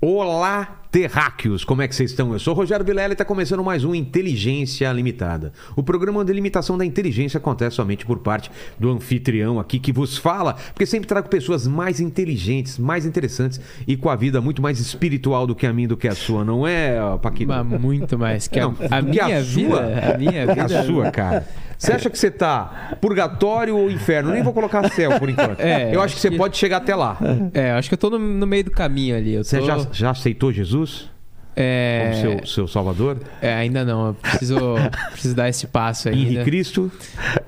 Olá, terráqueos, como é que vocês estão? Eu sou o Rogério Vilela e está começando mais um Inteligência Limitada. O programa a limitação da inteligência acontece somente por parte do anfitrião aqui que vos fala, porque sempre trago pessoas mais inteligentes, mais interessantes e com a vida muito mais espiritual do que a minha, do que a sua, não é, Paquito? Mas muito mais. Que a, Não, a que minha a vida. sua. A minha vida. a sua, cara. Você acha que você tá purgatório ou inferno? Nem vou colocar céu por enquanto. É, eu acho que você que- pode chegar até lá. É, acho que eu tô no, no meio do caminho ali. Você já, já aceitou Jesus é, como seu, seu salvador? é, ainda não. Eu preciso, preciso dar esse passo ainda. Henrique Cristo?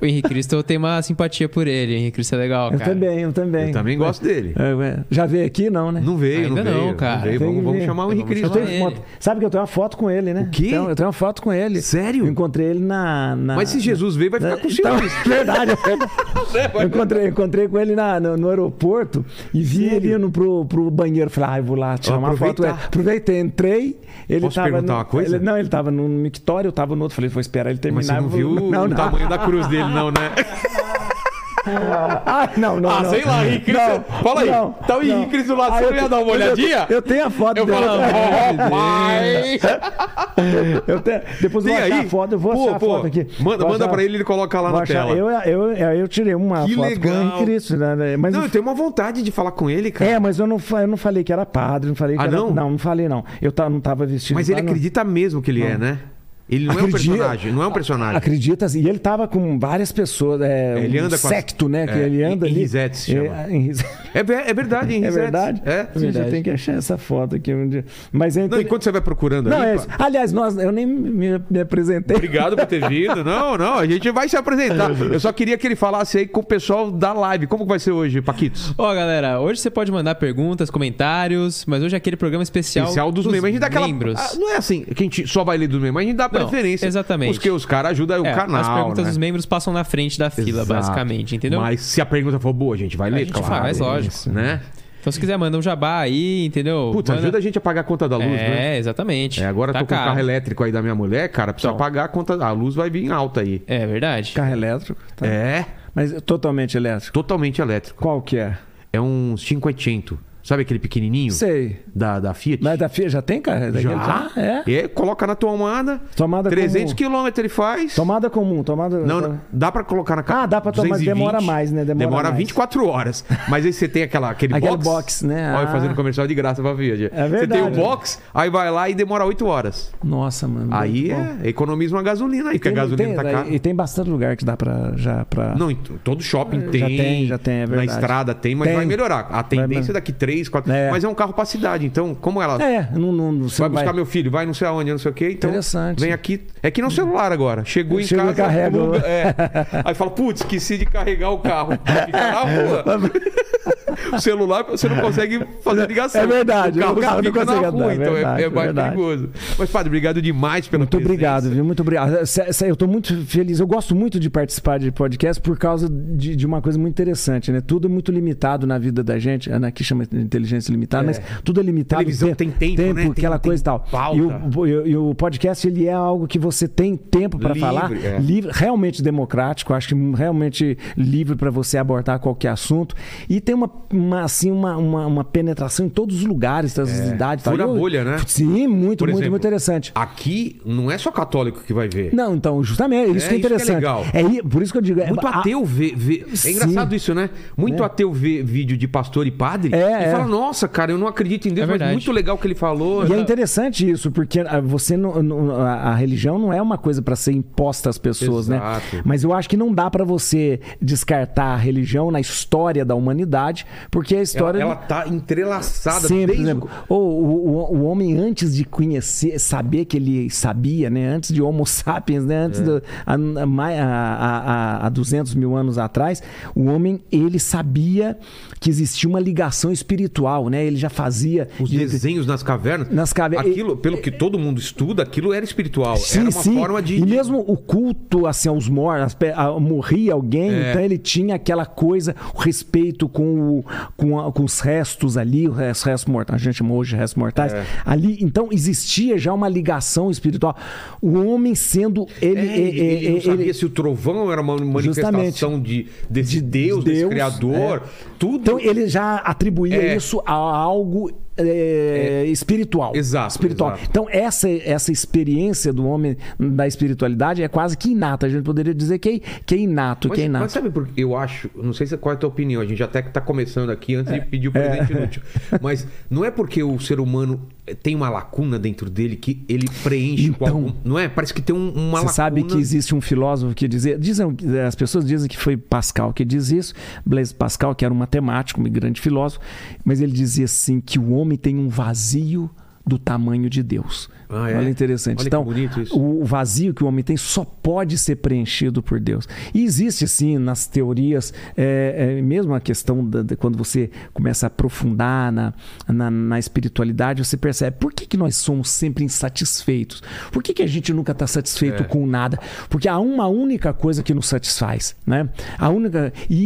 O Henrique Cristo, eu tenho uma simpatia por ele. O Henrique Cristo é legal, Eu cara. também, eu também. Eu também gosto dele. É, é. Já veio aqui, não, né? Não veio, Ainda não veio. não, cara. veio. Tem Vamos, vamos chamar o Henrique Cristo. Eu Sabe que eu tenho uma foto com ele, né? O quê? Então, eu tenho uma foto com ele. Sério? Eu encontrei ele na. na- Mas se Jesus veio, vai ficar com Então, ciúmes. é verdade, é. Eu encontrei, eu encontrei com ele na- no, no aeroporto e vi ele indo pro, pro banheiro. Falei, ah, eu vou lá tirar uma foto. aproveitar. Aproveitei, entrei. Ele Posso tava perguntar no- uma coisa? ele- não, ele tava no mictório, eu tava no outro. Falei, vou esperar ele Mas terminar. você não viu não, o não. tamanho da cruz dele, não, né? Ah, não, não. Ah, não. sei lá, Henrique Cristo. Fala aí. não, Tá o Henrique. Cristo Ah, você eu não ia dar uma eu- olhadinha? Eu, tenho a foto Eu dele. falo, oh! Eu tenho- depois eu vou achar aí? a foto, eu vou Pô, achar a pô, foto aqui. Manda, Vou manda achar- pra ele, ele coloca lá na achar- tela. Eu, eu, eu, eu tirei uma Que foto legal. com o Henrique Cristo, né? Mas Não, eu tenho uma vontade de falar com ele, cara. É, mas eu não, eu não falei que era padre, não falei que Ah, era... não? Não, não falei não. Eu não tava vestido... Mas ele lá, acredita mesmo que ele é, né? Ele não é um Acredita. personagem, não é um personagem. Acredita, assim, e ele tava com várias pessoas, é, Ele um anda com as- secto, né? Que é, ele anda em ali. Risetes se chama. É, em Risetes. É, é verdade, hein, É verdade? É. Gente, eu Verdade. tenho que achar essa foto aqui um dia. Mas é Não, enquanto você vai procurando Não, ali, é. Aliás, nós, eu nem me, me apresentei. Obrigado por ter vindo. Não, não, a gente vai se apresentar. Eu só queria que ele falasse aí com o pessoal da live. Como que vai ser hoje, Paquitos? Ó, galera, hoje você pode mandar perguntas, comentários, mas hoje é aquele programa especial, Especial dos, membros. A gente dá aquela. membros. Ah, não é assim que a gente só vai ler dos membros, mas a gente dá Não, preferência. exatamente. Porque os caras ajudam o É, canal. as perguntas né? dos membros passam na frente da fila, Exato. basicamente, entendeu? Mas se a pergunta for boa, a gente vai ler, gente claro. faz, lógico. Né? Então, se quiser, manda um jabá aí, entendeu? Puta, Manda- ajuda a gente a pagar a conta da luz, é, né? exatamente. É, agora eu Tá tô com o caro. carro elétrico aí da minha mulher, cara. Precisa Então. pagar a conta. A luz vai vir alta aí. É verdade. Carro elétrico. tá. É, Mas totalmente elétrico. totalmente elétrico. Qual que é? É um 500. Sabe aquele pequenininho Sei. da, da Fiat? Mas da FIA já tem carro? daquele? Já. É. É, coloca na tomada. Tomada 300 comum. quilômetros ele faz. Tomada comum, tomada... Não, não, dá pra colocar na ca- Ah, dá pra tomar, mas 220. demora mais, né? Demora Demora mais. 24 horas. Mas aí você tem aquela, aquele, Aquele box. box, né? Olha, Ah. fazendo comercial de graça pra Fiat. É Você tem o verdade. box, aí vai lá e demora 8 horas. Nossa, mano. Aí é, economiza uma gasolina aí, porque a gasolina tem- tá cara. E tem bastante lugar que dá pra... Já pra... Não, todo shopping Já tem. tem, já tem, é Na verdade. estrada tem, mas Tem. vai melhorar. A tendência Vai- é daqui 3, 4. É. Mas é um carro pra cidade. Então, como ela. É, não, não, não- Vai buscar meu filho, vai não sei aonde, não sei o quê. Então, Interessante. vem aqui. É que não celular agora. Chegou em Chega e casa. carrega. é. Aí fala, putz, esqueci de carregar o carro. Fica na rua. O celular você não consegue fazer ligação. É verdade, O carro, o carro não consegue rua, andar, é então é- verdade, é, mais verdade. perigoso. Mas, padre, obrigado demais pela Muito presença. obrigado, viu? Muito obrigado. Sé- Eu tô muito feliz. Eu gosto muito de participar de podcast por causa de, de uma coisa muito interessante, né? Tudo é muito limitado na vida da gente. Ana aqui chama de inteligência limitada, mas tudo é limitado. Televisão tem tempo, né? Tem- aquela tem coisa e tal. pauta. E o, o- podcast, ele é algo que você tem tempo para falar. é. Livre, realmente democrático. Acho que realmente livre para você abordar qualquer assunto. E tem uma, uma, assim, uma, uma, uma penetração em todos os lugares, todas as idades. tal. É. Fura Eu- bolha, né? Sim, muito, Por muito, exemplo, muito interessante. Aqui não é só católico que vai ver. Não, então, justamente, isso É que é isso que é interessante. legal. i- por isso que eu digo. é- Muito a- ateu vê, vê- É Sim. engraçado isso, né? Muito Né? ateu vê vídeo de pastor e padre É, e é. fala: Nossa, cara, eu não acredito em Deus, É mas muito legal o que ele falou. E é interessante isso, porque ah, você não, não- a a religião não é uma coisa para ser imposta às pessoas, Exato. né? Mas eu acho que não dá para você descartar a religião na história da humanidade, porque a história ela tá entrelaçada Sempre, desde exemplo, o, o, o- homem antes de conhecer, saber que ele sabia, né? Antes de Homo sapiens, né? É. Antes do, a, a, mai- a, a, a 200 mil anos atrás, o homem ele sabia que existia uma ligação espiritual, né? Ele já fazia os de- desenhos nas cavernas. Nas cavernas. Aquilo, pelo que todo mundo estuda, aquilo era espiritual. Sim, era uma sim. forma de. E mesmo o culto assim, aos mortos, morria alguém, É. então ele tinha aquela coisa, o respeito com, o, com, a- com os restos ali, os restos mortais, a gente chama hoje de restos mortais. É. Ali, então existia já uma ligação espiritual. O homem sendo ele. É, ele, ele ele- sabia se o trovão era uma manifestação de, desse De Deus, desse Deus, Criador. é. Tudo. Então ele já atribuía É. isso a algo é, espiritual. Exato, Espiritual. exato. Então, essa, essa experiência do homem da espiritualidade é quase que inata. A gente poderia dizer que é, que é inato, Mas, que é mas inato. sabe por que eu acho, não sei se qual é a tua opinião, a gente até que tá começando aqui antes de pedir o É. presente inútil. Mas não é porque o ser humano tem uma lacuna dentro dele que ele preenche Então- algum. Não é? Parece que tem um- uma Você lacuna. sabe que existe um filósofo que dizia, dizem, as pessoas dizem que foi Pascal que diz isso, Blaise Pascal, que era um matemático, um grande filósofo, mas ele dizia assim que o homem tem um vazio do tamanho de Deus. Ah, é? Olha interessante. Olha então, o vazio que o homem tem só pode ser preenchido por Deus. E existe, sim, nas teorias, é, é, mesmo a questão da, da- quando você começa a aprofundar na, na, na espiritualidade, você percebe por que, que nós somos sempre insatisfeitos? Por que, que a gente nunca está satisfeito É. com nada? Porque há uma única coisa que nos satisfaz, né? A única e,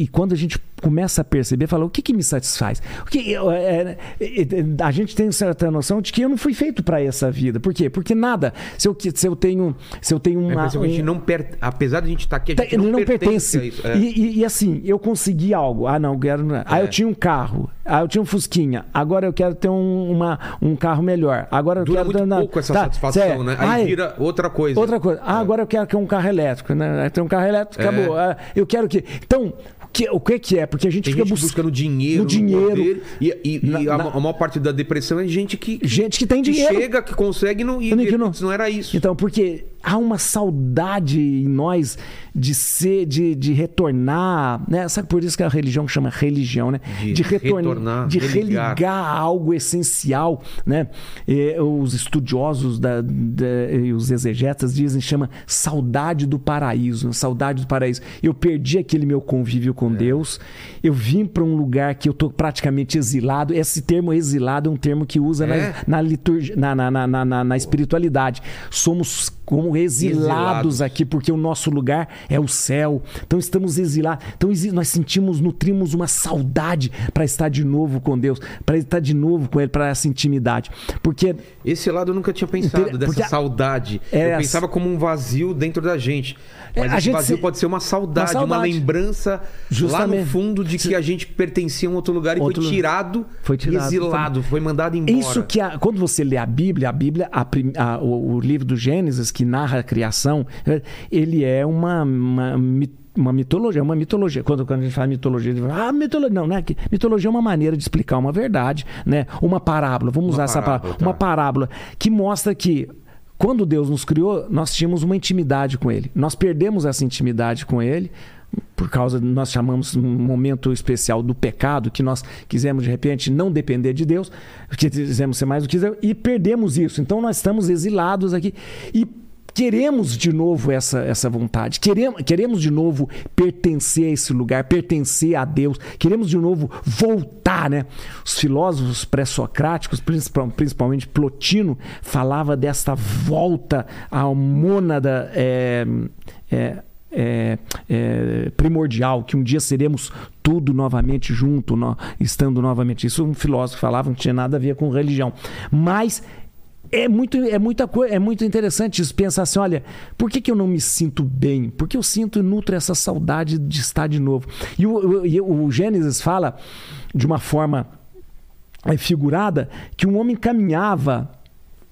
e- e quando a gente começa a perceber, fala o que, que me satisfaz? O que eu- é, é, é, a gente tem certa noção de que eu não fui feito para essa vida. Por quê? Porque nada. Se eu, se eu tenho se eu tenho É, uma impressão que a gente um- não per... Apesar de a gente estar aqui, a gente ele não, não pertence. a isso. É. E, e- e assim, eu consegui algo. Ah, não, eu quero. Ah, É. eu tinha um carro. Ah, eu tinha um Fusquinha. Agora eu quero ter um, uma, um carro melhor. Agora eu Dura quero muito ter- na- pouco essa Tá, satisfação, certo. né? Aí é. vira outra coisa. Outra coisa. Ah, agora eu quero que um carro elétrico, né? Tem um carro elétrico, É. acabou. Ah, eu quero que. Então, que, o que que é? Porque a gente Tem fica gente bus- buscando dinheiro, no dinheiro. poder, e, e- e Na- a, na- a maior parte da depressão é gente que, Gente que tem que dinheiro. chega, que consegue não, e não. não era isso. Então, porque há uma saudade em nós de ser, de, de retornar, né? Sabe por isso que a religião chama religião, né? De retornar, de religar. religar algo essencial, né? E os estudiosos da, da- e os exegetas dizem chama saudade do paraíso, saudade do paraíso. Eu perdi aquele meu convívio com É. Deus, eu vim para um lugar que eu tô praticamente exilado. Esse termo exilado é um termo que usa É? na, na liturgia, na, na, na, na, na- na espiritualidade. Somos como exilados, Exilados. aqui, porque o nosso lugar é o céu. Então estamos exilados. Então nós sentimos, nutrimos uma saudade para estar de novo com Deus, para estar de novo com Ele, para essa intimidade. Porque Esse lado eu nunca tinha pensado, Porque dessa a- saudade. É, eu pensava como um vazio dentro da gente. É, Mas a esse gente vazio se- pode ser uma saudade, Uma uma, saudade. lembrança lá Justamente. no fundo de que a gente pertencia a um outro lugar e Outro foi tirado, Foi tirado, exilado, foi mandado embora. Isso que a- quando você lê a Bíblia, a Bíblia, a prim- a- o livro do Gênesis que narra a criação, ele é uma, uma, uma mitologia, uma mitologia. Quando, quando a gente fala mitologia, a gente fala, ah, mitologia. Não, né? Que- Mitologia é uma maneira de explicar uma verdade, né? Uma parábola, vamos Uma usar essa parábola, palavra. tá. Uma parábola que mostra que quando Deus nos criou, nós tínhamos uma intimidade com Ele. Nós perdemos essa intimidade com Ele por causa, nós chamamos um momento especial do pecado, que nós quisemos de repente não depender de Deus, que quisemos ser mais do que Deus, e perdemos isso. Então nós estamos exilados aqui e queremos de novo essa, essa vontade, queremos, queremos de novo pertencer a esse lugar, pertencer a Deus, queremos de novo voltar, né? Os filósofos pré-socráticos, principal- principalmente Plotino, falava desta volta à mônada é, é, é, é, primordial, que um dia seremos tudo novamente junto, no- estando novamente. Isso um filósofo falava, não tinha nada a ver com religião. Mas é muito, é muita coisa, é muito interessante isso, pensar assim, olha, por que, que eu não me sinto bem? Porque eu sinto e nutro essa saudade de estar de novo. E o, o, o Gênesis fala de uma forma é, figurada que um homem caminhava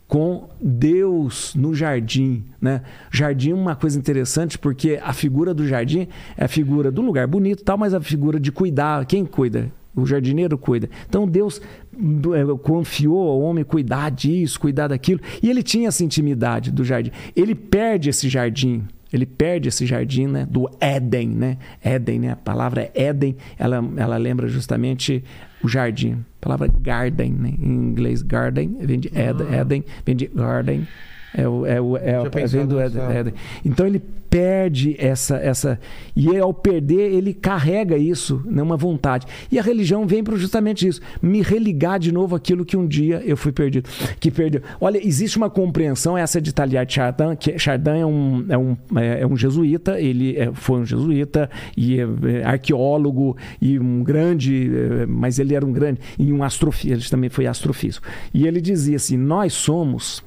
com Deus no jardim, né? Jardim é uma coisa interessante porque a figura do jardim é a figura do lugar bonito, tal, mas a figura de cuidar, quem cuida? O jardineiro cuida. Então Deus eh, confiou ao homem cuidar disso, cuidar daquilo, e ele tinha essa intimidade do jardim. Ele perde esse jardim, ele perde esse jardim né, do Éden, né? Éden, né? A palavra Éden, ela, ela lembra justamente o jardim. A palavra garden, né? em inglês garden, vem de Éden, Éden vem de garden. É o, é o, é o, Tinha vem do Éden. Então ele perde essa essa e ao perder ele carrega isso numa vontade. E a religião vem para justamente isso me religar de novo aquilo que um dia eu fui perdido que perdeu. Olha existe uma compreensão essa de Talhard Chardin que Chardin é um é um, é, é um jesuíta ele é- foi um jesuíta e é, é arqueólogo e um grande mas ele era um grande e um astrofísico ele também foi astrofísico. E ele dizia assim nós somos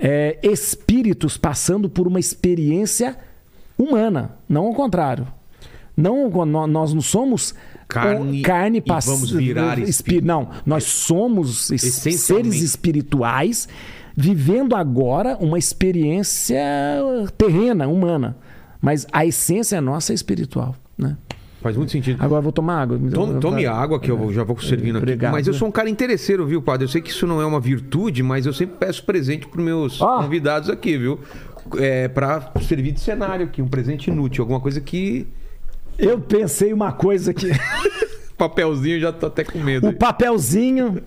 é, espíritos passando por uma experiência humana, não ao contrário. Não, nó- nós não somos carne, carne e pass- vamos virar espírito. Não, nós somos seres espirituais vivendo agora uma experiência terrena, humana. Mas a essência nossa é espiritual, né? Faz muito sentido. Agora vou tomar água. Tome, tome água, que eu já vou servindo aqui. Obrigado. Mas eu sou um cara interesseiro, viu, padre? Eu sei que isso não é uma virtude, mas eu sempre peço presente pros meus Ah. convidados aqui, viu? É, pra servir de cenário aqui, um presente inútil, alguma coisa que. Eu pensei uma coisa que. Papelzinho, já tô até com medo. o aí. papelzinho.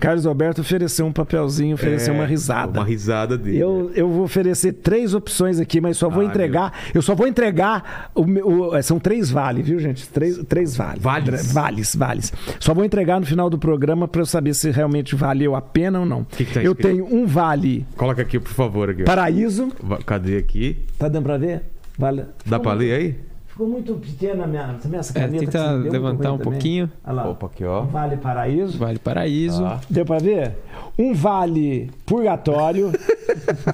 Carlos Alberto ofereceu um papelzinho, ofereceu É, uma risada. Uma risada dele. Eu, eu vou oferecer três opções aqui, mas só vou Ah, entregar. Eu só vou entregar. O, meu- o- é, são três vales, viu, gente? Três, três vales. Vales? Vales, vales. Só vou entregar no final do programa para eu saber se realmente valeu a pena ou não. Que que tá eu tenho um vale Coloca aqui, por favor. Aqui, paraíso. Cadê aqui? Tá dando para ver? Vale. Dá pra ler aí? Ficou muito pequena a minha, minha É, caneta. que tenta levantar um também. pouquinho. Olha lá. Opa, aqui, ó. Vale paraíso. Vale Paraíso. Tá. Deu pra ver? Um vale purgatório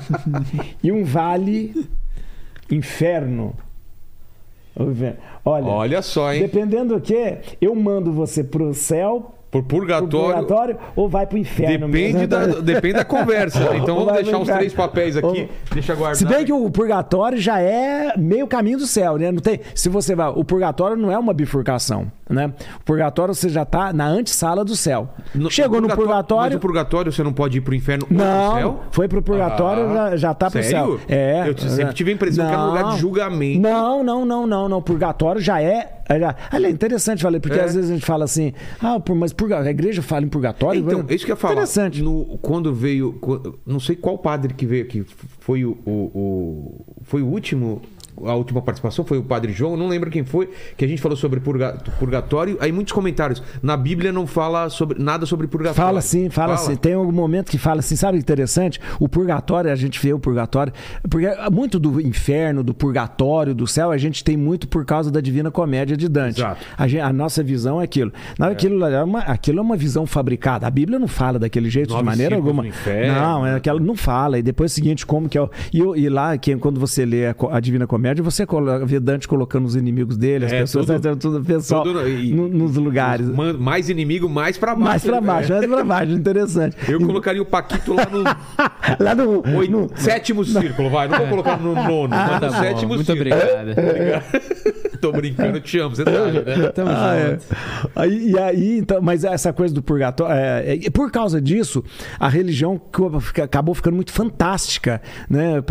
e um vale inferno. Olha, Olha só, hein? dependendo do que, eu mando você pro céu, Por purgatório. purgatório ou vai pro inferno. Depende mesmo. da, depende da conversa. né? Então Ou vamos deixar os três papéis aqui. Ou- Deixa guardar. Se bem que o purgatório já é meio caminho do céu, né? Não tem, se você vai, o purgatório não é uma bifurcação, né? O purgatório você já tá na antessala do céu. No- Chegou no Mas purgatório, o purgatório você não pode ir pro inferno ou pro não, céu? foi pro purgatório, Ah, já, já tá pro sério? céu. É. Eu sempre tive a impressão que era um lugar de julgamento. Não, não, não, não, não. Purgatório já é. Olha, é interessante, falei, porque É. às vezes a gente fala assim, ah, mas a igreja fala em purgatório. Então, é isso que eu falar. Interessante. No- quando veio. Não sei qual padre que veio aqui. Foi o. o- o- foi o último. A última participação foi o Padre João, não lembro quem foi, que a gente falou sobre purga- purgatório. Aí muitos comentários. Na Bíblia não fala sobre, nada sobre purgatório. Fala sim, fala, sim. Tem um momento que fala assim, sabe o interessante? O purgatório, a gente vê o purgatório, porque muito do inferno, do purgatório, do céu, a gente tem muito por causa da Divina Comédia de Dante. A, gen- a nossa visão é aquilo. Não, aquilo, é uma, aquilo é uma visão fabricada. A Bíblia não fala daquele jeito Nove de maneira alguma. inferno. não, é aquela não fala. E depois é o seguinte, como que é o, e, e lá que quando você lê a, a Divina Comédia, você coloca, vê Dante colocando os inimigos dele, as É, pessoas, tudo- tudo, o pessoal tudo- e- no- nos lugares. Mais inimigo, mais pra baixo. Mais pra né? baixo, mais pra baixo, interessante. Eu colocaria o Paquito lá no Lá no, oito- no- sétimo círculo, vai. Não vou colocar no nono, mas Ah, tá no bom. sétimo Muito círculo. obrigado. Tô brincando, eu te amo, você sabe, né? Tamo Ah, é. junto. Aí, e aí, então, mas essa coisa do purgatório, é, é, por causa disso, a religião acabou ficando muito fantástica, né?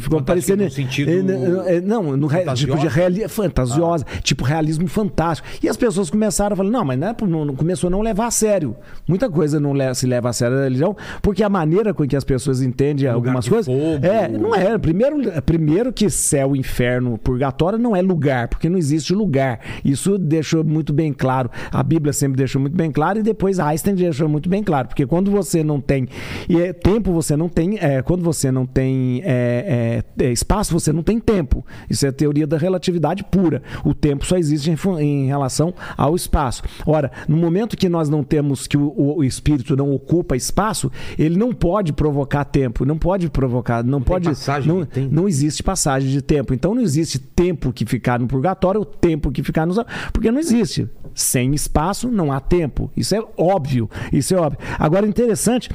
Ficou parecendo no sentido é, é, não, no re- tipo de fantasiosa? reali, fantasiosa, tipo realismo fantástico. E as pessoas começaram a falar, não, mas não, é, não- não- começou a não levar a sério. Muita coisa não le- se leva a sério na religião, porque a maneira com que as pessoas entendem algumas de coisas, fogo. é, não é. Primeiro, primeiro que céu, inferno, purgatório não é lugar, porque não existe lugar. Isso deixou muito bem claro. A Bíblia sempre deixou muito bem claro e depois Einstein deixou muito bem claro, porque quando você não tem e é, tempo, você não tem. é, quando você não tem é, é, é, espaço, você não tem tempo. Isso é a teoria da relatividade pura. O tempo só existe em, em relação ao espaço. Ora, no momento que nós não temos que o, o- o espírito não ocupa espaço, ele não pode provocar tempo, não pode provocar, não, pode. passagem não, não existe passagem de tempo. Então não existe tempo que ficar no purgatório ou tempo que ficar no céu, porque não existe. Sem espaço não há tempo. Isso é óbvio. Isso é óbvio. Agora interessante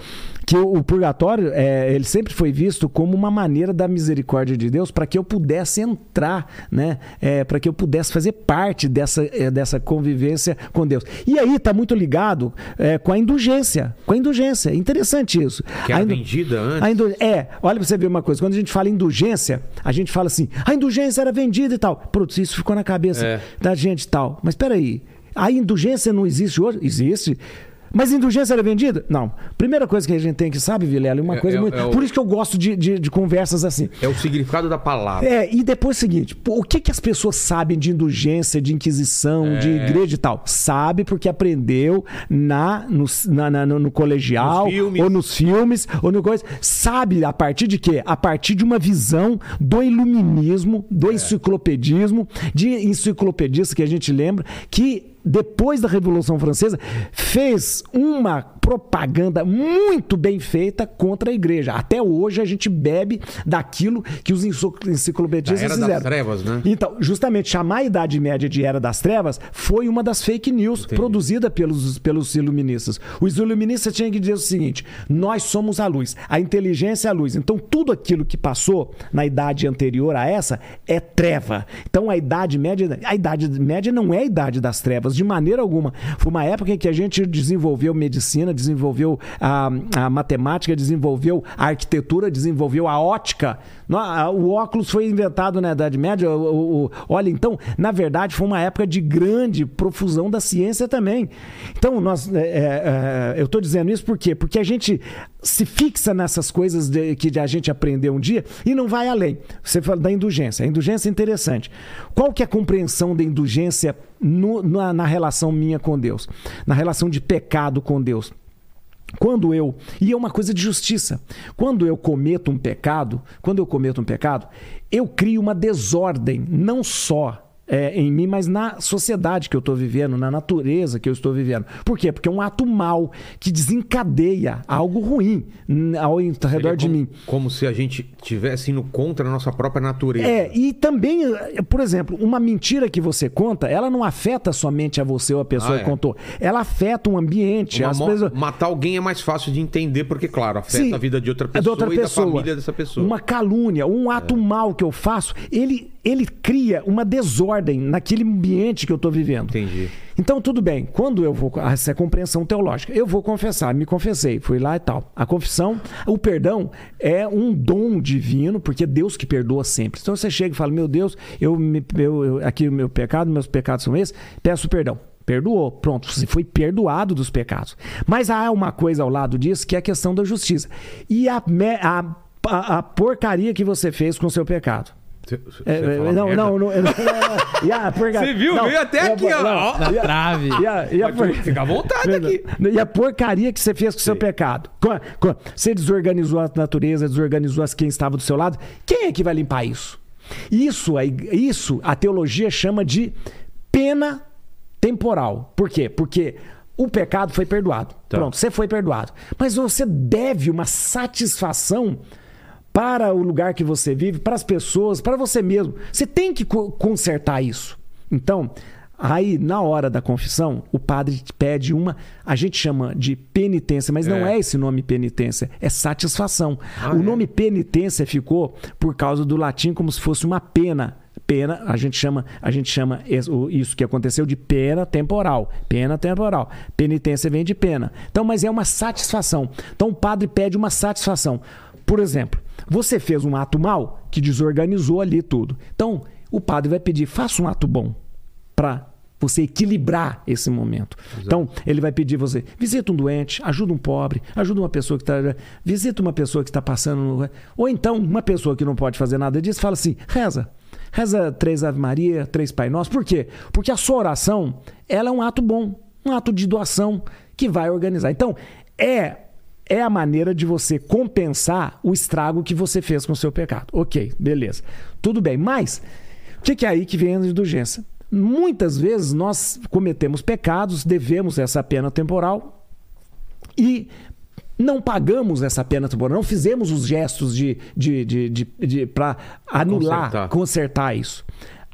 que o, o purgatório é, ele sempre foi visto como uma maneira da misericórdia de Deus para que eu pudesse entrar, né? É, para que eu pudesse fazer parte dessa, é, dessa convivência com Deus. E aí está muito ligado é, com a indulgência, com a indulgência. Interessante isso. Que era A vendida antes. a indul- É, olha pra você ver uma coisa. Quando a gente fala indulgência, a gente fala assim, a indulgência era vendida e tal. Putz, isso ficou na cabeça É. da gente e tal. Mas peraí, a indulgência não existe hoje? Existe. Mas indulgência era vendida? Não. Primeira coisa que a gente tem que saber, Vilela, é uma É- coisa é- muito. é o- Por isso que eu gosto de, de- de conversas assim. É o significado da palavra. É, e depois é o seguinte, pô, o que, que as pessoas sabem de indulgência, de inquisição, de É. igreja e tal? Sabe porque aprendeu na, no, na- na- no, no colegial, Nos ou nos filmes, ou no coisa. Sabe a partir de quê? A partir de uma visão do iluminismo, do enciclopedismo, de enciclopedista que a gente lembra, que depois da Revolução Francesa, fez uma propaganda muito bem feita contra a igreja. Até hoje a gente bebe daquilo que os enciclopedistas Da Era das fizeram. Trevas, né? Então, justamente chamar a Idade Média de Era das Trevas foi uma das fake news produzida pelos, pelos iluministas. Os iluministas tinham que dizer o seguinte: nós somos a luz, a inteligência é a luz. Então, tudo aquilo que passou na idade anterior a essa é treva. Então, a Idade Média, a Idade Média não é a Idade das Trevas, de maneira alguma. Foi uma época em que a gente desenvolveu medicina, desenvolveu a, a matemática, desenvolveu a arquitetura, desenvolveu a ótica. O óculos foi inventado na Idade Média. o- o- olha, então, na verdade, foi uma época de grande profusão da ciência também. Então, nós, é, é, é, eu estou dizendo isso por quê? Porque a gente se fixa nessas coisas de- que a gente aprendeu um dia e não vai além. Você fala da indulgência. A indulgência é interessante. Qual que é a compreensão da indulgência no- na, na relação minha com Deus? Na relação de pecado com Deus? Quando eu, e é uma coisa de justiça, quando eu cometo um pecado, quando eu cometo um pecado, eu crio uma desordem, não só é, em mim, mas na sociedade que eu estou vivendo, na natureza que eu estou vivendo. Por quê? Porque é um ato mau que desencadeia algo ruim ao redor de como, mim. Como se a gente estivesse indo contra a nossa própria natureza. É, e também, eh, por exemplo, uma mentira que você conta, ela não afeta somente a você ou a pessoa Ah, é. que contou. Ela afeta um ambiente. Uma as pessoas... Matar alguém é mais fácil de entender, porque, claro, afeta Sim, a vida de outra é pessoa, outra e pessoa. da família dessa pessoa. É. Uma calúnia, um ato mal que eu faço, ele, ele cria uma desordem naquele ambiente que eu estou vivendo. Entendi. Então, tudo bem. Quando eu vou. Essa é a compreensão teológica. Eu vou confessar, me confessei, fui lá e tal. A confissão, o perdão é um dom divino, porque é Deus que perdoa sempre. Então você chega e fala: Meu Deus, eu, me, eu, eu- aqui o meu pecado, meus pecados são esses, peço perdão. Perdoou, pronto, você foi perdoado dos pecados. Mas há uma coisa ao lado disso que é a questão da justiça. E a, a, a porcaria que você fez com o seu pecado. É, é, não, não, não, não, e a porcaria- Você viu? não, Veio até a- aqui, ó. Na trave. a, a Pode por- ficar à vontade aqui. E a porcaria que você fez com o seu pecado. Você desorganizou a natureza, desorganizou as quem estava do seu lado. Quem é que vai limpar isso? Isso, isso a teologia chama de pena temporal. Por quê? Porque o pecado foi perdoado. Tá. Pronto, você foi perdoado. Mas você deve uma satisfação para o lugar que você vive, para as pessoas, para você mesmo. Você tem que co- consertar isso. Então, aí na hora da confissão, o padre pede uma, a gente chama de penitência, mas não É. é esse nome penitência, é satisfação. Ah, o é? nome penitência ficou por causa do latim como se fosse uma pena. Pena, a gente chama, a gente chama isso que aconteceu de pena temporal. Pena temporal. Penitência vem de pena. Então, mas é uma satisfação. Então, o padre pede uma satisfação. Por exemplo, você fez um ato mal que desorganizou ali tudo. Então, o padre vai pedir, faça um ato bom para você equilibrar esse momento. Então, ele vai pedir você, visita um doente, ajuda um pobre, ajuda uma pessoa que está. Visita uma pessoa que está passando. no- Ou então, uma pessoa que não pode fazer nada disso, fala assim: reza. Reza três Ave Maria, três Pai Nosso. Por quê? Porque a sua oração, ela é um ato bom, um ato de doação que vai organizar. Então, é é a maneira de você compensar o estrago que você fez com o seu pecado. Ok, beleza. Tudo bem. Mas, o que que é aí que vem a indulgência? Muitas vezes nós cometemos pecados, devemos essa pena temporal e não pagamos essa pena temporal, não fizemos os gestos de, de, de, de, de para anular, Consertar. consertar isso.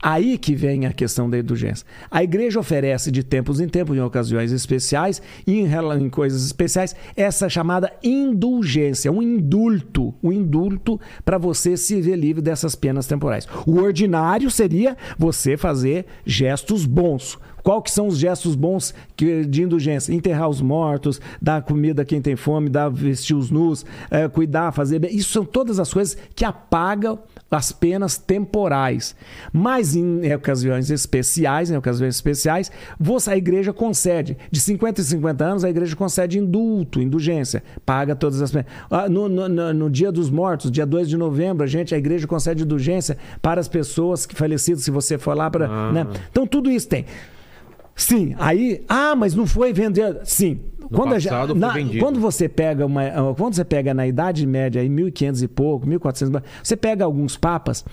Aí que vem a questão da indulgência. A igreja oferece de tempos em tempos, em ocasiões especiais e em, em coisas especiais, essa chamada indulgência, um indulto, um indulto para você se ver livre dessas penas temporais. O ordinário seria você fazer gestos bons. Qual que são os gestos bons de indulgência? Enterrar os mortos, dar comida a quem tem fome, dar vestir os nus, eh, cuidar, fazer. Isso são todas as coisas que apagam as penas temporais. Mas em ocasiões especiais, em ocasiões especiais, você, a igreja concede. De 50 em 50 anos, a igreja concede indulto, indulgência. Paga todas as penas. Ah, No, no- no- no dia dos mortos, dia 2 de novembro, a gente, a igreja concede indulgência para as pessoas que falecidas, se você for lá para. Ah. né? Então tudo isso tem. Sim, aí. Ah, mas não foi vender. Sim. Quando, a gente- passado foi na- vendido. quando você pega uma, quando você pega na Idade Média, em 1500 e pouco, 1400, você pega alguns papas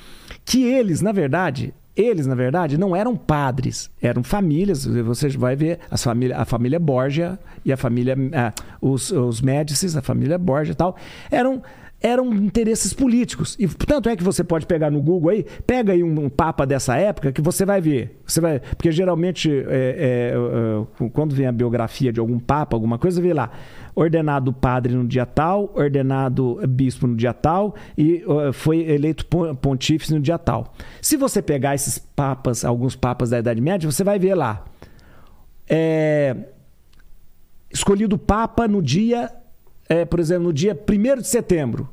que eles, na verdade, eles, na verdade, não eram padres, eram famílias. Você vai ver as família, a família Borgia e a família. ah, os, os Médicis, a família Borgia e tal. Eram eram interesses políticos. E tanto é que você pode pegar no Google aí, pega aí um, um papa dessa época que você vai ver. Você vai, porque geralmente, é, é, é, quando vem a biografia de algum papa, alguma coisa, vê lá. Ordenado padre no dia tal, ordenado bispo no dia tal e foi eleito pon- pontífice no dia tal. Se você pegar esses papas, alguns papas da Idade Média, você vai ver lá. É, escolhido papa no dia, é, por exemplo, no dia 1 de setembro.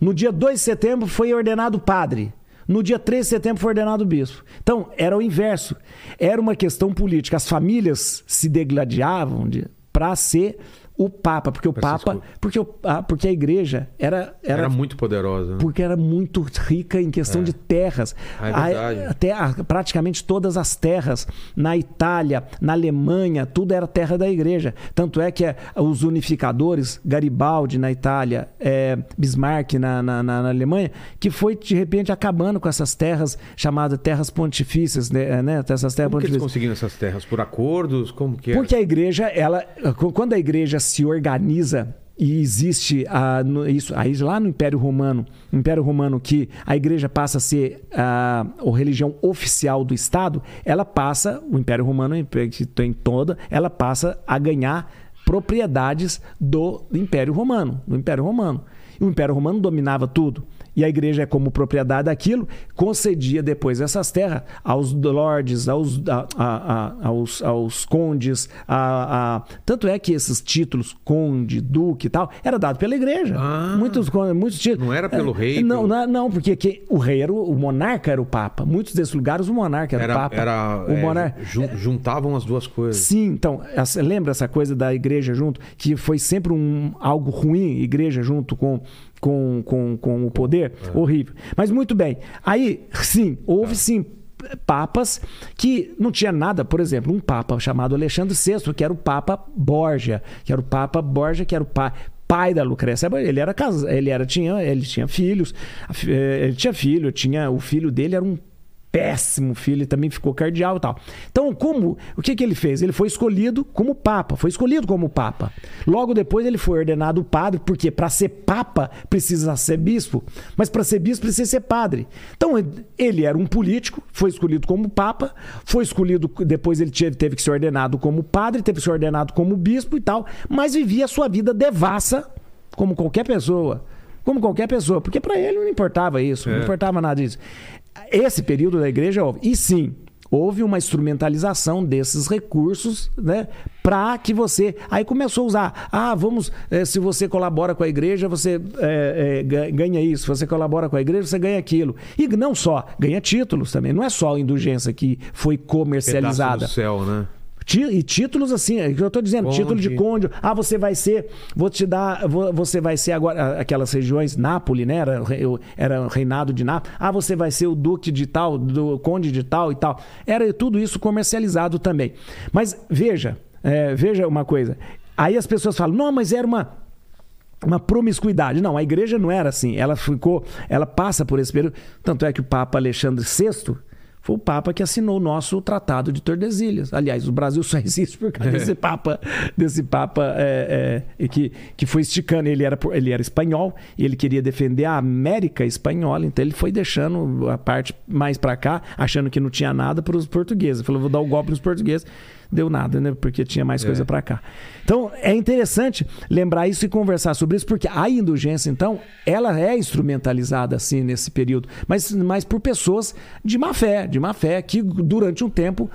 No dia 2 de setembro foi ordenado padre. No dia 3 de setembro foi ordenado bispo. Então, era o inverso. Era uma questão política. As famílias se degladiavam para ser o Papa, porque o ser Papa, porque, o- ah, porque a igreja era, era, Era muito poderosa. né? porque era muito rica em questão de terras. Ah, é até praticamente todas as terras na Itália, na Alemanha, tudo era terra da igreja. Tanto é que eh, os unificadores, Garibaldi na Itália, eh, Bismarck na, na- na- na Alemanha, que foi de repente acabando com essas terras chamadas terras pontifícias, né? né? Essas terras Como que eles pontifícias. conseguiram essas terras? Por acordos? Como que é? Porque a igreja, ela, quando a igreja se organiza e existe a, no- isso aí lá no Império Romano, no Império Romano que a igreja passa a ser a, a religião oficial do Estado, ela passa, o Império Romano que tem toda, ela passa a ganhar propriedades do Império Romano, do Império Romano. E o Império Romano dominava tudo. E a igreja, como propriedade daquilo, concedia depois essas terras aos lordes, aos, a- a- a- aos, aos condes. A, Tanto é que esses títulos, conde, duque e tal, era dado pela igreja. Ah. muitos, muitos títulos. Não era pelo É, rei, Não, pelo- não, não, porque que o rei era o, o monarca, era o papa. Muitos desses lugares, o monarca era, o Era, papa. era, o é, monarca. jun- juntavam as duas coisas. Sim, então, essa- lembra essa coisa da igreja junto, que foi sempre um, algo ruim, igreja junto com, com, com, com o poder? Horrível. Mas muito bem. Aí, sim, houve sim papas que não tinha nada, por exemplo, um papa chamado Alexandre VI, que era o papa Borgia, que era o papa Borgia, que era o pai pai da Lucrécia, ele era casado, ele era tinha, ele tinha filhos, eh, ele tinha filho, tinha o filho dele era um péssimo filho, ele também ficou cardeal e tal. Então, como o que, que ele fez? Ele foi escolhido como papa, foi escolhido como papa. Logo depois ele foi ordenado padre, porque para ser papa precisa ser bispo, mas para ser bispo precisa ser padre. Então, ele era um político, foi escolhido como papa, foi escolhido depois ele teve, teve que ser ordenado como padre, teve que ser ordenado como bispo e tal, mas vivia a sua vida devassa como qualquer pessoa. Como qualquer pessoa, porque para ele não importava isso, não É. importava nada disso. Esse período da igreja houve. E sim, houve uma instrumentalização desses recursos, né? Para que você. Aí começou a usar. Ah, vamos. eh, se você colabora com a igreja, você eh, ga- ganha isso. Se você colabora com a igreja, você ganha aquilo. E não só, ganha títulos também. Não é só a indulgência que foi Pedaço comercializada. do céu, né? E títulos assim, é o que eu tô dizendo, Conde. título de conde. Ah, você vai ser, vou te dar, vou- você vai ser agora aquelas regiões Nápoles, né? Era, era reinado de Nápoles. Ah, você vai ser o duque de tal, do conde de tal e tal. Era tudo isso comercializado também. Mas veja, é, veja uma coisa. Aí as pessoas falam: "Não, mas era uma uma promiscuidade. Não, a igreja não era assim. Ela ficou, ela passa por esse período. Tanto é que o Papa Alexandre VI foi o Papa que assinou o nosso Tratado de Tordesilhas. Aliás, o Brasil só existe por causa desse Papa, desse Papa é, é, que, que foi esticando. Ele era, ele era espanhol e ele queria defender a América espanhola, então ele foi deixando a parte mais para cá, achando que não tinha nada para os portugueses. Ele falou, vou dar o golpe nos portugueses. Deu nada, né? Porque tinha mais coisa para cá. Então, é interessante lembrar isso e conversar sobre isso, porque a indulgência, então, ela é instrumentalizada assim nesse período, mas, mas por pessoas de má fé, de má fé, que durante um tempo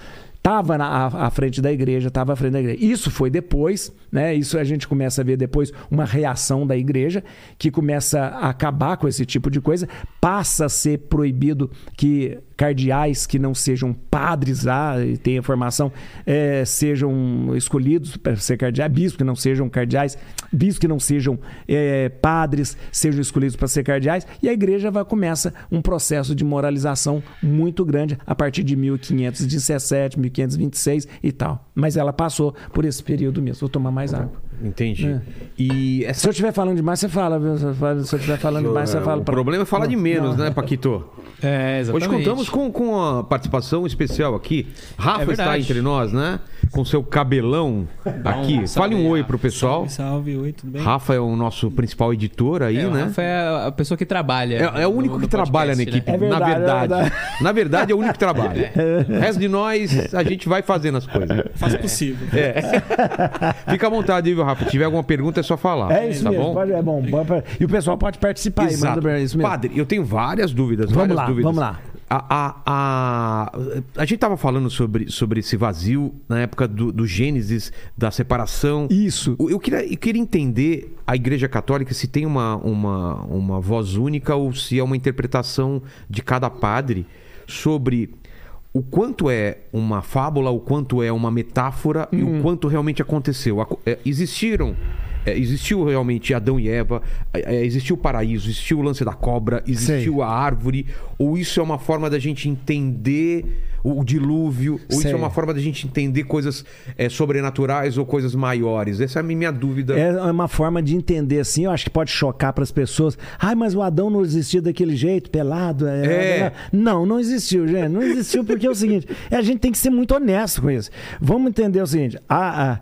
estava à, à frente da igreja, estava à frente da igreja. Isso foi depois, né? Isso a gente começa a ver depois uma reação da igreja que começa a acabar com esse tipo de coisa, passa a ser proibido que cardeais que não sejam padres lá e tenham formação eh, sejam escolhidos para ser cardeais, bispos que não sejam cardeais, bispos que não sejam eh, padres sejam escolhidos para ser cardeais e a igreja vai começa um processo de moralização muito grande a partir de 1517, 1526 e tal. Mas ela passou por esse período mesmo. Vou tomar mais água. Entendi. É. E Se essa eu estiver falando demais, você fala. viu? Se eu se estiver falando demais, você fala. o pra- problema é falar de menos, Não. né, Paquito? É, Hoje exatamente. contamos com, com a participação especial aqui. Rafa É está entre nós, né? Com seu cabelão aqui. Fale um oi pro pessoal. Salve, salve, oi, tudo bem? Rafa é o nosso principal editor aí, É, o né? Rafa é a pessoa que trabalha. É, é o único no que trabalha na podcast, equipe, né? É verdade, na é verdade. verdade. Na verdade, é o único que trabalha. O resto de nós, a gente vai fazendo as coisas. Faço o possível. Fica à vontade, viu, Rafa? Se tiver alguma pergunta, é só falar. É isso tá mesmo. bom? pode- é bom. E o pessoal pode participar aí. Exato. Manda pra isso mesmo. Padre, eu tenho várias dúvidas. Vamos várias lá, dúvidas. vamos lá. A, a, a, a gente tava falando sobre, sobre esse vazio na época do, do Gênesis, da separação. Isso. Eu queria, eu queria entender a Igreja Católica se tem uma, uma, uma voz única ou se é uma interpretação de cada padre sobre o quanto é uma fábula, o quanto é uma metáfora e Uhum. o quanto realmente aconteceu. Aco- é, existiram. É, existiu realmente Adão e Eva, é, é, existiu o paraíso, existiu o lance da cobra, existiu a árvore, ou isso é uma forma da gente entender o, dilúvio, ou isso Sei. é uma forma da gente entender coisas é, sobrenaturais ou coisas maiores? Essa é a minha dúvida. É uma forma de entender assim, eu acho que pode chocar para as pessoas. Ai, mas o Adão não existia daquele jeito, pelado. é- É. Não, não existiu, gente. Não existiu porque é o seguinte: é, a gente tem que ser muito honesto com isso. Vamos entender o seguinte: a- a-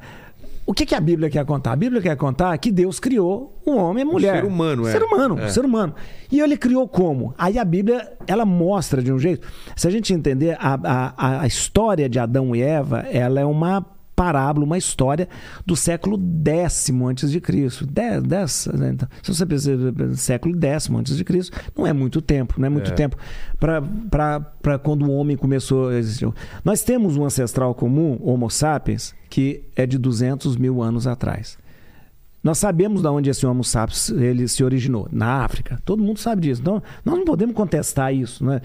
o que, que a Bíblia quer contar? A Bíblia quer contar que Deus criou o homem e a mulher. ser humano, é. Ser humano, É. ser humano. E ele criou como? Aí a Bíblia, ela mostra de um jeito. Se a gente entender, a, a, a história de Adão e Eva, ela é uma parábola, uma história do século X antes de Cristo. Dez, dez, né? Então, se você pensa século X antes de Cristo, não é muito tempo, não é muito É. tempo para quando o homem começou a existir. Nós temos um ancestral comum, Homo sapiens, que é de 200 mil anos atrás. Nós sabemos de onde esse Homo sapiens ele se originou, na África. Todo mundo sabe disso. Então, nós não podemos contestar isso, né?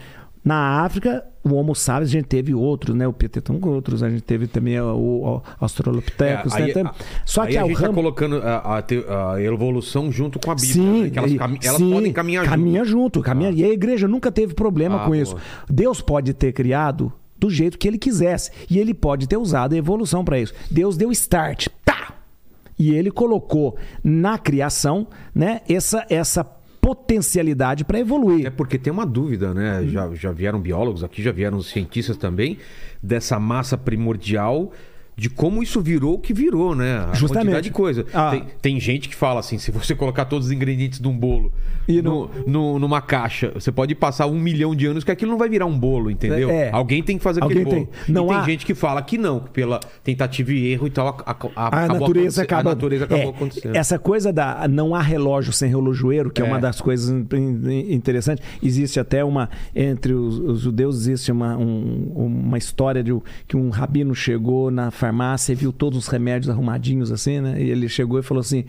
Na África, o Homo sapiens, a gente teve outros, né? O Pteton outros, a gente teve também o, o Australopithecus, É, né? aí- a- Só aí que a ao gente tá ramo... colocando a, a a evolução junto com a Bíblia. Sim, né? Elas, e- cami- elas sim, podem caminhar junto. caminha junto. caminha- E a igreja nunca teve problema Ah, com boa. isso. Deus pode ter criado do jeito que ele quisesse. E ele pode ter usado a evolução para isso. Deus deu start. Tá! E ele colocou na criação né, essa, essa potencialidade para evoluir. É porque tem uma dúvida, né? Já, já vieram biólogos aqui, já vieram cientistas também, dessa massa primordial. De como isso virou o que virou, né? A Justamente. quantidade de coisa. Ah. Tem, tem gente que fala assim: se você colocar todos os ingredientes de um bolo E no, no- numa caixa, você pode passar um milhão de anos que aquilo não vai virar um bolo, entendeu? É. Alguém tem que fazer aquele Alguém bolo. tem. Não e tem há- gente que fala que não, que pela tentativa e erro e tal, a, a- a- natureza acaba. A natureza acabou É, acontecendo. Essa coisa da não há relógio sem relojoeiro, que é, É. uma das coisas in- in- interessantes. Existe até uma entre os, os judeus existe uma, um- uma história de que um rabino chegou na farmácia e viu todos os remédios arrumadinhos assim, né? E ele chegou e falou assim: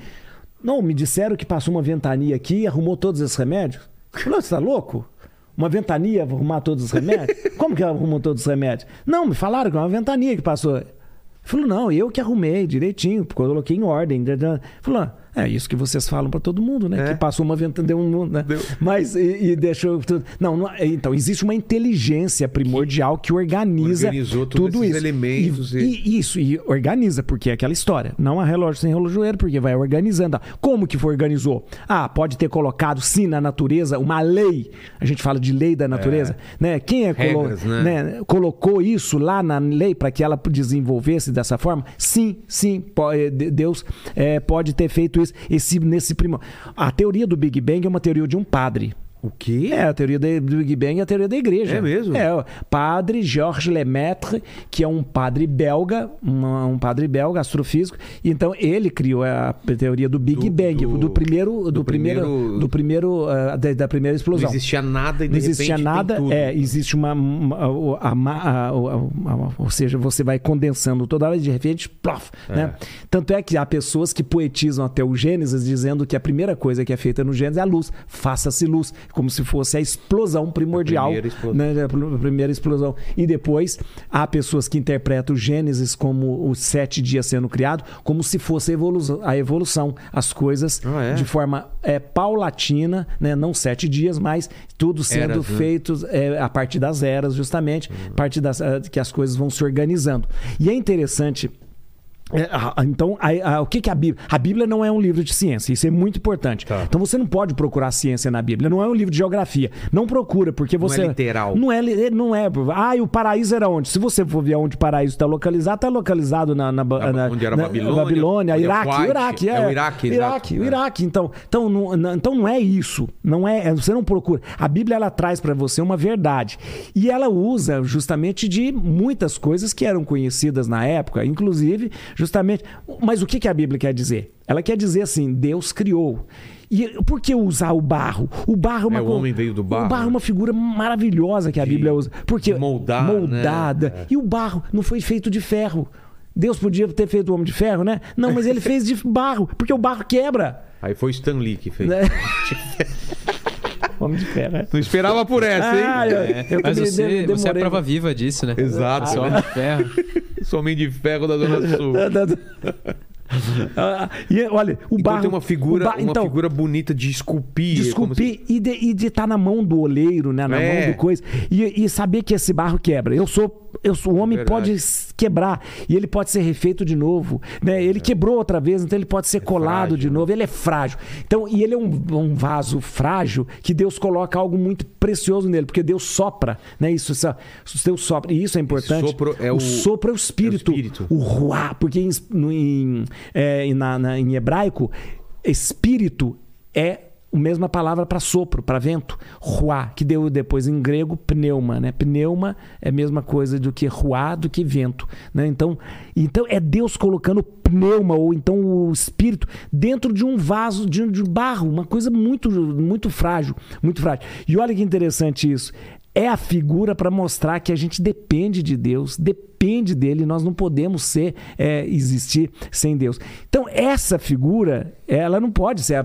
"Não, me disseram que passou uma ventania aqui e arrumou todos esses remédios". Falou: "Você tá louco?" Uma ventania arrumar todos os remédios? Como que arrumou todos os remédios? Não, me falaram que é uma ventania que passou. Falou, não, eu que arrumei direitinho, porque eu coloquei em ordem. Falou, ah, é isso que vocês falam para todo mundo, né? É. Que passou uma ventania, deu um. Né? Deu. Mas, e, e deixou. tudo- Não, não, então, existe uma inteligência primordial que organiza Organizou tudo isso. elementos E, e- e isso, e organiza, porque é aquela história. Não há relógio sem relojoeiro, porque vai organizando. Como que foi organizou? Ah, pode ter colocado, sim, na natureza, uma lei. A gente fala de lei da natureza. Né? Quem é colo- Regras, né? né? colocou isso lá na lei para que ela desenvolvesse dessa forma? Sim, sim, eh, de- Deus eh, pode ter feito isso. Esse, nesse primo... A teoria do Big Bang é uma teoria de um padre. O quê? É, a teoria do Big Bang é a teoria da igreja. É mesmo? É, o padre Georges Lemaitre, que é um padre belga, uma- um padre belga, astrofísico. Então, ele criou a teoria do Big Do- Bang, do, do- primeiro... Do, do primeiro, primeiro- do primeiro... ah, da, da primeira Não explosão. existia nada e de Não existia nada, é, existe uma, uma- ou seja, você vai condensando toda hora e de repente, plof, né? Tanto é que há pessoas que poetizam até o Gênesis dizendo que a primeira coisa que é feita no Gênesis é a luz, faça-se luz, como se fosse a explosão primordial, A primeira explosão. né? A pr- primeira explosão. E depois há pessoas que interpretam o Gênesis como os sete dias sendo criado, como se fosse a evolução, a evolução as coisas Ah, é? de forma é, paulatina, né? não sete dias, mas tudo sendo Eras, né? feito é, a partir das eras, justamente, a partir das, eh, que as coisas vão se organizando. E é interessante então, a- a- o que, que é a Bíblia? A Bíblia não é um livro de ciência, isso é muito importante. Tá. Então você não pode procurar ciência na Bíblia, não é um livro de geografia. Não procura, porque Não é você. literal. Não é, li- não é. Ah, e o paraíso era onde? Se você for ver onde o paraíso está localizado, está localizado na, na, Na- na- onde era na- Babilônia, Babilônia, é Iraque, Kuwait, Iraque, é o Iraque. Iraque, o É. Iraque. Então, então, não, então não é isso. Não é, é- você não procura. A Bíblia ela traz para você uma verdade e ela usa justamente de muitas coisas que eram conhecidas na época, inclusive justamente. Mas o que, que a Bíblia quer dizer? Ela quer dizer assim: Deus criou. E por que usar o barro? O barro é uma É, o homem veio do barro, O barro é né? uma figura maravilhosa que a Bíblia usa. Porque moldar, moldada. né? E o barro não foi feito de ferro. Deus podia ter feito o homem de ferro, né? Não, mas ele fez de barro, porque o barro quebra. Aí foi Stan Lee que fez. Né? Homem de ferro, né? Não esperava por essa, hein? Ah, eu, eu Mas você, você é a prova viva disso, né? Exato. Só homem de ferro. Sou homem de ferro da Zona Sul. Ah, e olha, o Então barro. tem uma figura, o uma então, figura bonita de esculpir. de como se- esculpir e de estar na mão do oleiro, né? Na É. mão do coisa. E, e saber que esse barro quebra. Eu sou. Eu sou, o homem Verdade. pode quebrar e ele pode ser refeito de novo. Né? Ele quebrou outra vez, então ele pode ser colado frágil, de novo. Ele é frágil. Então, e ele é um, um vaso frágil que Deus coloca algo muito precioso nele, porque Deus sopra, né? Isso, isso, Deus sopra. E isso é importante. sopro é o- sopro é o espírito. é o espírito. O ruá, porque em, em, é, em- na- na- em hebraico, espírito é a mesma palavra para sopro, para vento. Ruá, que deu depois em grego pneuma, né? Pneuma é a mesma coisa do que ruá, do que vento, né? Então, então é Deus colocando pneuma ou então o espírito dentro de um vaso de, de barro, uma coisa muito muito frágil, muito frágil. E olha que interessante isso. É a figura para mostrar que a gente depende de Deus, depende dele, nós não podemos ser, é, existir sem Deus. Então, essa figura, ela não pode ser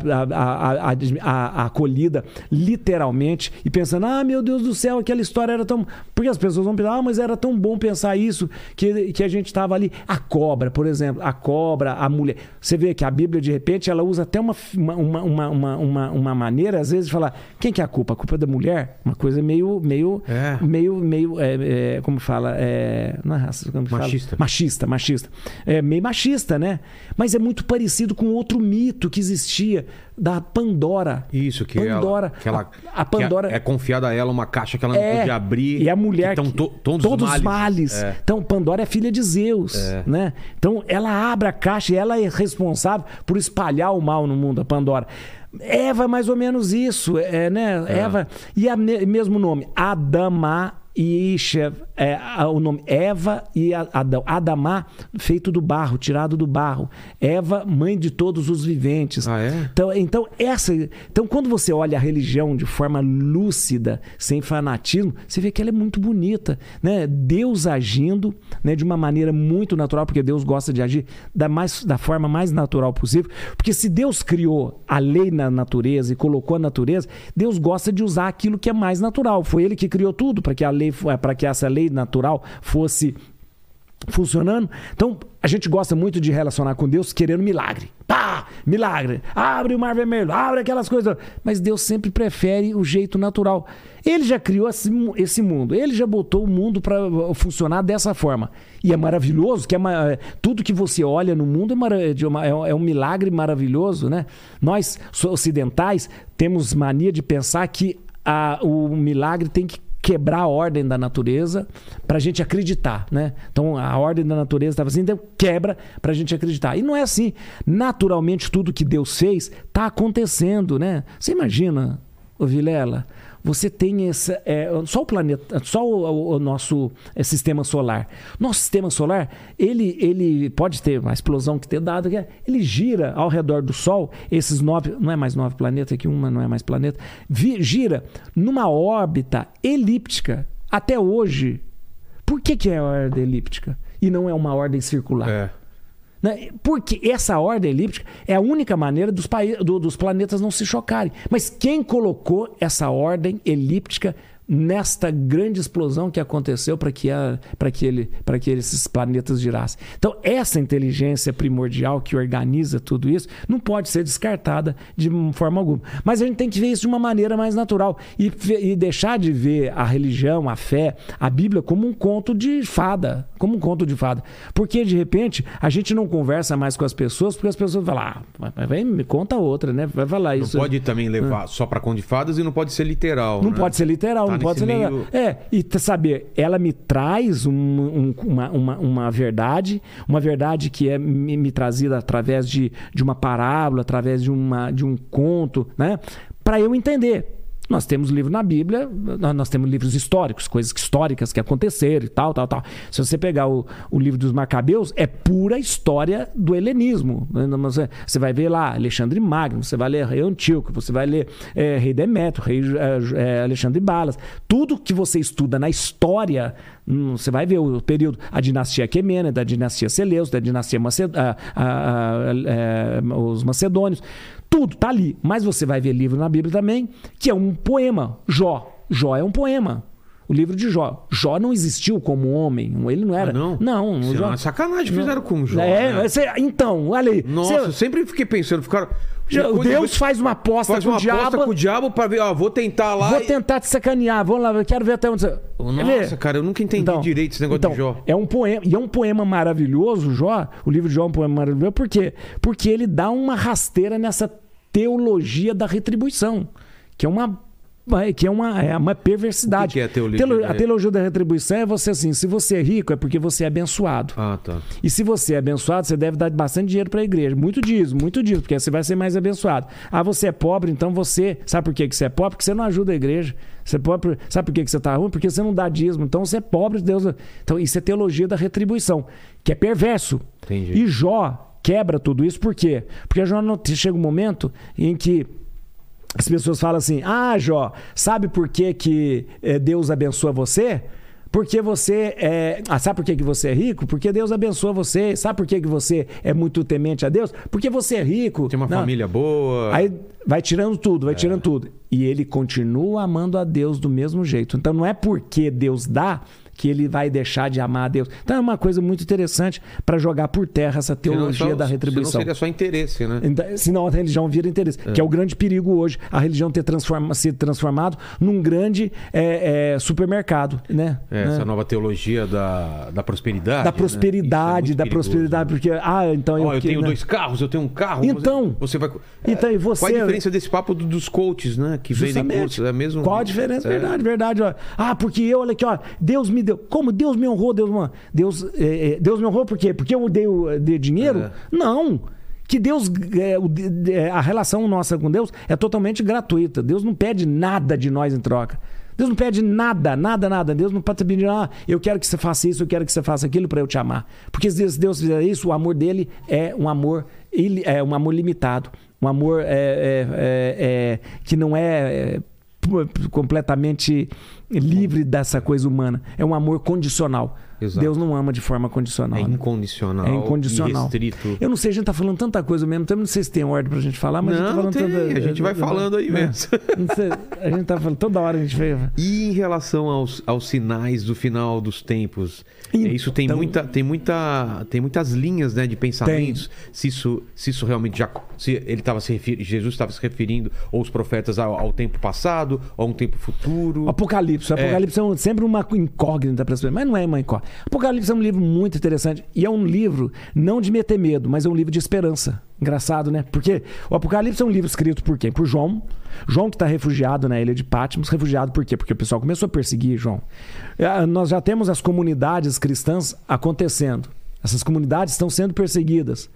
acolhida literalmente e pensando, ah, meu Deus do céu, aquela história era tão. Porque as pessoas vão pensar, ah, mas era tão bom pensar isso, que, que a gente estava ali. A cobra, por exemplo, a cobra, a mulher. Você vê que a Bíblia, de repente, ela usa até uma, uma, uma, uma, uma, maneira, às vezes, de falar, quem que é a culpa? A culpa é da mulher? Uma coisa meio. meio É. meio, meio é, é, como fala, é, não é raça, como que fala? Machista. machista, machista, é meio machista, né? Mas é muito parecido com outro mito que existia da Pandora. Isso, que Pandora. ela, que ela- a, a Pandora é, é confiada a ela uma caixa que ela não é, abrir. E a mulher. Então, to, todos, os males. É. Então, Pandora é filha de Zeus. É. Né? Então, ela abre a caixa e ela é responsável por espalhar o mal no mundo, a Pandora. Eva é mais ou menos isso, é, né? Eva. E a me- mesmo nome, Adama e Isha, é, o nome Eva e Adão. Adamá, feito do barro, tirado do barro. Eva, mãe de todos os viventes. Ah, é? Então, então, essa, então, quando você olha a religião de forma lúcida, sem fanatismo, você vê que ela é muito bonita. Né? Deus agindo né, de uma maneira muito natural, porque Deus gosta de agir da, mais, da forma mais natural possível. Porque se Deus criou a lei na natureza e colocou a natureza, Deus gosta de usar aquilo que é mais natural. Foi Ele que criou tudo para que a lei, para que essa lei natural fosse funcionando. Então, a gente gosta muito de relacionar com Deus querendo milagre. Pá! Milagre! Abre o mar vermelho, abre aquelas coisas. Mas Deus sempre prefere o jeito natural. Ele já criou esse mu- esse mundo. Ele já botou o mundo para funcionar dessa forma. E é maravilhoso, que é é, tudo que você olha no mundo é, é um- é milagre maravilhoso, né? Nós ocidentais temos mania de pensar que a- o milagre tem que quebrar a ordem da natureza para a gente acreditar, né? Então a ordem da natureza estava assim, então quebra para a gente acreditar. E não é assim. Naturalmente tudo que Deus fez está acontecendo, né? Você imagina, Vilela, você tem essa, é, só o planeta, só o, o- nosso é, sistema solar. Nosso sistema solar, ele, ele pode ter uma explosão que ter dado, é- ele gira ao redor do Sol, esses nove, não é mais nove planetas, que uma não é mais planeta, vi- gira numa órbita elíptica até hoje. Por que, que é a ordem elíptica e não é uma ordem circular? É. Né? Porque essa ordem elíptica é a única maneira dos, do- dos planetas não se chocarem. Mas quem colocou essa ordem elíptica nesta grande explosão que aconteceu para que, a, que, ele, que esses planetas girassem. Então, essa inteligência primordial que organiza tudo isso não pode ser descartada de forma alguma. Mas a gente tem que ver isso de uma maneira mais natural e, e deixar de ver a religião, a fé, a Bíblia como um conto de fada, como um conto de fada. Porque, de repente, a gente não conversa mais com as pessoas porque as pessoas falam, ah, vai, me conta outra, né? Vai falar isso. Não pode também levar só para conto de fadas e não pode ser literal. Não né? pode ser literal, não pode ser meio... É, e saber, ela me traz um, um, uma, uma, uma, verdade, uma verdade que é me, me trazida através de, de uma parábola, através de, uma, de um conto, né? Para eu entender. Nós temos livro na Bíblia, nós temos livros históricos, coisas históricas que aconteceram e tal, tal, tal. Se você pegar o, o livro dos Macabeus, é pura história do helenismo. Você vai ver lá Alexandre Magno, você vai ler Rei Antíoco, você vai ler é, Rei Demétrio, Rei é, Alexandre Balas. Tudo que você estuda na história, hum, você vai ver o período, a dinastia Aquemênida, a dinastia Seleucida, a dinastia Maced... a, a, a, é, os Macedônios. Tudo tá ali. Mas você vai ver livro na Bíblia também, que é um poema. Jó. Jó é um poema. O livro de Jó. Jó não existiu como homem. Ele não era. Ah, não? Não. Jó... É uma sacanagem não. fizeram com Jó. É, né? então, olha aí. Nossa, eu sempre fiquei pensando, ficaram. Deus faz uma aposta faz com uma o diabo. aposta com o diabo pra ver, ó, vou tentar lá. Vou e... tentar te sacanear, vamos lá, quero ver até onde você. Nossa, cara, eu nunca entendi então, direito esse negócio então, de Jó. É um poema, e é um poema maravilhoso, Jó. O livro de Jó é um poema maravilhoso, por quê? Porque ele dá uma rasteira nessa teologia da retribuição, que é uma que é uma, é uma perversidade. O que, é a teologia? A teologia da retribuição é você assim, se você é rico é porque você é abençoado. Ah, tá. E se você é abençoado, você deve dar bastante dinheiro para a igreja. Muito dízimo, muito dízimo, porque você vai ser mais abençoado. Ah, você é pobre, então você... Sabe por que você é pobre? Porque você não ajuda a igreja. Você é pobre, sabe por que você está ruim? Porque você não dá dízimo. Então você é pobre, Deus... Então isso é teologia da retribuição, que é perverso. Entendi. E Jó quebra tudo isso, por quê? Porque Jó não, chega um momento em que as pessoas falam assim: Ah, Jó, sabe por que, que eh, Deus abençoa você? Porque você é. Ah, sabe por que, que você é rico? Porque Deus abençoa você. Sabe por que, que você é muito temente a Deus? Porque você é rico. Tem uma Não. família boa. Aí vai tirando tudo, vai é. tirando tudo. E ele continua amando a Deus do mesmo jeito. Então não é porque Deus dá que ele vai deixar de amar a Deus. Então é uma coisa muito interessante para jogar por terra essa teologia só, da retribuição. Senão seria só interesse, né? Então, senão a religião vira interesse, é. que é o grande perigo hoje, a religião ter transforma, se transformado num grande é, é, supermercado, né? É, essa né? nova teologia da, da prosperidade. Da né? prosperidade, né? da perigoso, prosperidade, porque ah, então eu, oh, eu tenho né? dois carros, eu tenho um carro. Então, você vai. Então e você? Qual a diferença desse papo dos coaches, né? Que vendem cursos, é mesmo. Qual a diferença? Verdade, verdade. Ó. Ah, porque eu, olha aqui, ó, Deus me deu. Como Deus me honrou, Deus, Deus, é, é, Deus me honrou por quê? Porque eu dei, dei dinheiro? É. Não. Que Deus, é, a relação nossa com Deus é totalmente gratuita. Deus não pede nada de nós em troca. Deus não pede nada, nada, nada. Deus não pode pedir, ah, eu quero que você faça isso, eu quero que você faça aquilo para eu te amar. Porque se Deus fizer isso, o amor dele é um amor, é um amor limitado. Um amor é, é, é, que não é completamente livre dessa coisa humana. É um amor condicional. Exato. Deus não ama de forma condicional. É incondicional. É incondicional. Restrito. Eu não sei, a gente tá falando tanta coisa mesmo. Não sei se tem ordem pra gente falar, mas não, a gente tá falando tem. Tanta... A gente vai falando aí mesmo. Sei, a gente tá falando toda hora a gente. E em relação aos, aos sinais do final dos tempos? Então... Isso tem muita, tem muita, tem muitas linhas, né, de pensamentos. Tem. Se isso, se isso realmente já, se ele estava se referindo, Jesus estava se referindo ou os profetas ao, ao, tempo passado ou a um tempo futuro. Apocalipse, Apocalipse é, é sempre uma incógnita para as pessoas, mas não é uma incógnita. Apocalipse é um livro muito interessante e é um livro não de meter medo, mas é um livro de esperança. Engraçado, né? Porque o Apocalipse é um livro escrito por quem? Por João. João que está refugiado na ilha de Patmos. Refugiado por quê? Porque o pessoal começou a perseguir João. É, nós já temos as comunidades cristãs acontecendo. Essas comunidades estão sendo perseguidas.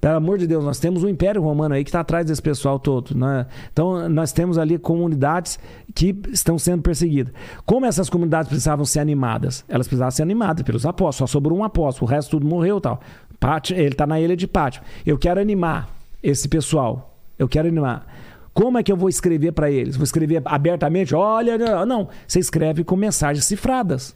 Pelo amor de Deus, nós temos o Império Romano aí que está atrás desse pessoal todo. Né? Então, nós temos ali comunidades que estão sendo perseguidas. Como essas comunidades precisavam ser animadas? Elas precisavam ser animadas pelos apóstolos. Só sobrou um apóstolo, o resto tudo morreu tal. Pátio, ele está na ilha de Pátio. Eu quero animar esse pessoal. Eu quero animar. Como é que eu vou escrever para eles? Vou escrever abertamente? Olha, não. Você escreve com mensagens cifradas.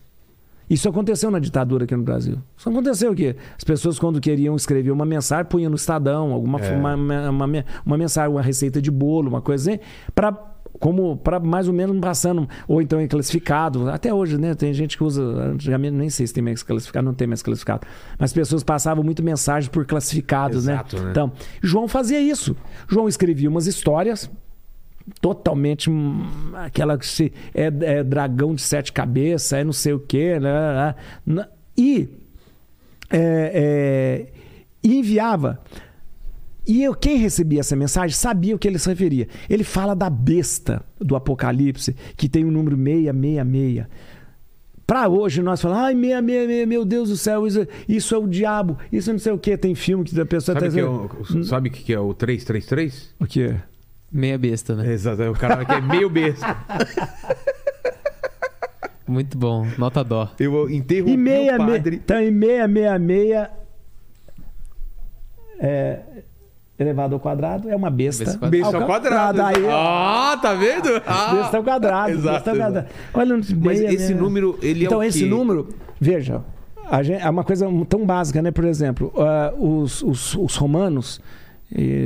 Isso aconteceu na ditadura aqui no Brasil. Isso aconteceu o quê? As pessoas, quando queriam escrever uma mensagem, punham no Estadão, alguma é. uma, uma, uma, uma, mensagem, uma receita de bolo, uma coisa assim, para como para mais ou menos passando, ou então em classificado. Até hoje, né? Tem gente que usa, antigamente nem sei se tem mais classificado, não tem mais classificado. Mas pessoas passavam muito mensagem por classificados, Exato, né? né? Então, João fazia isso. João escrevia umas histórias totalmente hum, aquela que se é, é dragão de sete cabeças, é não sei o quê, né? E é, é, enviava. E eu, quem recebia essa mensagem sabia o que ele se referia. Ele fala da besta do Apocalipse, que tem o número 666. Para hoje nós falamos, ai, 666, meu Deus do céu, isso, isso é o diabo, isso não sei o que. Tem filme que a pessoa Sabe tá que é o, sabe o que é o 333? O que? Meia besta, né? Exato, é o cara que é meio besta. Muito bom. Nota dó. Eu interrompi E meia, o me- padre. então, e meia, meia, meia é, elevado ao quadrado é uma besta. Besta ao Besta ao quadrado. Aí, Ah, tá vendo? Ah. besta ao quadrado. Exato, besta ao quadrado. Olha, Mas meia, esse meia. número, ele é Então, o esse quê? número, veja, a gente- é uma coisa tão básica, né? Por exemplo, ah, os, os, os romanos,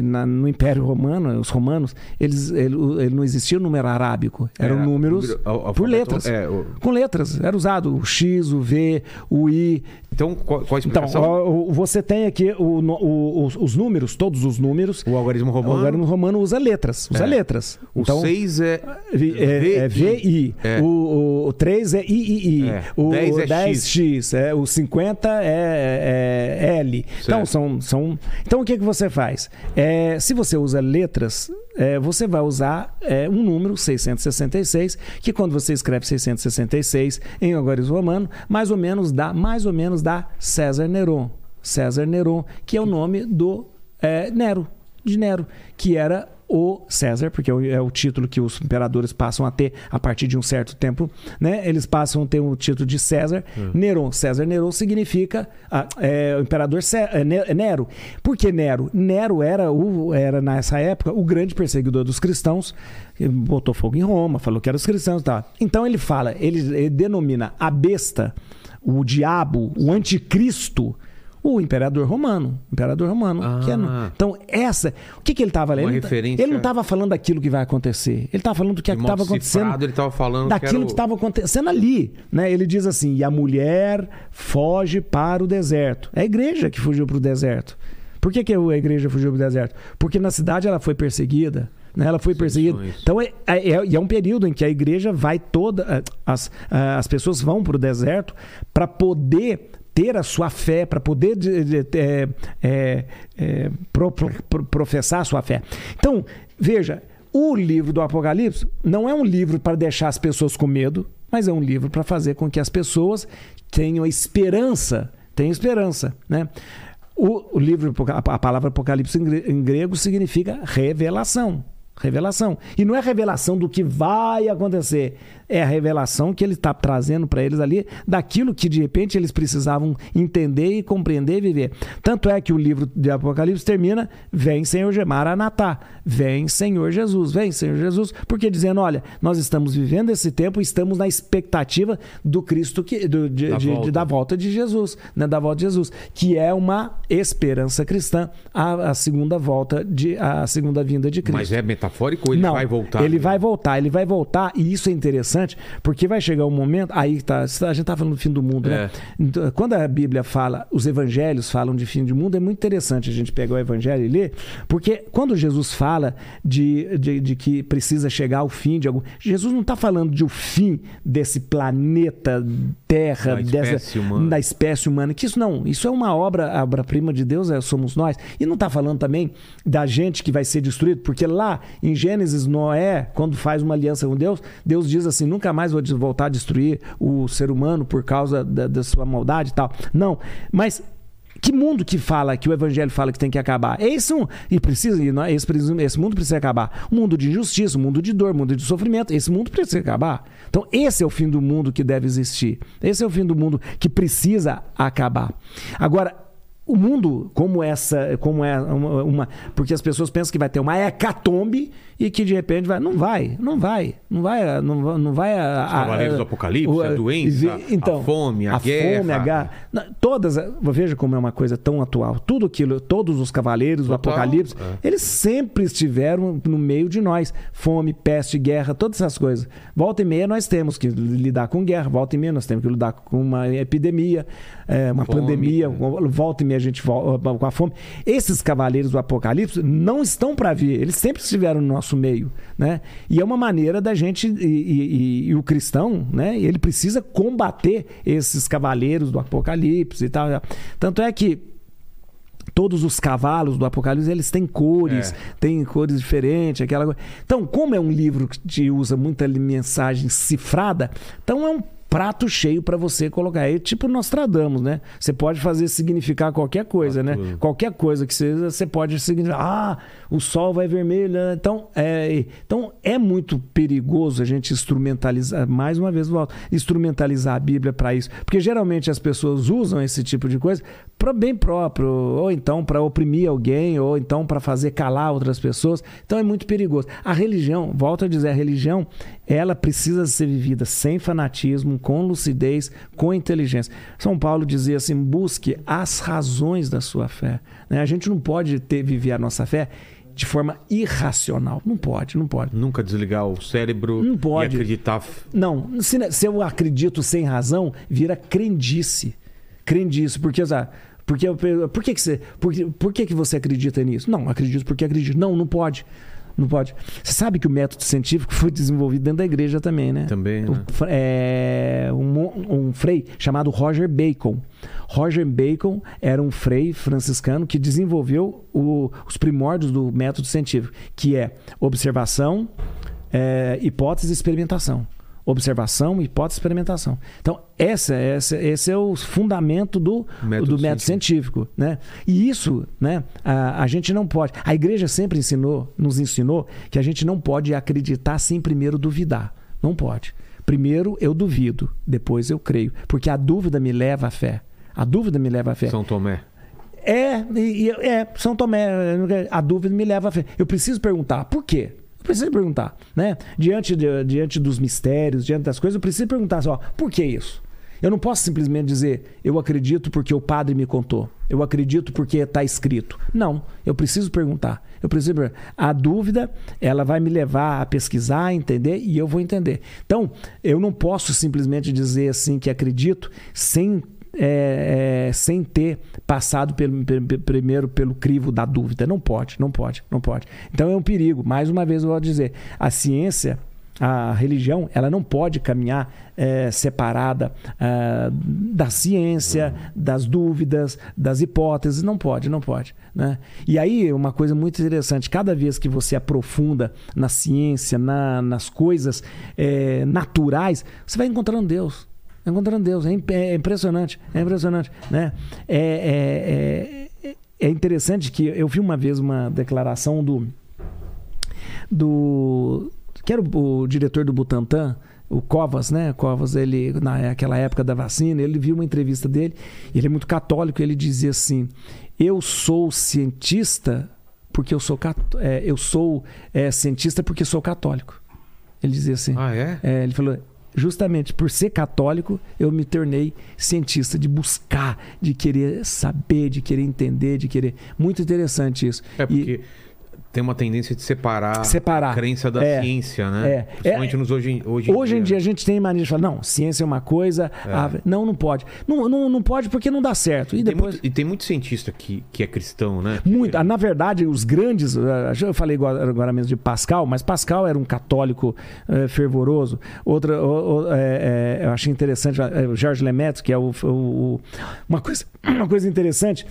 na- no Império Romano, os romanos, eles, ele, ele não existia o número arábico, eram É, números número- por letras. é, o- Com letras. Era usado o X, o V, o I. Então, qual, qual a Então, explicação? ó, o- você tem aqui o o- os, os números, todos os números. o algarismo O romano. algarismo romano usa letras. Usa É. letras. O então, 6 é. Vi- É, é VI. É. O, o 3 é III. É. O 10 é 10X. É, o 50 é, é L. Então, são, são. Então, o que, que você faz? É, se você usa letras, é, você vai usar é, um número, 666, que quando você escreve 666 em algarismo romano, mais ou menos dá, mais ou menos dá César Neron. César Neron, que é o nome do é, Nero, de Nero, que era o César, porque é o- é o título que os imperadores passam a ter a partir de um certo tempo, né? Eles passam a ter o título de César. Neron, César Neron significa ah, é, o imperador Cé- é, é Nero. Por que Nero? Nero era, o, era nessa época o grande perseguidor dos cristãos. Botou fogo em Roma, falou que eram os cristãos, e tal. Então ele fala, ele, ele denomina a besta, o diabo, o anticristo. O imperador romano, imperador romano, que é Ah. então essa, o que que ele estava lendo? Ele tá- referência- Ele não estava falando daquilo que vai acontecer. Ele estava falando do que estava acontecendo cifrado, ele estava falando daquilo que estava acontecendo ali, né? Ele diz assim: "E a mulher foge para o deserto". É a igreja que fugiu para o deserto. Por que, que a igreja fugiu para o deserto? Porque na cidade ela foi perseguida. Né? Ela foi perseguida. Então é, é, é- é um período em que a igreja vai toda. As, ah, as pessoas vão para o deserto para poder ter a sua fé, para poder de- de- de- é, é, é, pro- pro- pro- professar a sua fé. Então, veja, o livro do Apocalipse não é um livro para deixar as pessoas com medo, mas é um livro para fazer com que as pessoas tenham esperança. Tenham esperança. Né? O, o livro, a palavra Apocalipse em grego significa revelação. Revelação. E não é revelação do que vai acontecer, é a revelação que ele está trazendo para eles ali daquilo que de repente eles precisavam entender e compreender e viver. Tanto é que o livro de Apocalipse termina: Vem Senhor Gemaranatá, vem Senhor Jesus, vem Senhor Jesus, porque dizendo: Olha, nós estamos vivendo esse tempo e estamos na expectativa do Cristo, que, do, de- Da de- de- volta. da volta de Jesus, né, da volta de Jesus, que é uma esperança cristã, a, a segunda volta de a segunda vinda de Cristo. Mas é metafórico ele Não, vai voltar? Ele vai voltar, ele vai voltar, e isso é interessante, porque vai chegar um momento. Aí tá, a gente tá falando do fim do mundo, né? É. Então, Quando a Bíblia fala, os evangelhos falam de fim do mundo, é muito interessante a gente pegar o evangelho e ler, porque quando Jesus fala de, de, de que precisa chegar ao fim de algum. Jesus não está falando de o fim desse planeta Terra, Da dessa, espécie humana. da espécie humana. Que isso não, isso é uma obra, obra-prima de Deus, é, somos nós. E não está falando também da gente que vai ser destruído, porque lá em Gênesis, Noé, quando faz uma aliança com Deus, Deus diz assim: nunca mais vou voltar a destruir o ser humano por causa da, da sua maldade e tal. Não, mas. Que mundo que fala, que o evangelho fala que tem que acabar? Esse um, e precisa, não- esse, esse mundo precisa acabar. Um mundo de injustiça, um mundo de dor, um mundo de sofrimento. Esse mundo precisa acabar. Então, esse é o fim do mundo que deve existir. Esse é o fim do mundo que precisa acabar. Agora, o mundo, como essa, como é uma, uma- Porque as pessoas pensam que vai ter uma hecatombe e que de repente vai. Não vai, não vai. Não vai. Não, vai- não vai a, Os Cavaleiros do Apocalipse, a doença, a fome, a guerra. fome, a guerra. Todas. Veja como é uma coisa tão atual. Tudo aquilo, todos os cavaleiros do Apocalipse, é. eles sempre estiveram no meio de nós. Fome, peste, guerra, todas essas coisas. Volta e meia nós temos que lidar com guerra, volta e meia nós temos que lidar com uma epidemia, é, uma Fome, pandemia, é. volta e meia a gente volta com a fome. Esses cavaleiros do Apocalipse não estão para vir, eles sempre estiveram no nosso meio, né? E é uma maneira da gente e, e- e- o cristão, né? Ele precisa combater esses cavaleiros do Apocalipse e tal. Tanto é que todos os cavalos do Apocalipse eles têm cores, É. têm cores diferentes, aquela coisa. Então, como é um livro que usa muita mensagem cifrada, então é um prato cheio para você colocar. É tipo Nostradamus, né? Você pode fazer significar qualquer coisa, né? tudo. Qualquer coisa que seja, você pode significar. Ah, o sol vai vermelho. né? Então é, então é muito perigoso a gente instrumentalizar, mais uma vez, volto, instrumentalizar a Bíblia para isso. Porque geralmente as pessoas usam esse tipo de coisa para bem próprio, ou então para oprimir alguém, ou então para fazer calar outras pessoas. Então é muito perigoso. A religião, volto a dizer, a religião, ela precisa ser vivida sem fanatismo, com lucidez, com inteligência. São Paulo dizia assim: busque as razões da sua fé. né? A gente não pode ter, viver a nossa fé de forma irracional. Não pode, não pode. Nunca desligar o cérebro Não pode. e acreditar. Não, se, se eu acredito sem razão, vira crendice. Crendice, porque, sabe, porque por que, que você, por, que- por que, que você acredita nisso? Não, acredito porque acredito. Não, não pode. Não pode. Você sabe que o método científico foi desenvolvido dentro da igreja também, né? Também, O né? fra- é, um, um frei chamado Roger Bacon. Roger Bacon era um frei franciscano que desenvolveu o- os primórdios do método científico, que é observação, é, hipótese e experimentação. Observação, hipótese e experimentação. Então, essa, essa, esse é o fundamento do Método do método científico. né? E isso, né, a, a gente não pode. A igreja sempre ensinou, nos ensinou que a gente não pode acreditar sem primeiro duvidar. Não pode. Primeiro eu duvido, depois eu creio. Porque a dúvida me leva à fé. A dúvida me leva à fé. São Tomé. É, e- é, São Tomé, a dúvida me leva a fé. Eu preciso perguntar, por quê? Eu preciso perguntar, né? Diante, de- diante dos mistérios, diante das coisas, eu preciso perguntar assim, ó, por que isso? Eu não posso simplesmente dizer, eu acredito porque o padre me contou. Eu acredito porque está escrito. Não, eu preciso perguntar. Eu preciso perguntar. A dúvida, ela vai me levar a pesquisar, a entender e eu vou entender. Então, eu não posso simplesmente dizer assim que acredito sem é, é, sem ter passado pelo, pe- pe- primeiro pelo crivo da dúvida. Não pode, não pode, não pode. Então é um perigo. Mais uma vez eu vou dizer, a ciência, a religião, ela não pode caminhar é, separada ah, da ciência, das dúvidas, das hipóteses. Não pode, não pode. Né? E aí, uma coisa muito interessante: cada vez que você aprofunda na ciência, na- nas coisas é, naturais, você vai encontrando Deus. Encontrando Deus. É, é impressionante. É impressionante. Né? É, é, é, é interessante que eu vi uma vez uma declaração do. do que era o, o diretor do Butantan, o Covas, né? Covas, ele, naquela época da vacina, ele viu uma entrevista dele, ele é muito católico, ele dizia assim: Eu sou cientista porque eu sou, é, eu sou é, cientista porque sou católico. Ele dizia assim. Ah, é? É, ele falou, justamente por ser católico, eu me tornei cientista, de buscar, de querer saber, de querer entender, de querer. Muito interessante isso. É E- porque tem uma tendência de separar, Separar. a crença da É. ciência, né? É. Principalmente É. nos hoje, hoje, em Hoje em dia dia. a gente tem mania de falar, não, ciência é uma coisa, ah, não, não pode. Não, não, não pode porque não dá certo. E Tem depois. muito- e tem muito cientista que, que é cristão, né? Muito. Ah, Na verdade, os grandes. ah, Eu falei agora agora mesmo de Pascal, mas Pascal era um católico eh, fervoroso. Outra. é, é, eu achei interessante, eh, o Georges Lemaitre, que é o, o- o- uma, coisa, uma coisa interessante.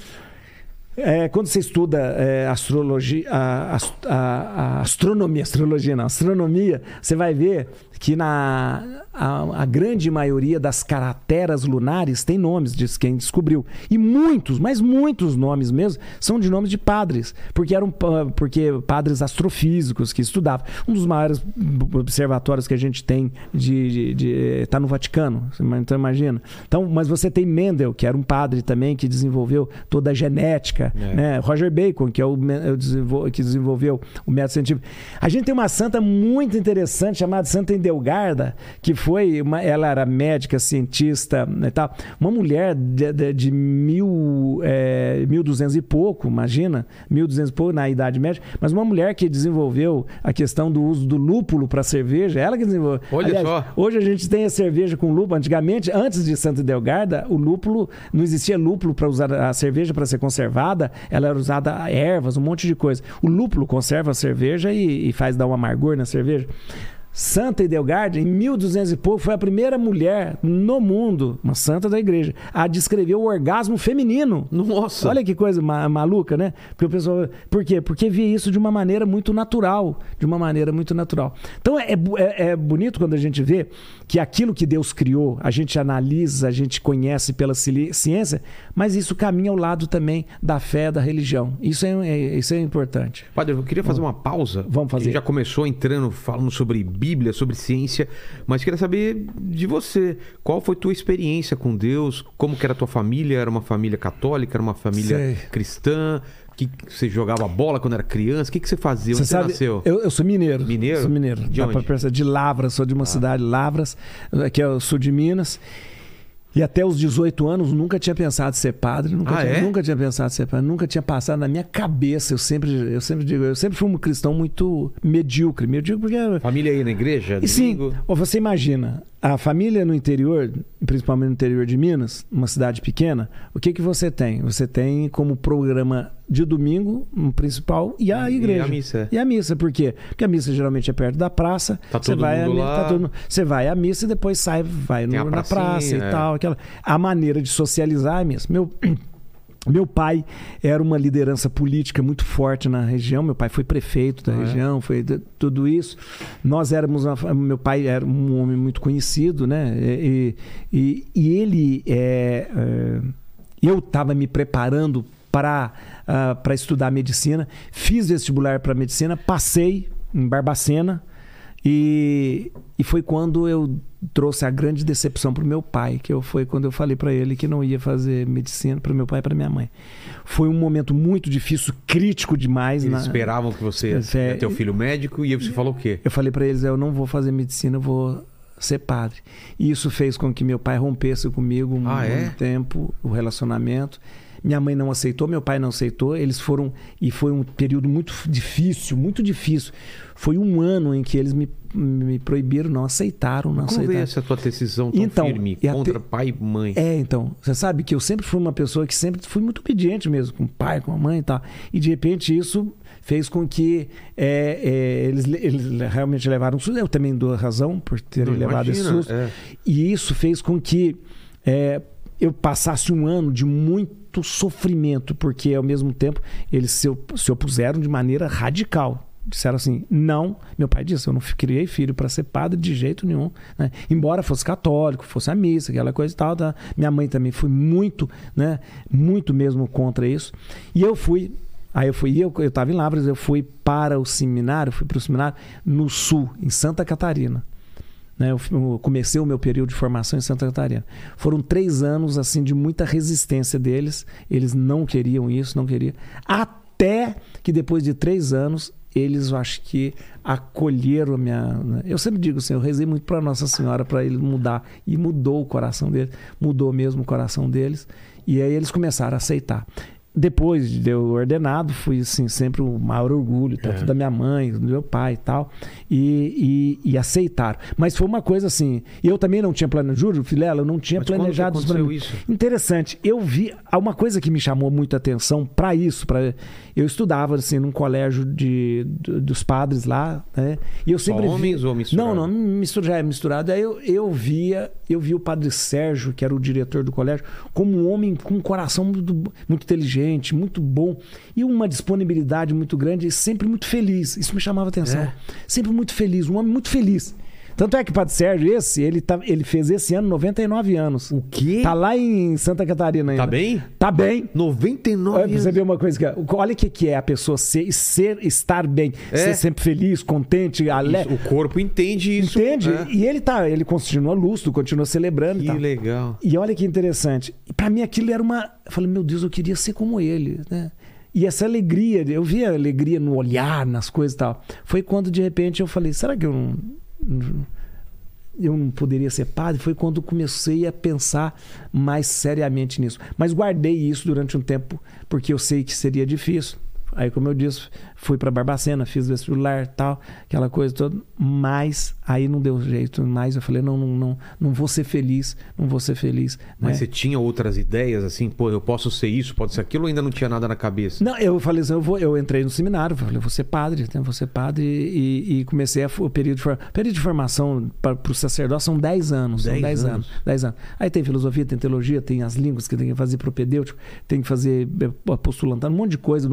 É, quando você estuda é, astrologia, a, a- a- astronomia, astrologia não, astronomia, você vai ver que na a, grande maioria das crateras lunares tem nomes de quem descobriu e muitos, mas muitos nomes mesmo são de nomes de padres, porque eram porque padres astrofísicos que estudavam. Um dos maiores observatórios que a gente tem de, de, está no Vaticano, então imagina. Então, mas você tem Mendel, que era um padre também que desenvolveu toda a genética, É. né? Roger Bacon, que é o, que desenvolveu o método científico. A gente tem uma santa muito interessante chamada Santa Endelgarda, que foi uma, ela era médica, cientista, né, tal. Uma mulher de, de, de mil, é, 1200 e pouco, imagina, 1200 e pouco na Idade Média, mas uma mulher que desenvolveu a questão do uso do lúpulo para cerveja, ela que desenvolveu. Olha só. Hoje a gente tem a cerveja com lúpulo. Antigamente, antes de Santa Delgarda, o lúpulo não existia lúpulo para usar a cerveja para ser conservada. Ela era usada ervas, um monte de coisa. O lúpulo conserva a cerveja e, e faz dar um amargor na cerveja. Santa Edelgarda, em 1200 e pouco, foi a primeira mulher no mundo, uma santa da igreja, a descrever o orgasmo feminino. Nossa. Olha que coisa ma- maluca, né? Porque o pessoal. Por quê? Porque via isso de uma maneira muito natural. De uma maneira muito natural. Então é, bu- é- é bonito quando a gente vê que aquilo que Deus criou, a gente analisa, a gente conhece pela ci- ciência, mas isso caminha ao lado também da fé, da religião. Isso é, é- isso é importante. Padre, eu queria fazer uma pausa. Vamos fazer. A gente já começou entrando, falando sobre Bíblia, sobre ciência, mas queria saber de você. Qual foi tua experiência com Deus? Como que era a tua família? Era uma família católica? Era uma família Sei. cristã? Que você jogava bola quando era criança? O que, que você fazia? Onde Você você, sabe, nasceu? Eu, eu sou mineiro. Mineiro? Sou mineiro. De onde? perceber, de Lavras, sou de uma cidade, Lavras, que é o sul de Minas. E até os 18 anos nunca tinha pensado em ser padre, nunca, Ah, tinha, é? nunca tinha pensado em ser padre, nunca tinha passado na minha cabeça. Eu sempre, eu sempre digo, eu sempre fui um cristão muito medíocre, medíocre porque Família aí na igreja? e sim, domingo? ó, você imagina, a família no interior, principalmente no interior de Minas, uma cidade pequena, o que que você tem? Você tem como programa de domingo, um principal, e a E igreja. a missa. E a missa, por quê? Porque a missa geralmente é perto da praça. Tá você todo vai mundo à mi- lá. tá todo Você vai à missa e depois sai, vai no- a na praça e é. tal. Aquela, a maneira de socializar é a missa. Meu, Meu pai era uma liderança política muito forte na região. Meu pai foi prefeito da Ah, é? região, foi de- tudo isso. Nós éramos, uma meu pai era um homem muito conhecido, né? E, e- e ele, é, é, eu estava me preparando para para estudar medicina, fiz vestibular para medicina, passei em Barbacena e, e foi quando eu trouxe a grande decepção para o meu pai, que eu, foi quando eu falei para ele que não ia fazer medicina para meu pai e para minha mãe. Foi um momento muito difícil, crítico demais. Eles na- esperavam que você É, o filho médico e você falou o quê? eu falei para eles, eu não vou fazer medicina, eu vou ser padre. E isso fez com que meu pai rompesse comigo um, Ah, é? tempo, o relacionamento. Minha mãe não aceitou, meu pai não aceitou. Eles foram e foi um período muito difícil, muito difícil. Foi um ano em que eles me, me proibiram, não aceitaram, não Como aceitaram. essa tua decisão tão Então, firme contra pai e mãe? É, então, você sabe que eu sempre fui uma pessoa que sempre fui muito obediente mesmo, com o pai, com a mãe e tal. E de repente isso fez com que é, é, eles, eles realmente levaram um susto. Eu também dou razão por terem Não, levado esse imagina, susto. é. E isso fez com que é, eu passasse um ano de muito sofrimento, porque ao mesmo tempo eles se, se opuseram de maneira radical. Disseram assim: não. Meu pai disse: eu não criei filho para ser padre de jeito nenhum. né? Embora fosse católico, fosse a missa, aquela coisa e tal. tá? Minha mãe também foi muito, né? Muito mesmo contra isso. E eu fui. Aí eu fui, eu estava em Lavras, eu fui para o seminário, fui para o seminário no sul, em Santa Catarina. Né, eu comecei o meu período de formação em Santa Catarina. Foram três anos assim de muita resistência deles. Eles não queriam isso, não queriam. Até que depois de três anos eles, eu acho que acolheram a minha. né? Eu sempre digo assim, eu rezei muito para Nossa Senhora para ele mudar e mudou o coração deles, mudou mesmo o coração deles. E aí eles começaram a aceitar. Depois de eu ordenado, fui assim, sempre o maior orgulho, tanto É. da minha mãe, do meu pai e tal, e, e, e aceitaram. Mas foi uma coisa assim, e eu também não tinha planejado, juro, Filela, eu não tinha Mas planejado isso pra isso? Interessante, eu vi, há uma coisa que me chamou muito a atenção para isso, para eu estudava assim num colégio de, do- dos padres lá, né? E eu Só sempre vi- homens ou misturado? Não, não, mistura, já é misturado. Aí eu, eu via, eu vi o padre Sérgio, que era o diretor do colégio, como um homem com um coração muito, muito inteligente inteligente, muito bom e uma disponibilidade muito grande e sempre muito feliz. Isso me chamava atenção. É. Sempre muito feliz, um homem muito feliz. Tanto é que o Padre Sérgio, esse, ele, tá, ele fez esse ano 99 anos. O quê? Tá lá em Santa Catarina ainda. Tá bem? Tá bem. 99 Olha, anos. Você vê uma coisa que. Olha o que, que é a pessoa ser, ser estar bem, É. ser sempre feliz, contente, alegre. Isso, o corpo entende isso. Entende? né? E ele tá, ele continua lúcido, continua celebrando e Que legal. E olha que interessante. Pra mim aquilo era uma. Eu falei, meu Deus, eu queria ser como ele, né? E essa alegria, eu via alegria no olhar, nas coisas e tal. Foi quando de repente eu falei, será que eu não- eu não poderia ser padre? Foi quando comecei a pensar mais seriamente nisso. Mas guardei isso durante um tempo, porque eu sei que seria difícil. Aí, como eu disse, fui para Barbacena, fiz vestibular tal, aquela coisa toda. Mas aí não deu jeito. Mas eu falei, não, não, não, não vou ser feliz, não vou ser feliz. Mas né? você tinha outras ideias, assim, pô, eu posso ser isso, pode ser aquilo, ou ainda não tinha nada na cabeça? Não, eu falei assim, eu, vou, eu entrei no seminário, falei, vou ser padre, né? vou ser padre e, e comecei a, o período de, período de formação para o sacerdócio são 10 anos, são 10 10 anos. anos. 10 anos. Aí tem filosofia, tem teologia, tem as línguas que tem que fazer propedêutico, tem que fazer eh, apostolantado, um monte de coisa,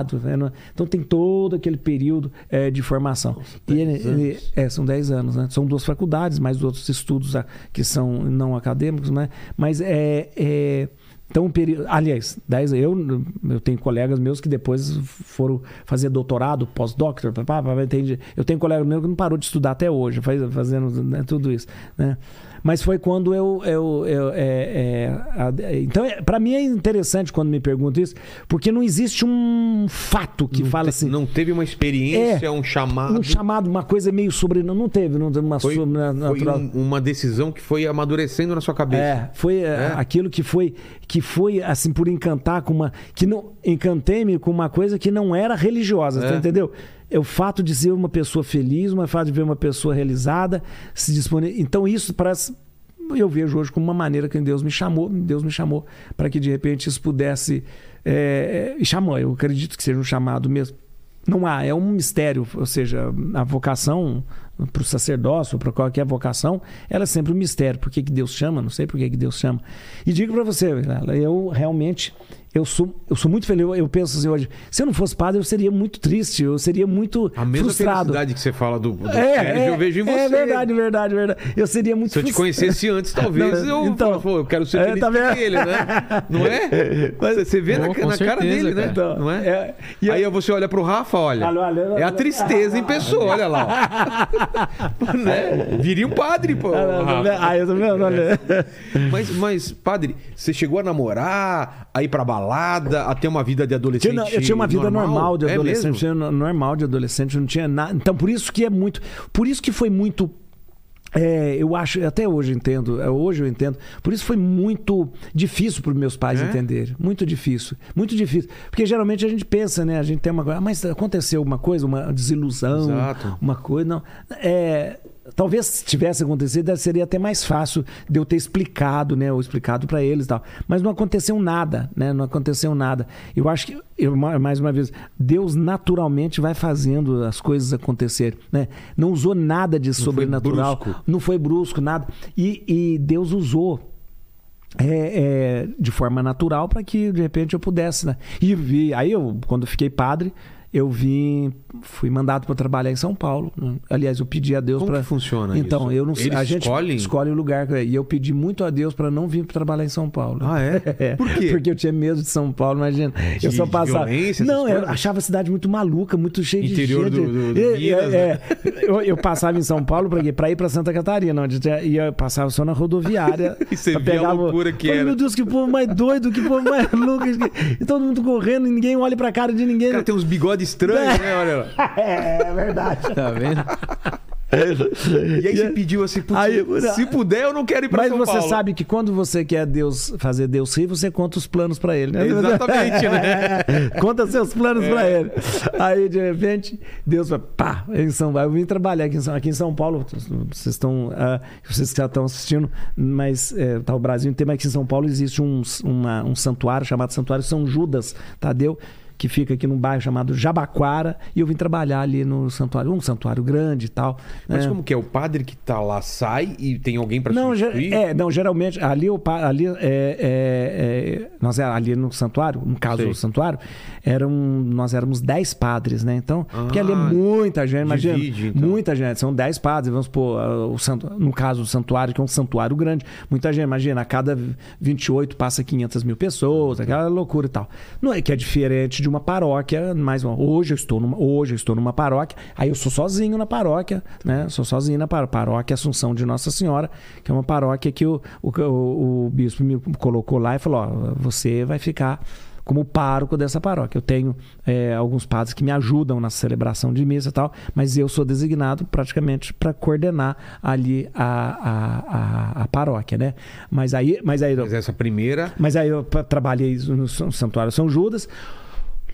noviciado, né? Não- então tem todo aquele período eh, de formação. e ele, 10 ele- é, são 10 anos, né? São duas faculdades, mais outros estudos ah, que são não acadêmicos, né? Mas é, é- então período, aliás, 10 eu eu tenho colegas meus que depois foram fazer doutorado, pós-doctor? Eu tenho colega meu que não parou de estudar até hoje, faz- fazendo né, tudo isso, né? Mas foi quando eu, eu, eu é, é, a- então para mim é interessante quando me perguntam isso, porque não existe um fato que não fala te- assim, Não teve uma experiência, É, um chamado. um chamado, uma coisa meio sobre. Não teve, não teve uma Foi, foi sobrenatural. um- uma decisão que foi amadurecendo na sua cabeça. É, foi é, É? aquilo que foi que foi assim por encantar com uma que não encantei-me com uma coisa que não era religiosa, É. entendeu? É o fato de ser uma pessoa feliz, o fato de ver uma pessoa realizada, se disponer. Então isso parece eu vejo hoje como uma maneira que Deus me chamou, Deus me chamou para que de repente isso pudesse é, é, e chamou. Eu acredito que seja um chamado mesmo. Não há, é um mistério, ou seja, a vocação para o sacerdócio, para qualquer vocação, ela é sempre um mistério. Por que, que Deus chama? Não sei por que, que Deus chama. E digo para você, eu realmente eu sou, eu sou muito feliz. Eu, eu penso assim hoje, se eu não fosse padre, eu seria muito triste, eu seria muito A mesma frustrado. felicidade que você fala do, do É, Sérgio, é, eu vejo em você. é verdade, verdade, verdade. Eu seria muito Se eu te conhecesse antes, talvez Não, eu então, pô, eu quero ser é, feliz tá que vendo? ele, né? Não é? Você- Você vê na, Pô, com na cara certeza, dele, né? cara. Então, Não é? é, e eu- Aí você olha pro Rafa, olha. Olha, olha, olha, é a tristeza em pessoa, olha lá. né? Viria um padre, pô. Rafa. Ah, eu tô vendo, olha. Mas, mas, padre, você chegou a namorar, a ir pra balada, a ter uma vida de adolescente? Não, eu tinha uma vida normal, de É adolescente, no- normal de adolescente, não tinha nada. Então por isso que é muito, por isso que foi muito é, eu acho, até hoje eu entendo, é, hoje eu entendo. Por isso foi muito difícil para os meus pais É? entenderem. Muito difícil. Muito difícil. Porque geralmente a gente pensa, né? A gente tem uma coisa, ah, mas aconteceu uma coisa, uma desilusão, Exato. uma coisa. Não. É, talvez se tivesse acontecido, seria até mais fácil de eu ter explicado, né? Ou explicado para eles e tal. Mas não aconteceu nada, né? Não aconteceu nada. Eu acho que, eu, ma- mais uma vez, Deus naturalmente vai fazendo as coisas acontecer, né? Não usou nada de foi sobrenatural. brusco. Não foi brusco, nada. E, e Deus usou é, é, de forma natural para que de repente eu pudesse, né? E vi, aí eu, quando eu fiquei padre, eu vim, fui mandado para trabalhar em São Paulo. né? Aliás, eu pedi a Deus Como para. que funciona Então, isso? eu não sei. Eles a gente escolhem? escolhe o lugar e eu pedi muito a Deus para não vir para trabalhar em São Paulo. Ah, é? Por quê? Porque eu tinha medo de São Paulo, imagina. De- eu só passava. não, eu achava a cidade muito maluca, muito cheia Interior de gente. do- do- do É, Minas, é, né? é. Eu, eu passava em São Paulo para quê? Para ir para Santa Catarina, onde e eu passava só na rodoviária. E você pra via a pegar o- loucura que Falei, era. Meu Deus, que povo mais doido, que povo mais louco. E todo mundo correndo, e ninguém olha pra cara de ninguém. Cara tem uns bigodes estranhos, né? Olha lá. É, é verdade. Tá vendo? E aí você pediu assim, putz, Aí- se puder, eu não quero ir pra Mas São você Paulo. sabe que quando você quer Deus fazer Deus rir, você conta os planos pra ele, né? Exatamente, né? conta seus planos pra É. ele. Aí de repente Deus vai, pá, em São Paulo. Eu vim trabalhar aqui em São, aqui em São Paulo. Vocês estão, ah, vocês já estão assistindo, mas é, tá o Brasil inteiro, mas aqui em São Paulo existe um, uma- um santuário chamado Santuário São Judas Tadeu. Que fica aqui num bairro chamado Jabaquara, e eu vim trabalhar ali no santuário, um santuário grande e tal. Mas né? como que é? O padre que tá lá sai e tem alguém ge- substituir? é, não, geralmente, ali, o ali é, é, é, nós era ali no santuário, no caso Sei. do santuário, eram, nós éramos 10 padres, né? Então, porque ali é Ah, muita gente, imagina, divide, então. muita gente, são 10 padres, vamos supor, ah, o santo, no caso o santuário, que é um santuário grande, muita gente, imagina, a cada 28 passa 500 mil pessoas, aquela loucura e tal. Não é que é diferente de uma paróquia, mas hoje eu estou numa, hoje eu estou numa paróquia, aí eu sou sozinho na paróquia, né? Sou sozinho na par- paróquia Assunção de Nossa Senhora, que é uma paróquia que o, o, o- o bispo me colocou lá e falou: ó, você vai ficar como pároco dessa paróquia. Eu tenho é, alguns padres que me ajudam na celebração de missa e tal, mas eu sou designado praticamente para coordenar ali a, a, a, a paróquia, né? Mas aí, mas aí, Mas essa primeira. mas aí eu trabalhei no Santuário São Judas.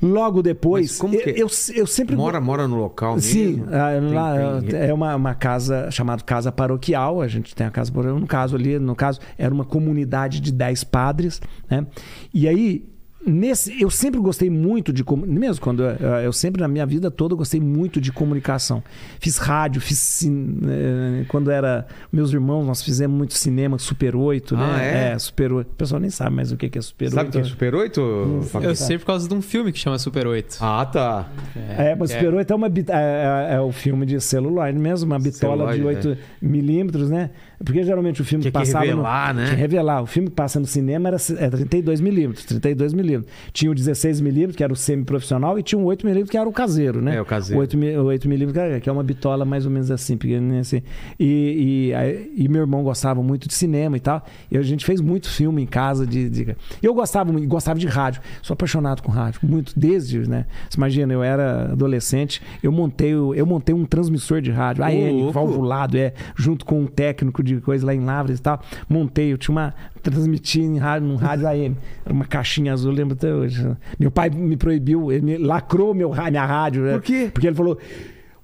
Logo depois, eu, que- eu, eu sempre Mora, mora no local Sim, mesmo? ah, Tem- lá tem- é uma, uma casa chamada Casa Paroquial. A gente tem a casa paroquial. No caso ali, no caso, era uma comunidade de 10 padres, né? E aí. Nesse, eu sempre gostei muito de mesmo quando eu, eu sempre na minha vida toda eu gostei muito de comunicação fiz rádio fiz eh, quando era meus irmãos nós fizemos muito cinema Super 8 Ah, né é? Super 8 o pessoal nem sabe mais o que que é Super Sabe 8 quem é Super 8? Fabio? Eu sei por causa de um filme que chama Super 8. Ah, tá. É, mas Super 8 é, uma, é, é- é o filme de celuloide mesmo, uma bitola de Celuloide, 8 milímetros, né? Porque geralmente o filme Tinha que passava. revelar, no, né? Tinha que revelar. O filme que passa no cinema era é 32 milímetros. 32 milímetros. Tinha o 16 milímetros, que era o semi-profissional, e tinha um 8 milímetros, que era o caseiro, né? É, o caseiro. 8, mi- o 8 milímetros, que é- que é uma bitola mais ou menos assim, pequenininha assim. E, e, e meu irmão gostava muito de cinema e tal. E a gente fez muito filme em casa de. de... Eu gostava muito, gostava de rádio. Sou apaixonado com rádio. Muito, desde, né? Você imagina, eu era adolescente, eu montei, o- eu montei um transmissor de rádio, AM, louco. valvulado, é, junto com um técnico de coisa lá em Lavras e tal. Montei, eu tinha uma. Transmitia em rádio, num rádio AM. Era uma caixinha azul, lembro até hoje. Meu pai me proibiu, ele me lacrou meu, minha rádio. né? Por quê? Porque ele falou.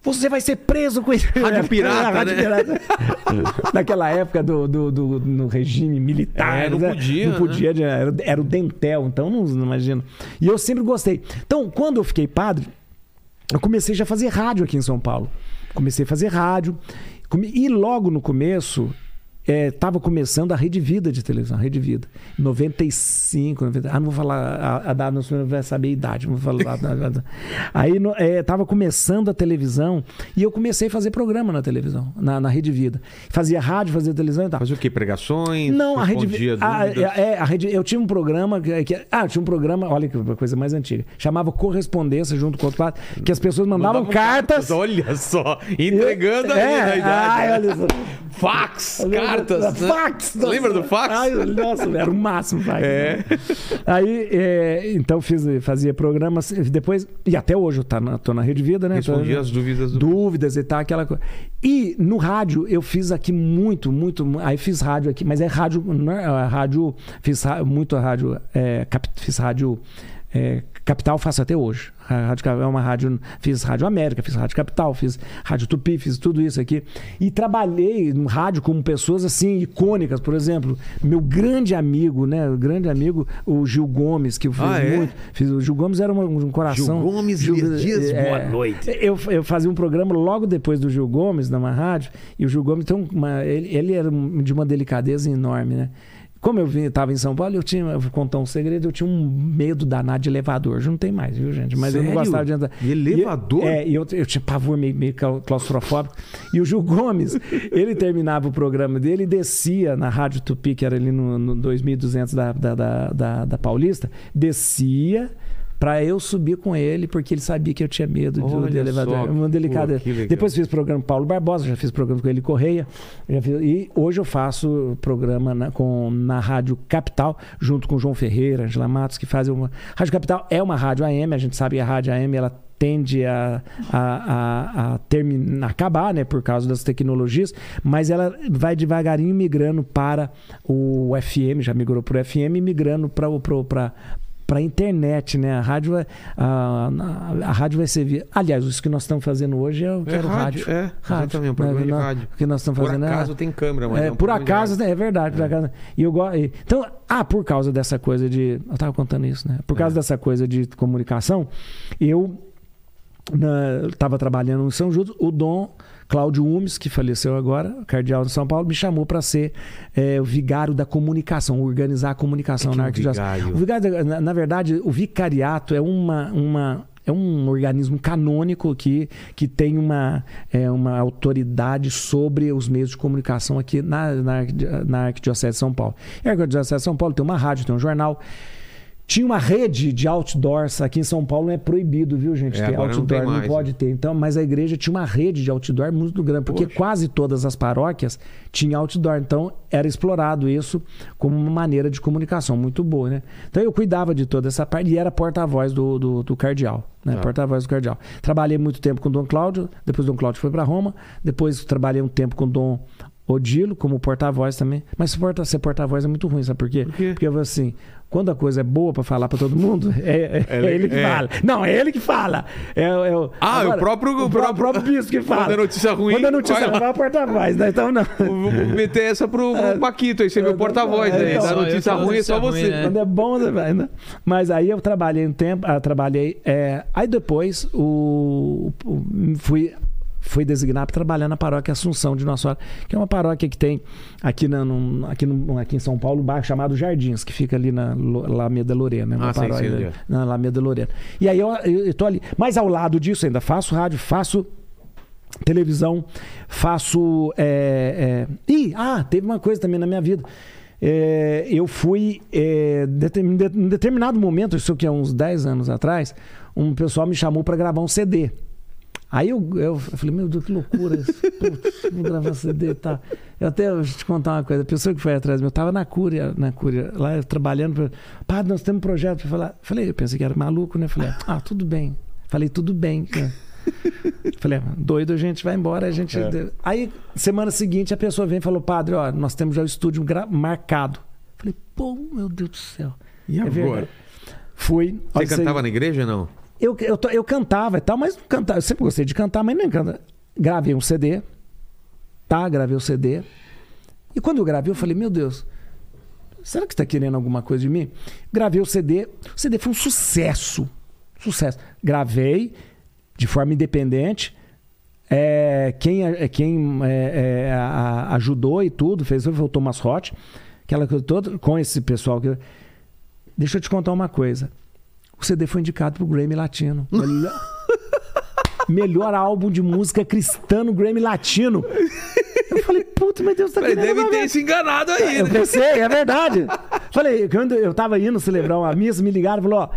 Você vai ser preso com isso. Rádio pirata, Rádio né? pirata. Naquela época do, do, do- no regime militar. É, não né? podia, Não né? podia, de- era, era o dentel, então não, não imagino. E eu sempre gostei. Então, quando eu fiquei padre, eu comecei já a fazer rádio aqui em São Paulo. Comecei a fazer rádio. E logo no começo, estava começando a Rede Vida de televisão, a Rede Vida. 95, 90, ah, não vou falar a, a data, não vai saber a idade, não vou falar. Aí estava começando a televisão e eu comecei a fazer programa na televisão, na, na Rede Vida. Fazia rádio, fazia televisão e tal. Fazia o quê? Pregações? Não, a rede, Respondia a, dúvidas? é, a rede. Eu tinha um programa que, que- ah, eu tinha um programa, olha que coisa mais antiga, chamava correspondência junto com o outro lado, que as pessoas mandavam, Mandavam cartas. Olha só, entregando a é, idade. ai, olha só. Fax, cartas. né? Fax! nossa. Lembra do fax? Ai, nossa, era o máximo fax. É. né? Aí, é, então fiz, fazia programas, depois, e até hoje eu tá na, tô na Rede Vida, né? Respondia as dúvidas do... dúvidas e tal, aquela coisa. E no rádio eu fiz aqui muito, muito. Aí fiz rádio aqui, mas é rádio. Não é, rádio fiz muito rádio. É, cap- fiz rádio. é, Capital faço até hoje. Rádio é uma rádio. Fiz Rádio América, fiz Rádio Capital, fiz Rádio Tupi, fiz tudo isso aqui. E trabalhei no rádio como pessoas assim, icônicas. Por exemplo, meu grande amigo, né? O grande amigo, o Gil Gomes, que eu fiz Ah, é? muito. Fiz, o Gil Gomes era uma- um coração. Gil Gomes, Elias Dias, boa noite. Eu, eu fazia um programa logo depois do Gil Gomes, numa rádio, e o Gil Gomes tem uma. Ele, ele era um- de uma delicadeza enorme, né? Como eu estava em São Paulo, eu tinha, eu vou contar um segredo, eu tinha um medo danado de elevador. Já não tem mais, viu, gente? Mas eu não Sério? gostava de andar. Elevador? E, é, e eu, eu tinha pavor meio, meio clau- claustrofóbico. E o Gil Gomes, ele terminava o programa dele e descia na Rádio Tupi, que era ali no, no 2200 da, da, da, da, da Paulista, descia pra eu subir com ele, porque ele sabia que eu tinha medo do, do elevador. só, É uma delicada. pô. Depois fiz programa com Paulo Barbosa, já fiz programa com ele Correia. fiz- e hoje eu faço programa na, com, na Rádio Capital, junto com João Ferreira, Angela Matos, que fazem uma. Rádio Capital é uma rádio AM, a gente sabe que a rádio AM ela tende a, a, a, a terminar, acabar, né, por causa das tecnologias, mas ela vai devagarinho migrando para o FM, já migrou para o FM, e migrando para o para a internet, né? A rádio, é- a, a, a rádio vai servir. Aliás, isso que nós estamos fazendo hoje é o que É era rádio, rádio. é, exatamente, um programa né? de rádio. O que nós estamos Por fazendo é- acaso tem câmera, mas é, é um por acaso, rádio. é verdade, por acaso. E eu gosto. Então, ah, por causa dessa coisa de. Eu tava contando isso, né? Por causa É. dessa coisa de comunicação, eu estava trabalhando em São Judas, o Dom Cláudio Umes, que faleceu agora, cardeal de São Paulo, me chamou para ser é, o vigário da comunicação, organizar a comunicação na é arquidiocese. O vigário, na, na verdade, o vicariato é uma, uma é um organismo canônico que, que tem uma, é, uma autoridade sobre os meios de comunicação aqui na, na, na Arquidiocese de São Paulo. E a Arquidiocese de São Paulo tem uma rádio, tem um jornal. Tinha uma rede de outdoors aqui em São Paulo, não é proibido, viu, gente? É, ter não outdoor, não, mais, pode ter. Então, mas a igreja tinha uma rede de outdoor muito grande, porque Poxa. quase todas as paróquias tinham outdoor. Então, era explorado isso como uma maneira de comunicação muito boa, né? Então, eu cuidava de toda essa parte e era porta-voz do, do, do cardeal, né? Ah. Porta-voz do cardeal. Trabalhei muito tempo com o Dom Cláudio, depois o Dom Cláudio foi para Roma, depois trabalhei um tempo com o Dom Odilo como porta-voz também. Mas porta, ser porta-voz é muito ruim, sabe por quê? Por quê? Porque assim, quando a coisa é boa para falar para todo mundo, é, é- É, é ele que é. fala. Não, é ele que fala. É, é o, Ah, o próprio- o o pró- próprio- próprio bispo que fala. Quando é notícia ruim, Quando é notícia vai ruim, vai a porta-voz, né? Então não. Vou vou meter essa pro, pro Paquito aí, você é meu porta-voz É, aí. então, eu notícia ruim é só você. ruim, né? Quando é bom, você vai, né? Mas aí eu trabalhei um tempo, ah, trabalhei. é, aí depois o, o- fui, fui designado para trabalhar na paróquia Assunção de Nossa Senhora, que é uma paróquia que tem aqui, na, num- aqui, aqui em São Paulo um bairro chamado Jardins, que fica ali na Alameda Lorena. Uma Ah, sei, paróquia onde é. na Alameda Lorena. E aí eu, eu, eu tô ali. Mas ao lado disso ainda faço rádio, faço televisão, faço. É, é... Ih, ah, teve uma coisa também na minha vida. É, eu fui, é, em determinado momento, isso que é uns 10 anos atrás, um pessoal me chamou para gravar um CD. Aí eu, eu falei, meu Deus, que loucura isso. Putz, vou gravar CD e tal. Eu até vou te contar uma coisa. A pessoa que foi atrás de mim, eu estava na Cúria, na Cúria, lá trabalhando. pra- Padre, nós temos um projeto para falar. Falei, eu pensei que era maluco, né? Falei, ah, tudo bem. Falei, tudo bem. né? Falei, ah, doido, a gente vai embora. A gente... É. Aí, semana seguinte, a pessoa vem e falou, padre, ó, nós temos já o estúdio marcado. Falei, pô, meu Deus do céu. E É agora? verdade. Fui. Você cantava na igreja ou não? Eu, eu, eu cantava e tal, mas não cantava. Eu sempre gostei de cantar, mas nem canta. Gravei um CD, tá? Gravei o CD. E quando eu gravei, eu falei, meu Deus, será que está querendo alguma coisa de mim? Gravei o CD. O CD foi um sucesso. Sucesso. Gravei de forma independente. É, quem é, quem é, é, a- ajudou e tudo, fez foi o Thomas Roth, aquela coisa toda, com esse pessoal. que- Deixa eu te contar uma coisa. O CD foi indicado pro Grammy Latino. Melhor, melhor álbum de música cristã no Grammy Latino. Eu falei, puta, meu Deus, tá querendo deve ter se enganado aí, eu né? pensei, é verdade. Falei, quando eu tava indo celebrar uma missa, me ligaram e falou, ó,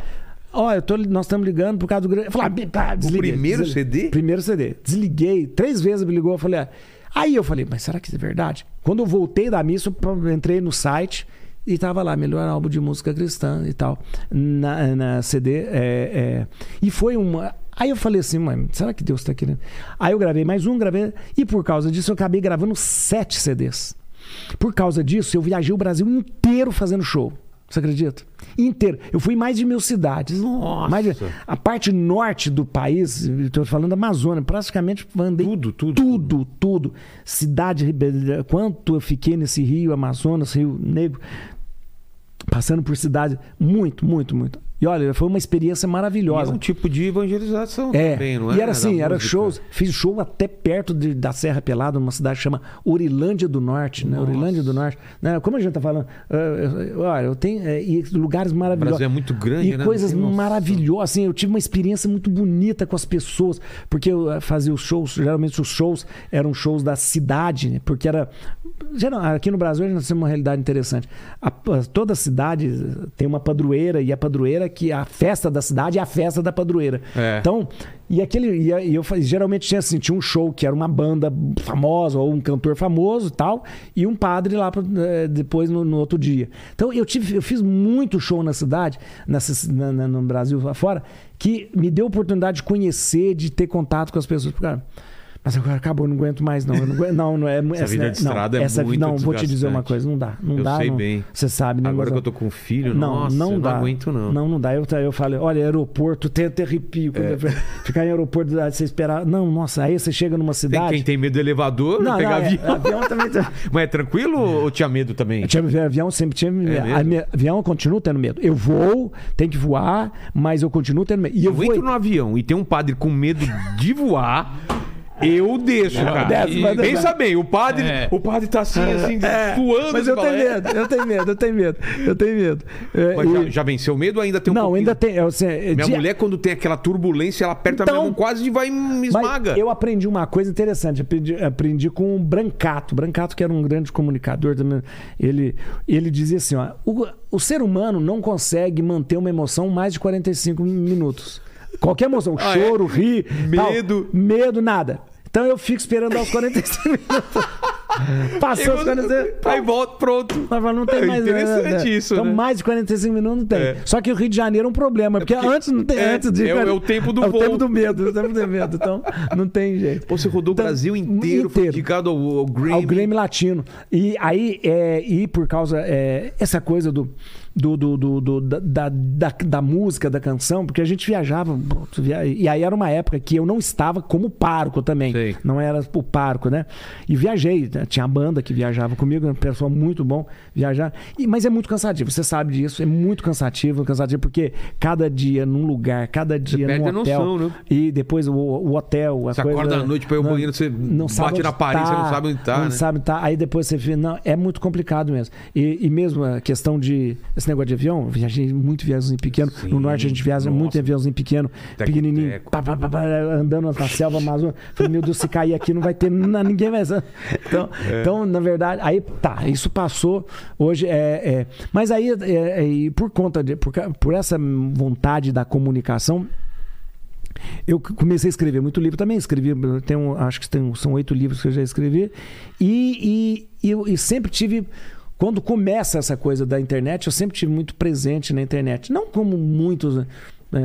ó, eu tô, nós estamos ligando por causa do Grammy. Eu falei, ah, pá, desliguei, primeiro desliguei. CD? Primeiro CD. Desliguei, três vezes me ligou, eu falei, ah. Aí eu falei, mas será que isso é verdade? Quando eu voltei da missa, eu entrei no site e tava lá, melhor álbum de música cristã e tal, na, na CD. é, é. E foi uma. Aí eu falei assim, mãe, será que Deus tá querendo? Aí eu gravei mais um, gravei. E por causa disso, eu acabei gravando sete CDs. Por causa disso, eu viajei o Brasil inteiro fazendo show. Você acredita? Inteiro. Eu fui em mais de mil cidades. Nossa! Mais de- a parte norte do país, estou falando da Amazônia, praticamente andei Tudo, tudo. tudo, tudo. Cidade, Ribeirão- quanto eu fiquei nesse rio Amazonas, Rio Negro, passando por cidades, muito, muito, muito. E olha, foi uma experiência E é maravilhosa. um tipo de evangelização É, também, não é? e era assim, era música. shows, fiz show até perto de- da Serra Pelada, numa cidade que chama Urilândia do Norte, né? Nossa. Urilândia do Norte. Né? Como a gente tá falando, eh, eu- olha, eu tenho eh, e lugares O maravilhosos. Brasil é muito grande, E né? coisas tem maravilhosas, assim, eu tive uma experiência muito bonita com as pessoas, porque eu fazia os shows, geralmente os shows eram shows da cidade, né? porque era aqui no Brasil nós temos uma realidade interessante. A- a- toda cidade tem uma padroeira e a padroeira que a festa da cidade é a festa da padroeira. É. Então, e aquele e, eu geralmente tinha assim, tinha um show que era uma banda famosa ou um cantor famoso e tal, e um padre lá pra, eh, depois no, no outro dia. Então eu tive eu fiz muito show na cidade, nessa, na- na- no Brasil lá fora, que me deu a oportunidade de conhecer, de ter contato com as pessoas. Cara, Mas agora acabou, não aguento mais, não. Eu não, aguento, não, não é. Essa vida de estrada é essa, muito Não, vou te dizer uma coisa, não dá. Não Eu dá. sei não, bem. Você sabe, né? Agora que eu tô com filho, não, nossa, não dá. não aguento, não. Não, não dá. Eu, eu falo, olha, aeroporto, tem até arrepio. eu- Ficar em aeroporto, você esperar. Não, nossa, aí você chega numa Tem cidade. quem tem medo do elevador, Não, pegar não, é, avião. avião também. tem- Mas é tranquilo ou tinha medo também? Eu tinha avião, sempre tinha. a minha- avião eu continuo tendo medo. Eu vou, tem que voar, mas eu continuo tendo medo. E eu, Eu vou. entro no avião e tem um padre com medo de voar. Eu deixo, cara. desce, mas- Pensa bem, o padre, É. o padre tá assim, assim, suando. Mas eu tenho é. medo, eu tenho medo, eu tenho medo, eu tenho medo. É, Mas e- já, já venceu o medo ou ainda tem um não, pouquinho? ainda tem. eu sei, Minha de- mulher, quando tem aquela turbulência, ela aperta a Então- minha mão quase e vai e me Mas esmaga. eu aprendi uma coisa interessante. Aprendi, aprendi com o Brancato. Brancato, que era um grande comunicador também. Ele, ele dizia assim: ó, o, o ser humano não consegue manter uma emoção mais de 45 minutos. Qualquer emoção, Ah, é? choro, rir, tal, Medo. medo, nada. Então eu fico esperando aos 45 minutos. Passou os 45 Aí volta, pronto. Mas não tem É mais interessante né? isso, Então, né? mais de 45 minutos não tem. É. Só que o Rio de Janeiro é um problema, porque, porque antes não tem. é- antes de, é o- é o tempo do é o voo. tempo do medo, o tempo do medo. Então, não tem jeito. Pô, você rodou Então, o Brasil inteiro, foi inteiro. indicado ao, ao Grammy. Ao Grêmio Latino. E aí, é, e por causa. É, essa coisa do. Do, do, do- do- da, da, da, música, da canção, porque a gente viajava. E aí era uma época que eu não estava como parco também. Sei. Não era o parco, né? E viajei. né? Tinha a banda que viajava comigo, um pessoal muito bom viajar. E, mas é muito cansativo, você sabe disso. É muito cansativo, cansativo, porque cada dia num lugar, cada dia perde num a hotel. noção, né? E depois o, o hotel. A Você coisa, acorda à noite pra ir ao não- banheiro, você não sabe bate na parede, tá, você não sabe onde tá, Não né? sabe, tá. Aí depois você vê. Não, é muito complicado mesmo. E, e mesmo a questão de. Esse negócio de avião, viajei muito aviãozinho pequeno. Sim, no norte a gente viaja nossa. muito em aviãozinho pequeno, Teco, pequenininho, teco. pá, pá, pá, andando na selva amazônica. Falei, meu Deus, se cair aqui não vai ter na- ninguém mais. Então, É. então, na verdade, aí tá, isso passou. Hoje é. é- mas aí, é, é, por conta de. Por, por essa vontade da comunicação, eu comecei a escrever muito livro também. Escrevi, tem um, acho que tem, são oito livros que eu já escrevi. E, e, e e sempre tive. Quando começa essa coisa da internet, eu sempre tive muito presente na internet. Não como muitos. né? É,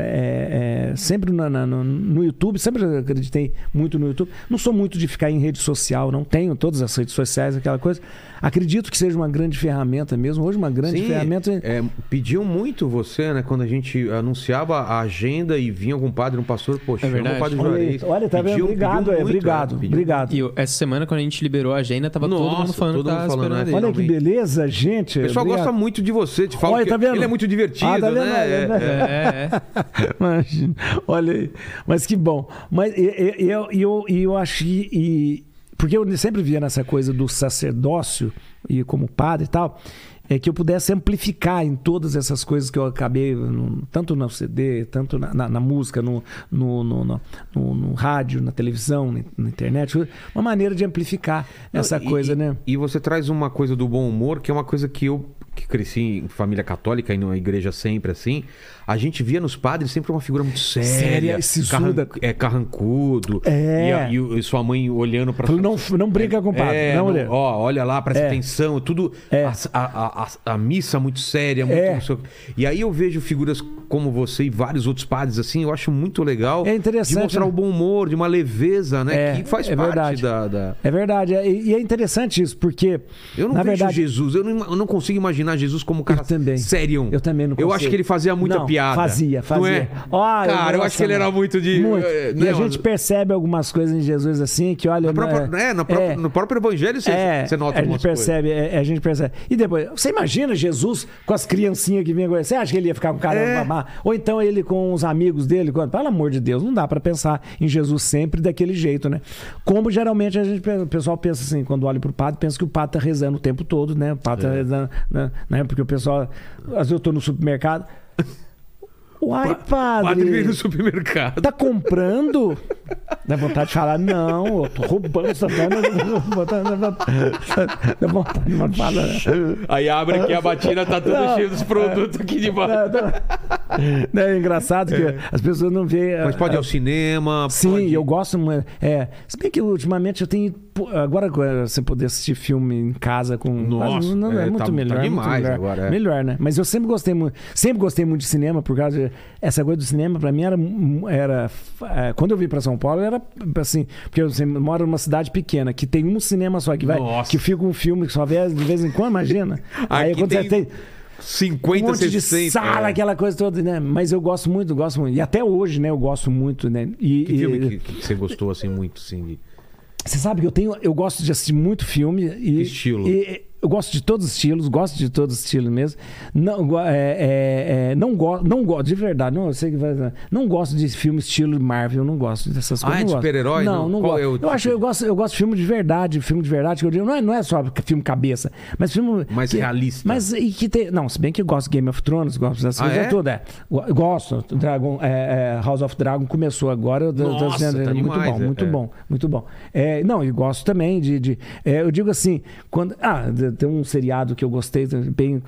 é, é, sempre na- na- no, no YouTube, sempre acreditei muito no YouTube. Não sou muito de ficar em rede social, não tenho todas as redes sociais, aquela coisa. Acredito que seja uma grande ferramenta mesmo. Hoje, uma grande Sim, ferramenta. é, pediam muito você, né? Quando a gente anunciava a agenda e vinha algum padre, um pastor, poxa, É chama verdade. o padre Olha, Juarez. olha, tá vendo? Pediam- Obrigado, é, muito, obrigado, é, obrigado. E eu- essa semana, quando a gente liberou a agenda, tava todo Nossa, mundo falando todo mundo tava falando, esperando né? Olha que beleza, gente. O pessoal Obrigado. gosta muito de você, te fala Olha, que tá vendo? ele é muito divertido, Ah, tá vendo? né? É, É, é. É, é. Imagina. Olha aí. Mas que bom. Mas eu, eu, e eu acho que. e- porque eu sempre via nessa coisa do sacerdócio e como padre e tal. É que eu pudesse amplificar em todas essas coisas que eu acabei, tanto no CD, tanto na, na- na música, no, no, no, no- no- rádio, na televisão, na, internet, uma maneira de amplificar essa Não, coisa, e, né? E você traz uma coisa do bom humor, que é uma coisa que eu que cresci em família católica e numa igreja sempre assim, a gente via nos padres sempre uma figura muito séria, Séria, carran- é carrancudo, É. e, e e sua mãe olhando para não, não brinca com o padre. É, não, não, mulher. ó, olha lá, presta É. atenção, tudo. É. A, a- a- a missa muito séria, muito. É. E aí eu vejo figuras como você e vários outros padres, assim, eu acho muito legal. É interessante, De mostrar né? o bom humor, de uma leveza, né? É, que faz é parte verdade. da. da- É verdade. é- E e é interessante isso, porque. Eu não na vejo verdade, Jesus, eu não, eu não consigo imaginar Jesus como um cara Eu também. sério. Eu também não Eu consigo. acho que ele fazia muita Não, piada. Fazia, fazia. Não é? Cara, eu acho que ele era muito de. Muito. eh, E né, a gente mano? percebe algumas coisas em Jesus assim que, olha. Na própria- não né, na própria- é, No próprio evangelho você, é, você nota a gente algumas coisas. percebe, é, a gente percebe. E depois, você imagina Jesus com as criancinhas que vinham? Você acha que ele ia ficar com cara É. Ou então ele com os amigos dele? quando- Pelo amor de Deus, não dá pra pensar em Jesus sempre daquele jeito, né? Como geralmente a gente, o pessoal pensa assim, quando olha pro padre, pensa que o padre tá rezando o tempo todo, né? O padre É. tá rezando, né? né? Porque o pessoal, às vezes eu tô no supermercado. Uai, O padre veio no padre. supermercado. Tá comprando? Dá vontade de falar, não, eu tô roubando essa perna. Dá vontade de falar. né? Aí abre aqui a batina, tá tudo cheio dos produtos aqui de baixo. Não, é engraçado que as pessoas não veem. Mas pode ir a- ao cinema. Sim, pode... eu gosto. É, se bem que ultimamente eu tenho. Agora você poder assistir filme em casa com. Nossa, não, é, é, muito tá- melhor. tá é muito demais melhor. agora, é. Melhor, né? Mas eu sempre gostei muito. Sempre gostei muito de cinema, por causa de. Essa coisa do cinema, pra mim, era. era é, quando eu vim pra São Paulo, era assim. Porque eu sempre moro numa cidade pequena, que tem um cinema só, que vai. Nossa. Que fica um filme que só vê de vez em quando, imagina. Aí quando tem você tem. 50, um monte de 60. sala, é. aquela coisa toda, né? Mas eu gosto muito, gosto muito. E até hoje, né? Eu gosto muito, né? E, Que e- filme que, que você gostou assim muito, assim? de- Você sabe que eu tenho, eu gosto de assistir muito filme e Que estilo? e- eu gosto de todos os estilos, gosto de todos os estilos mesmo. Não, é, é, é, não gosto, não gosto de verdade. Não, eu sei que vai, não gosto de filme estilo Marvel, não gosto dessas Ah, coisas. é não de super-herói? Não, Não? gosto. é o eu acho, eu gosto, eu gosto de filme de verdade, filme de verdade que eu digo, não é, não é só filme cabeça, mas filme Mais que- realista. Mas e que tem, não, se bem que eu gosto de Game of Thrones, gosto dessas Ah, coisas é? todas, é. Gosto, Dragon, é, é, House of Dragon começou agora, eu Nossa, dizendo, tá é muito demais, bom, é, muito é. bom, muito bom. É, não, e gosto também de. de- é, eu digo assim, quando. Ah, tem um seriado que eu gostei bem.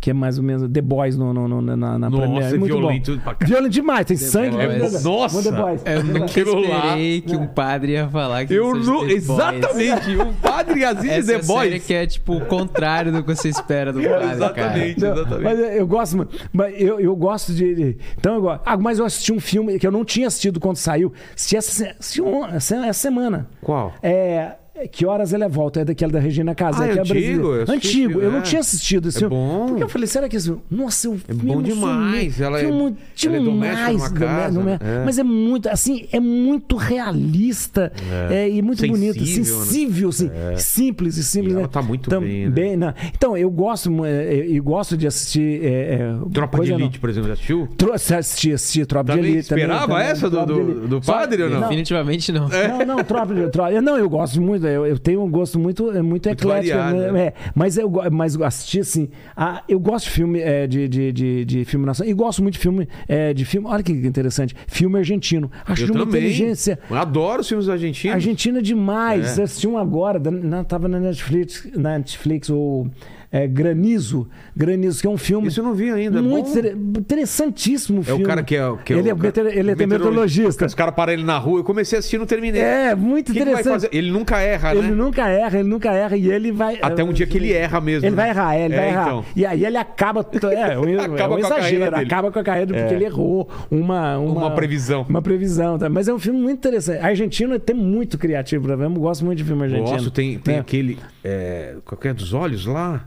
Que é mais ou menos The Boys no, no, no- na, na Nossa, Premiere. é muito violento bom. pra caralho. Violento demais, tem sangue. Boys. né? É. Nossa! The Boys. Eu nunca esperei que um padre ia falar que Eu não. The Boys. Exatamente! O padre assiste Essa The é série Boys. que é tipo o contrário do que você espera do padre, Exatamente. Não, exatamente. Mas eu gosto, muito. mas eu, eu gosto de. Então eu gosto. Ah, mas eu assisti um filme que eu não tinha assistido quando saiu. Assisti essa, se- assisti um- essa, essa semana. Qual? É. Que horas ele volta? É daquela da Regina Casé, Ah, é que é brasileira. Eu Antigo, filme, eu não é. tinha assistido esse É filme. bom. Porque eu falei, será que esse. Nossa, eu É bom demais, ela é- ela é doméstica numa casa, domé- é. Mas é muito, assim, é muito realista é, e muito Sensível, bonito, né? sensível, assim, simples e simples. E ela né? tá muito Então, bem, né? né? Então, eu gosto, é, é, eu gosto de assistir. é, é, Tropa de não. Elite, por exemplo, já assistiu? Tro- Assisti, assisti Tropa Também de Elite. também, esperava também, essa do- de do- Elite. do Só- padre ou não? Definitivamente não. Não, não, tropa de tropa. Não, eu gosto muito, eu, eu tenho um gosto muito, é muito, eclético. variado, né? né? É, mas eu mas assisti assim. ah, eu gosto de filme é, de, de, de, de filme nacional. E gosto muito de filme. É, de filme. Olha que interessante. Filme argentino. Acho Eu de uma também. inteligência. Eu adoro os filmes argentinos. Argentina demais. É. Eu assisti um agora, na, tava na Netflix, na Netflix, o é, Granizo. Granizo, que é um filme. Isso eu não vi ainda. é muito inter- interessantíssimo É filme. o cara que é. Que é ele, o é, meteor- ele é meteorologista. Os caras param ele na rua. Eu comecei a assistir e não terminei. É, muito O que interessante. fazer? Ele nunca erra, Ele né? nunca erra, ele nunca erra e ele vai. Até um dia que ele erra mesmo. Ele né? vai errar, ele É, vai errar. então. E aí ele acaba. É, um, Acaba é um com a carreira exagero, acaba com a carreira porque É. ele errou uma, uma, Uma previsão. Uma previsão. Tá? Mas é um filme muito interessante. A Argentina tem muito criativo. Eu gosto muito de filme argentino. Gosto, tem, tem É. aquele. É, qualquer dos olhos lá.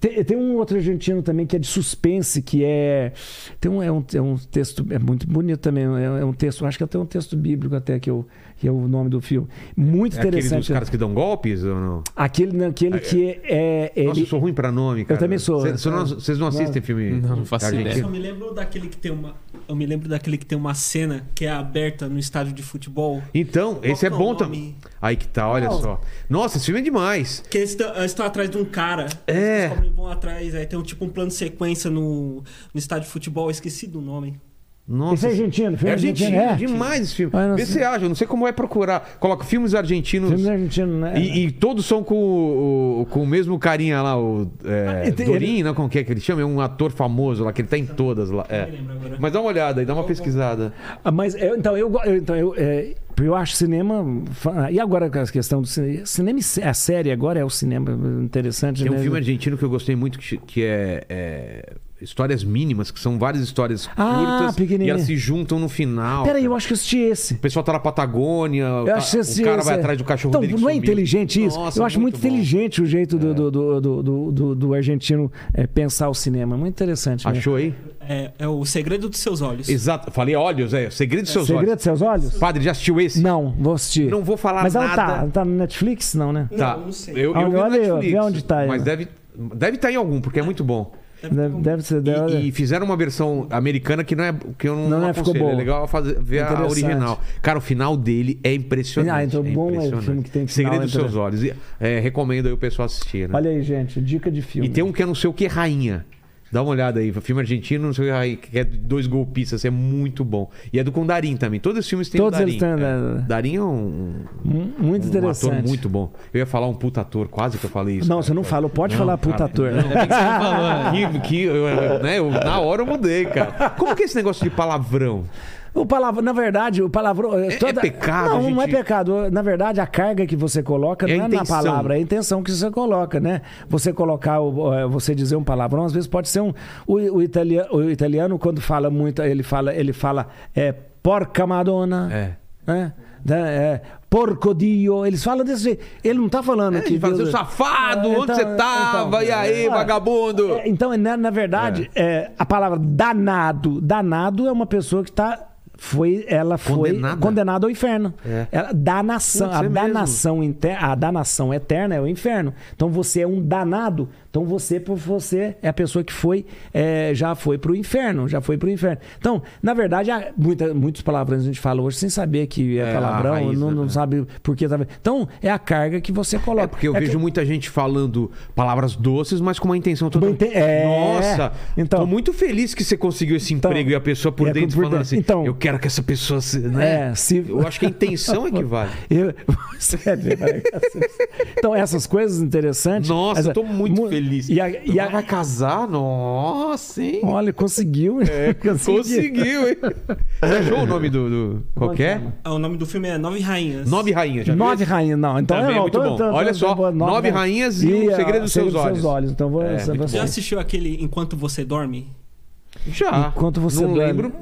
Tem, tem um outro argentino também que é de suspense, que é. Tem um, é, um, é um texto. É muito bonito também. É, é um texto. Acho que até um texto bíblico, até que, eu, que é o nome do filme. Muito É aquele dos interessante. caras que dão golpes ou não? Aquele, aquele que é. é Nossa, ele- eu sou ruim pra nome, cara. também sou. Cês- Vocês não, não assistem filme Não, não faço ideia. Eu me lembro daquele que tem uma. Eu me lembro daquele que tem uma cena que é aberta no estádio de futebol. Então, Qual esse é é bom também. Aí que tá, olha Não. só. Nossa, esse filme é demais. Que eles estão atrás de um cara. É. Eles vão atrás. Aí tem um, tipo um plano de sequência no, no estádio de futebol. Eu esqueci do nome. Nossa. Esse é argentino, filme É argentino, argentino, é. demais esse filme. Ah, não Vê sei. se acha, eu não sei como é procurar. Coloca filmes argentinos. Filme argentino, né? E, e todos são com o, com o mesmo carinha lá, o é, Ah, tem- Dorin, não? Como que é que ele chama? É um ator famoso lá, que ele tá em todas lá. É. Mas dá uma olhada aí, dá uma pesquisada. Ah, Mas eu- então eu, go- eu- então eu, é, eu acho cinema fa- e agora com a questão do cinema, cinema e a série agora é o cinema interessante. Tem um né? filme argentino que eu gostei muito, que, que é, é Histórias Mínimas, que são várias histórias Ah, curtas e elas se juntam no final. Peraí, eu acho que eu assisti esse. O pessoal tá na Patagônia, o, Eu ca- acho que o cara esse vai é- atrás do cachorro então, dele Não é sumiu. inteligente isso? Nossa, eu acho muito. É. inteligente o jeito do, do, do, do, do- do- do argentino é, pensar o cinema. Muito interessante. mesmo. Achou aí? É, é o segredo dos seus olhos. Exato. Falei olhos, é. Segredo dos seus Segredo olhos. dos seus olhos? Padre, já assistiu esse? Não, vou assistir. Não vou falar Mas ela nada. tá, ela tá no Netflix? Não, né? Não, Tá. não sei. Eu, eu Ah, vi no olha Netflix, vê onde tá aí, Mas ó. deve deve estar em algum, porque é muito bom. Deve, deve ser dela. E, e fizeram uma versão americana que não é que eu não, Não não é, ficou aconselho. É legal fazer, ver a original. Cara, o final dele é impressionante. Ah, então é bom é o filme que tem final Segredo dos seus interessante. olhos. E, é, recomendo aí o pessoal assistir, né? Olha aí, gente, dica de filme. E tem um que é não sei o que, Rainha. Dá uma olhada aí. Filme argentino, não sei aí, que é dois golpistas, é muito bom. E é do com Darim também. Todos os filmes têm Todos o Darim. eles têm, é. né? Darim é um, Mu- Muito um interessante. ator muito bom. Eu ia falar um puta ator, quase que eu falei isso. Não, cara. você não fala. Pode Não, falar puta cara, ator, não. né? Que falou. Que, que eu, né, eu- na hora eu mudei, cara. Como que é esse negócio de palavrão? O palavrão, na verdade, o palavrão. É- é pecado, Não, a não é gente- pecado. Na verdade, a carga que você coloca É não é na palavra, é a intenção que você coloca, né? Você colocar, eh, você dizer um palavrão, às vezes pode ser um. O, o italiano, o italiano, quando fala muito, ele fala, ele fala é, porca madonna. É. né? É, porco dio, eles falam desse jeito. Ele não tá falando É, que fala, Deus- seu safado, É, onde você tava? E aí, é, vagabundo? é, então, na, na verdade, é, a palavra danado, danado é uma pessoa que está foi ela foi Condenada. condenada ao inferno. É. Ela, danação, a é mesmo. danação inter, a danação eterna é o inferno. Então você é um danado. Então você por você é a pessoa que foi é, já foi para o inferno, já foi para o inferno. Então, na verdade, há muita, muitos palavrões a gente fala hoje sem saber que é, É, palavrão, raiz, não, né? não sabe por que tá. Então é a carga que você coloca. É porque eu É vejo que- muita gente falando palavras doces, mas com uma intenção toda. Inte- é. Nossa, Então- tô muito feliz que você conseguiu esse Então, emprego e a pessoa por é, dentro por falando dentro. assim. Então- eu quero que essa pessoa. Se, né? É, se- Eu acho que a intenção é que vale. Eu... Sério, então, essas coisas interessantes. Nossa, essa- eu tô muito mu- feliz. E a, e a- Vai casar? Nossa, hein? Olha, conseguiu. É, conseguiu, hein? Você achou o nome do. do... Qual que é? Ah, o nome do filme é Nove Rainhas. Nove Rainhas, já Nove rainhas, não. Então, Também é muito bom. Olha só, vou- Nove Rainhas e O Segredo dos Seus Olhos. olhos. Então, vou, É, você- Já assistiu aquele Enquanto Você Dorme? Já. Enquanto você Não dorme. lembro.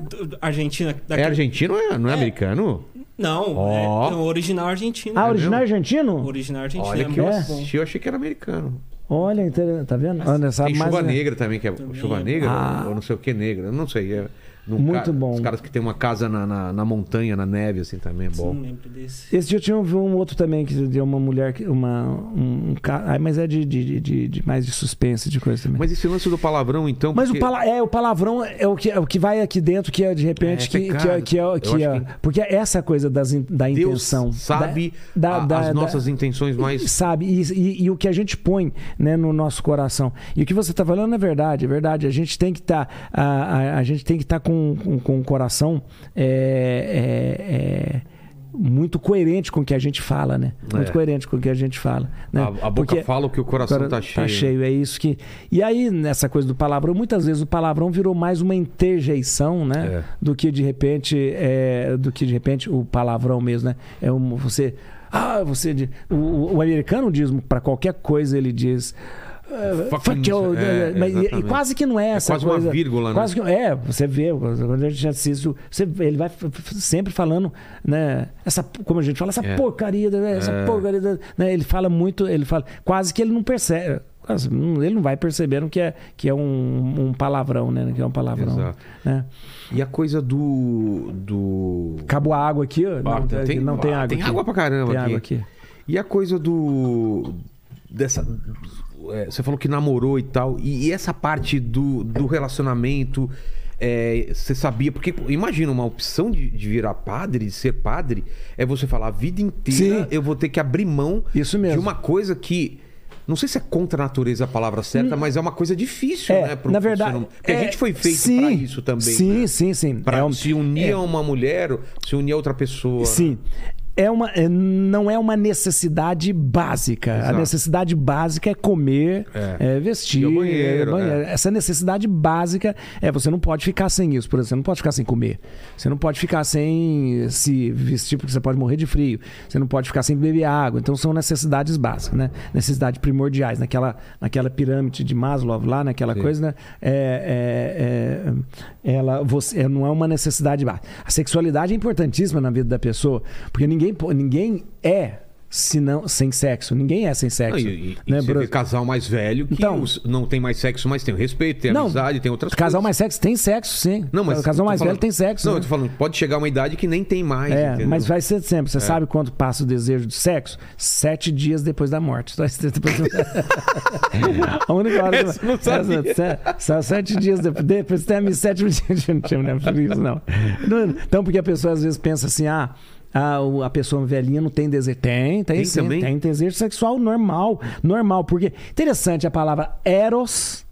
Argentina. É daquele- argentino, não é, não é É. americano? Não, Ó. é, é o original argentino. Ah, original mesmo? O argentino? original argentino. Olha é que eu É. assisti, eu achei que era americano. Olha, tá vendo? Sabe Tem mais, chuva né? negra também, que é Também chuva negra, Ah. ou não sei o que negra. Não sei. É, Muito bom. Os caras que tem uma casa na, na, na montanha, na neve, assim, também é bom. Não lembro desse. Esse dia eu tinha um, um outro também, que de uma mulher, uma, um, um cara. Mas é de, de, de, de- mais de suspense, de coisa também. Mas esse lance do palavrão, então. Mas porque- o, pala é, o palavrão é o, que, é o que vai aqui dentro, que é de repente, É, que, que, é- que, é, que é. que- Porque é essa coisa das, in- da Deus intenção. sabe da- a- da- as da- nossas intenções mais. Sabe, e, e- e o que a gente põe né, no nosso coração. E o que você está falando é verdade, é verdade. A gente tem que estar a, a, a gente tem que estar com, com, com o coração é, é, é, muito coerente com o que a gente fala, né? Muito É. coerente com o que a gente fala. Né? A, a boca Porque- fala o que o coração Agora, tá cheio. Tá cheio, é isso que. E aí, nessa coisa do palavrão, muitas vezes o palavrão virou mais uma interjeição, né? É. Do que de repente. é, do que de repente o palavrão mesmo, né? É um, você. Ah, você. o- o americano diz, para qualquer coisa, ele diz. Ah, Fucking- fuck you, é, mas- e- e quase que não é essa quase uma coisa. vírgula, né? Quase que, é, você vê, quando a gente assiste, você, ele vai sempre falando, né? Essa, como a gente fala, essa É. porcaria, né, essa É. porcaria, né? Ele fala muito, ele fala, quase que ele não percebe. quase, Ele não vai percebendo que é, que é um, um palavrão, né? Que é um palavrão. Exato. Né? E a coisa do. do... Acabou a água aqui? ó? Ah, Não, tem, não tem ah, água. Tem aqui. água pra caramba Tem aqui. água aqui. E a coisa do. dessa. É, você falou que namorou e tal. E, e essa parte do, do relacionamento. é, você sabia, porque imagina, uma opção de, de virar padre, de ser padre, é você falar a vida inteira Sim. eu vou ter que abrir mão de uma coisa que. Não sei se é contra a natureza a palavra certa, mas é uma coisa difícil, É, né? pro- na verdade. Porque é, a gente foi feito pra isso também. Sim, né? sim, sim. Pra É um- se unir é. a uma mulher, se unir a outra pessoa. Sim. É uma, é- não é uma necessidade básica. Exato. A necessidade básica é comer, É. é vestir, banheiro, é banheiro. é. Essa necessidade básica é você não pode ficar sem isso. Por exemplo, você não pode ficar sem comer. Você não pode ficar sem se vestir porque você pode morrer de frio. Você não pode ficar sem beber água. Então são necessidades básicas, né? Necessidades primordiais. Naquela, naquela pirâmide de Maslow lá, naquela Sim. coisa, né? É, é, ela você, não é uma necessidade básica. A sexualidade é importantíssima na vida da pessoa, porque ninguém, po- ninguém é se não, sem sexo. Ninguém é sem Não, sexo. e, e, né, e Bruno? vê casal mais velho que Então- os- não tem mais sexo, mas tem respeito, tem Não, amizade, tem outras Casal coisas. mais sexo tem sexo, sim. Não, mas casal mais velho falando- tem sexo. Não, né? eu tô falando, pode chegar uma idade que nem tem mais. É, entendeu? mas vai ser sempre. Você sabe quanto passa o desejo de sexo? Sete dias depois da morte. Depois- a única hora Essa não sabia. Essa- Só sete dias depois. Depois tem a sétimo dia. Não tinha não, por isso, não. Não, Então, porque a pessoa às vezes pensa assim: ah. A, o- a pessoa velhinha não tem desejo. Tem, tem, Tem sim. também? Tem desejo sexual normal. Normal. Porque interessante a palavra eros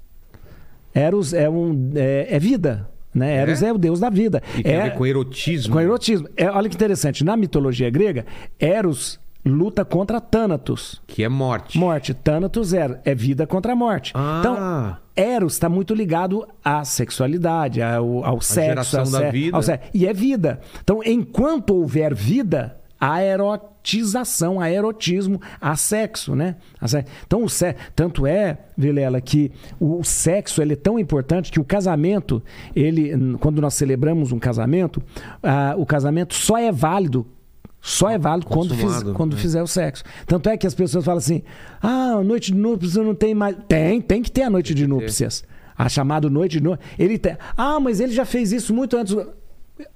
Eros é, um, é, é vida. Né? Eros é? o deus da vida. E tem é, a ver com erotismo. com erotismo. É, olha que interessante. Na mitologia grega, Eros luta contra Thanatos. Que é morte. Morte. Thanatos é, é vida contra a morte. Ah. Então, Eros está muito ligado à sexualidade, ao, ao sexo. geração ao da se- vida. ao se- E é vida. Então, enquanto houver vida, há erotização, há erotismo, há sexo, né? Então, o se... tanto é, Vilela, que o sexo ele é tão importante que o casamento, ele, quando nós celebramos um casamento, ah, o casamento só é válido só é válido quando, fiz- quando né? fizer o sexo. Tanto é que as pessoas falam assim: ah, noite de núpcias não tem mais. Tem, tem que ter a noite de núpcias. A chamada noite de núpcias. Ele tem. Ah, mas ele já fez isso muito antes.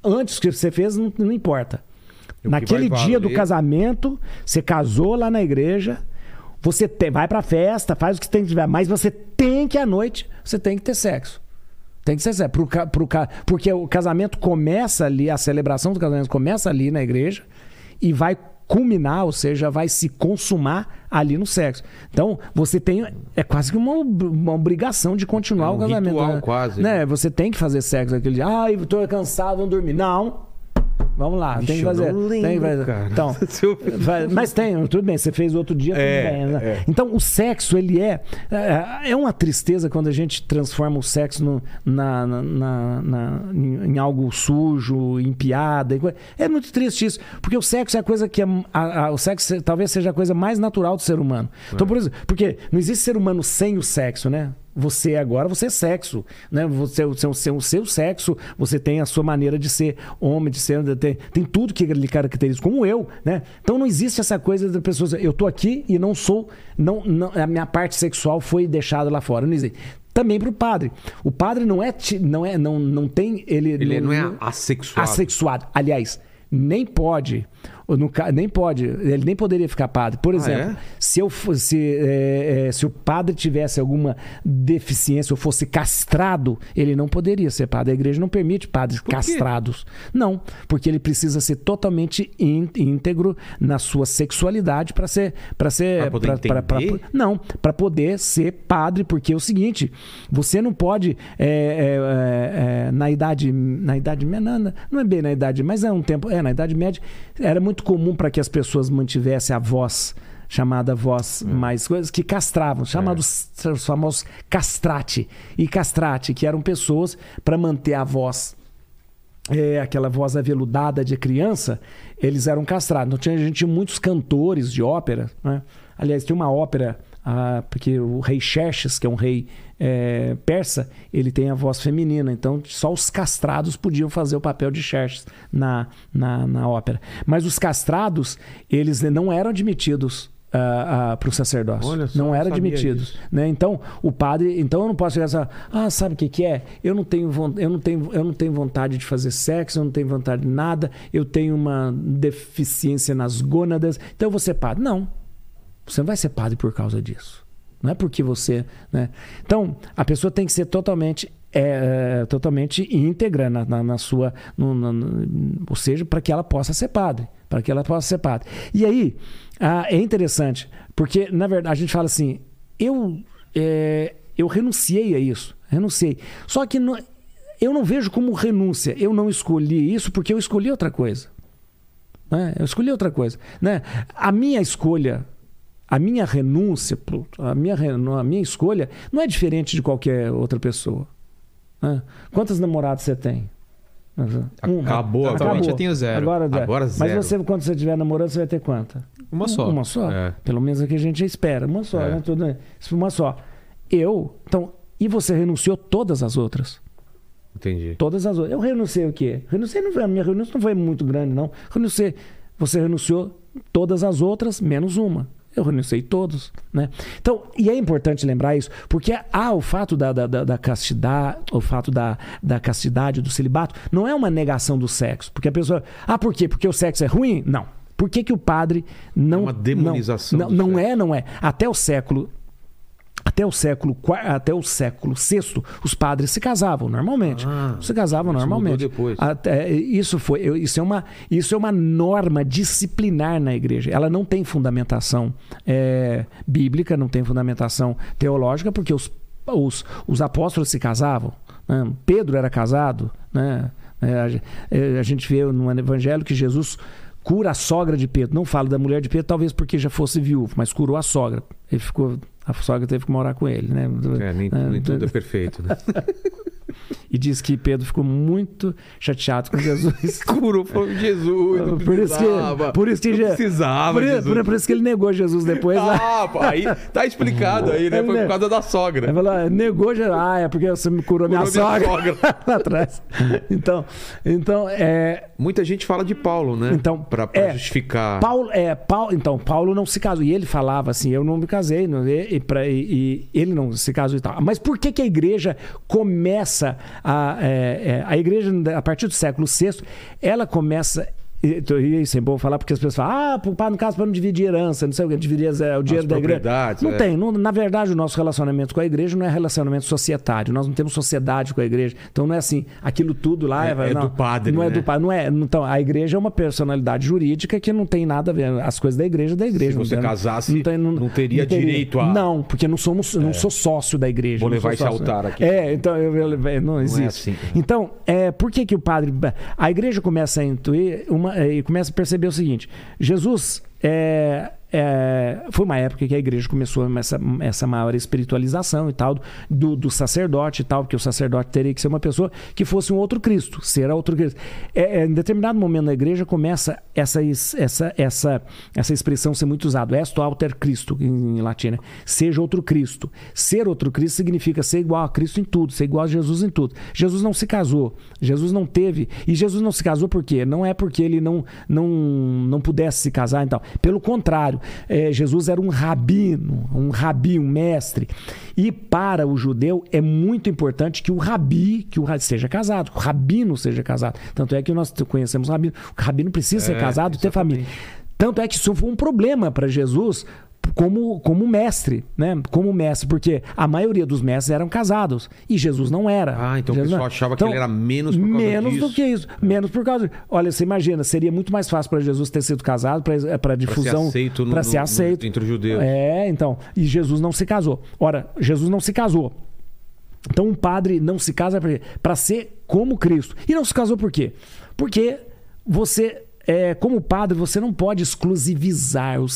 Antes que você fez, não, não importa. que Naquele dia do casamento, você casou lá na igreja, você te- vai pra festa, faz o que tem que tiver, mas você tem que à noite, você tem que ter sexo. Tem que ser sexo. Pro, pro, porque o casamento começa ali, a celebração do casamento começa ali na igreja e vai culminar, ou seja, vai se consumar ali no sexo. Então, você tem. É quase que uma, uma obrigação de continuar É um o casamento. ritual né? quase, Né? né? Você tem que fazer sexo aquele dia. Ai, tô cansado, vamos dormir. Não. Vamos lá, Vixe, tem que fazer. não tem que lembro, fazer. cara. Então, mas tem, tudo bem, você fez outro dia, tudo É, bem. né? é. Então, o sexo, ele é. É é uma tristeza quando a gente transforma o sexo no- na, na- na- na- em, em algo sujo, em piada. É muito triste isso, porque o sexo é a coisa que. é- a- a- o sexo talvez seja a coisa mais natural do ser humano. Então, por exemplo, porque não existe ser humano sem o sexo, né? Você agora, você é sexo, né? Você, o seu, o seu, sexo, você tem a sua maneira de ser homem, de ser, tem, tem tudo que lhe caracteriza, como eu, né? Então não existe essa coisa da pessoa, eu tô aqui e não sou, não, não, a minha parte sexual foi deixada lá fora. Não existe. Também para o padre. O padre não é, não é, não, não tem, ele, Ele não é assexuado. assexuado. Aliás, nem pode, no nem pode, ele nem poderia ficar padre. Por exemplo, é? se, eu, fo- se, é, é, se o padre tivesse alguma deficiência ou fosse castrado, ele não poderia ser padre. A igreja não permite padres castrados. Não, porque ele precisa ser totalmente ín- íntegro na sua sexualidade para ser, para ser, Pra poder pra- pra- não, para poder ser padre, porque é o seguinte, você não pode é, é, é, na idade na idade não é bem na idade, mas é um tempo, é na idade média era muito comum para que as pessoas mantivessem a voz chamada voz mais coisas que castravam, chamados os famosos castrate e castrate, que eram pessoas para manter a voz é, aquela voz aveludada de criança, eles eram castrados. Então tinha, gente muitos cantores de ópera. Né? Aliás, tinha uma ópera, ah, porque o rei Xerxes, que é um rei é, persa, ele tem a voz feminina. Então só os castrados podiam fazer o papel de Xerxes na, na, na ópera. Mas os castrados, eles não eram admitidos para o sacerdócio. Olha só, não sabia admitidos né? Então, o padre, então eu não posso chegar assim, ah, sabe o que que é? Eu não tenho eu não tenho eu não tenho vontade de fazer sexo, eu não tenho vontade de nada, eu tenho uma deficiência nas gônadas, então eu vou ser padre. Não. Você não vai ser padre por causa disso. Não é porque você, né? Então, a pessoa tem que ser totalmente é, é, totalmente íntegra na, na- na sua, no- no- ou seja, para que ela possa ser padre, para que ela possa ser padre. E aí ah, é interessante, porque na verdade a gente fala assim, eu é, eu renunciei a isso, renunciei. Só que não- eu não vejo como renúncia. Eu não escolhi isso porque eu escolhi outra coisa. né? Eu escolhi outra coisa. Né? A minha escolha, a minha renúncia, a minha, a minha escolha não é diferente de qualquer outra pessoa. né? Quantas namoradas você tem? Acabou agora. Atualmente eu tenho zero. Agora, zero. Agora zero. Mas você, quando você estiver namorando, você vai ter quanta? Uma só. Uma só. É. Pelo menos é o que a gente espera. Uma só, É. né? Tudo, né? Uma só. Eu, então, e você renunciou todas as outras? Entendi. Todas as outras. Eu renunciei o quê? Renunciei, não foi, a minha renúncia não foi muito grande, não. Renunciei. Você renunciou todas as outras, menos uma. Eu renunciei todos, né? Então, e é importante lembrar isso, porque há o fato da, da, da, da castidade, o fato da, da castidade, do celibato, não é uma negação do sexo. Porque a pessoa. Ah, por quê? Porque o sexo é ruim? Não. Por que, que o padre não. É uma demonização Não, não, não é, não é. Até o século até o século até o século VI, os padres se casavam normalmente. Ah, se casavam normalmente. depois. Até- isso foi, isso é uma, isso é uma norma disciplinar na igreja. Ela não tem fundamentação é, bíblica, não tem fundamentação teológica, porque os os, os apóstolos se casavam, né? Pedro era casado, né? É, a, é, a gente vê no evangelho que Jesus cura a sogra de Pedro. Não fala da mulher de Pedro, talvez porque já fosse viúvo, mas curou a sogra. Ele ficou, a sogra teve que morar com ele, né? É, nem, nem tudo é perfeito, né? E diz que Pedro ficou muito chateado com Jesus. Curou foi Jesus. não por isso precisava. que, por isso que Não precisava, por, Jesus. por- por isso que ele negou Jesus depois. né? Ah, pô, aí tá explicado aí, né? Ele Foi por causa da sogra. Ele falou, ah, negou Jesus. Ah, é porque você me curou, minha, Curou minha sogra. lá atrás. Então, então é, Muita gente fala de Paulo, né? Então, pra, pra é, justificar. Paulo, é, Paulo, então, Paulo não se casou. E ele falava assim: eu não me casei. Não, e, e, pra- e- e ele não se casou e tal. Mas por que, que a igreja começa a. é, é, a igreja, a partir do século VI, ela começa. E isso é bom falar porque as pessoas falam, ah, pá, no caso, para não dividir herança, não sei o que, dividir é, o dinheiro da igreja. Não é. tem. não- na verdade, o nosso relacionamento com a igreja não é relacionamento societário. Nós não temos sociedade com a igreja. Então não é assim, aquilo tudo lá É- é não, do padre, Não é né? do padre. Não é, então, a igreja é uma personalidade jurídica que não tem nada a ver. As coisas da igreja é da igreja. Se não você tem- casasse, não teria direito a- Não, porque não somos, não sou sócio da igreja. Vou não levar esse altar aqui. É, então eu, eu- eu- não existe. assim. Então, é, por que que o padre... A igreja começa a intuir uma, e começa a perceber o seguinte. Jesus... É, é, foi uma época que a igreja começou essa, essa maior espiritualização e tal do, do sacerdote e tal, porque o sacerdote teria que ser uma pessoa que fosse um outro Cristo, ser outro Cristo. É, é, em determinado momento na igreja começa essa, es- essa, essa, essa expressão ser muito usada, est alter Cristo em, em latim, né? seja outro Cristo. Ser outro Cristo significa ser igual a Cristo em tudo, ser igual a Jesus em tudo. Jesus não se casou, Jesus não teve, e Jesus não se casou por quê? Não é porque ele não, não, não pudesse se casar, então. Pelo contrário, é, Jesus era um rabino, um rabi, um mestre. E para o judeu é muito importante que o rabi, que o ra- seja casado, que o rabino seja casado. Tanto é que nós conhecemos o rabino. O rabino precisa ser É, casado e ter família. Tanto é que isso foi um problema para Jesus como, como mestre, né? Como mestre, porque a maioria dos mestres eram casados e Jesus não era. Ah, então o Jesus pessoal não- achava que ele era menos por causa menos disso. do que isso, menos por causa. Olha, você imagina, seria muito mais fácil para Jesus ter sido casado para difusão, aceito no- para no- ser no- aceito entre os judeus. É, então, e Jesus não se casou. Ora, Jesus não se casou. Então um padre não se casa para ser como Cristo. E não se casou por quê? Porque você, é, como padre, você não pode exclusivizar o,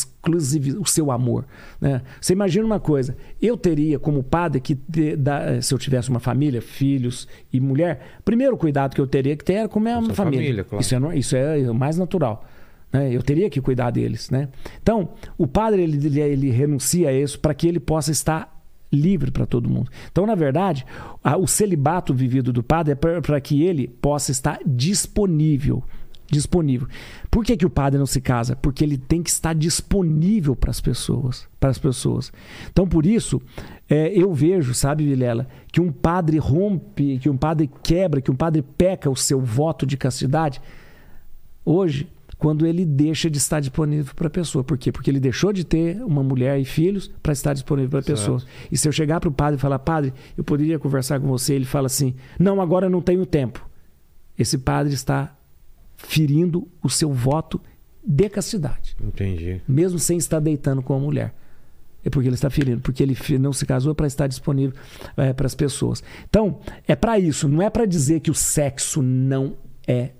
seu amor. né? Você imagina uma coisa: eu teria como padre que, ter- da- se eu tivesse uma família, filhos e mulher, primeiro cuidado que eu teria que ter era com a minha família. família, claro. Isso é, isso é o mais natural. né? Eu teria que cuidar deles, né? Então, o padre ele, ele, ele renuncia a isso para que ele possa estar livre para todo mundo. Então, na verdade, a- o celibato vivido do padre é para que ele possa estar disponível. Disponível. Por que, que o padre não se casa? Porque ele tem que estar disponível para as pessoas. Para as pessoas. Então, por isso, é, eu vejo, sabe, Vilela, que um padre rompe, que um padre quebra, que um padre peca o seu voto de castidade hoje quando ele deixa de estar disponível para a pessoa. Por quê? Porque ele deixou de ter uma mulher e filhos para estar disponível para a pessoa. E se eu chegar para o padre e falar, padre, eu poderia conversar com você, ele fala assim, não, agora eu não tenho tempo. Esse padre está ferindo o seu voto de castidade, Entendi. mesmo sem estar deitando com a mulher. É porque ele está ferindo, porque ele não se casou para estar disponível é, para as pessoas. Então, é para isso, não é para dizer que o sexo não é,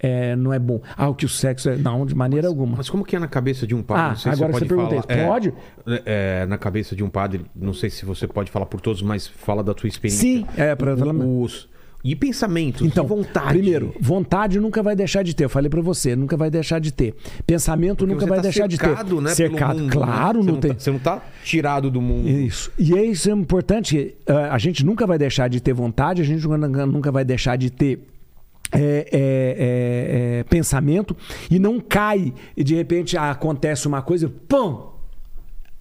é, não é bom. Ah, o que o sexo é. Não, de maneira alguma. Mas como que é na cabeça de um padre? Ah, não sei agora se você você pergunta falar. isso. Pode? É, é, na cabeça de um padre, não sei se você pode falar por todos, mas fala da tua experiência. Sim, é para falar. Os... E pensamentos, Então, e vontade. primeiro, vontade nunca vai deixar de ter. Eu falei pra você, nunca vai deixar de ter. Pensamento Porque nunca vai tá deixar de ter. cercado, Né, cercado, mundo, claro, né? Você não tem. Tá, você não tá tirado do mundo. Isso. E é isso é importante. eh, a gente nunca vai deixar de ter vontade, a gente nunca- vai deixar de ter. é, é, é, pensamento e não cai e de repente ah, acontece uma coisa, pum!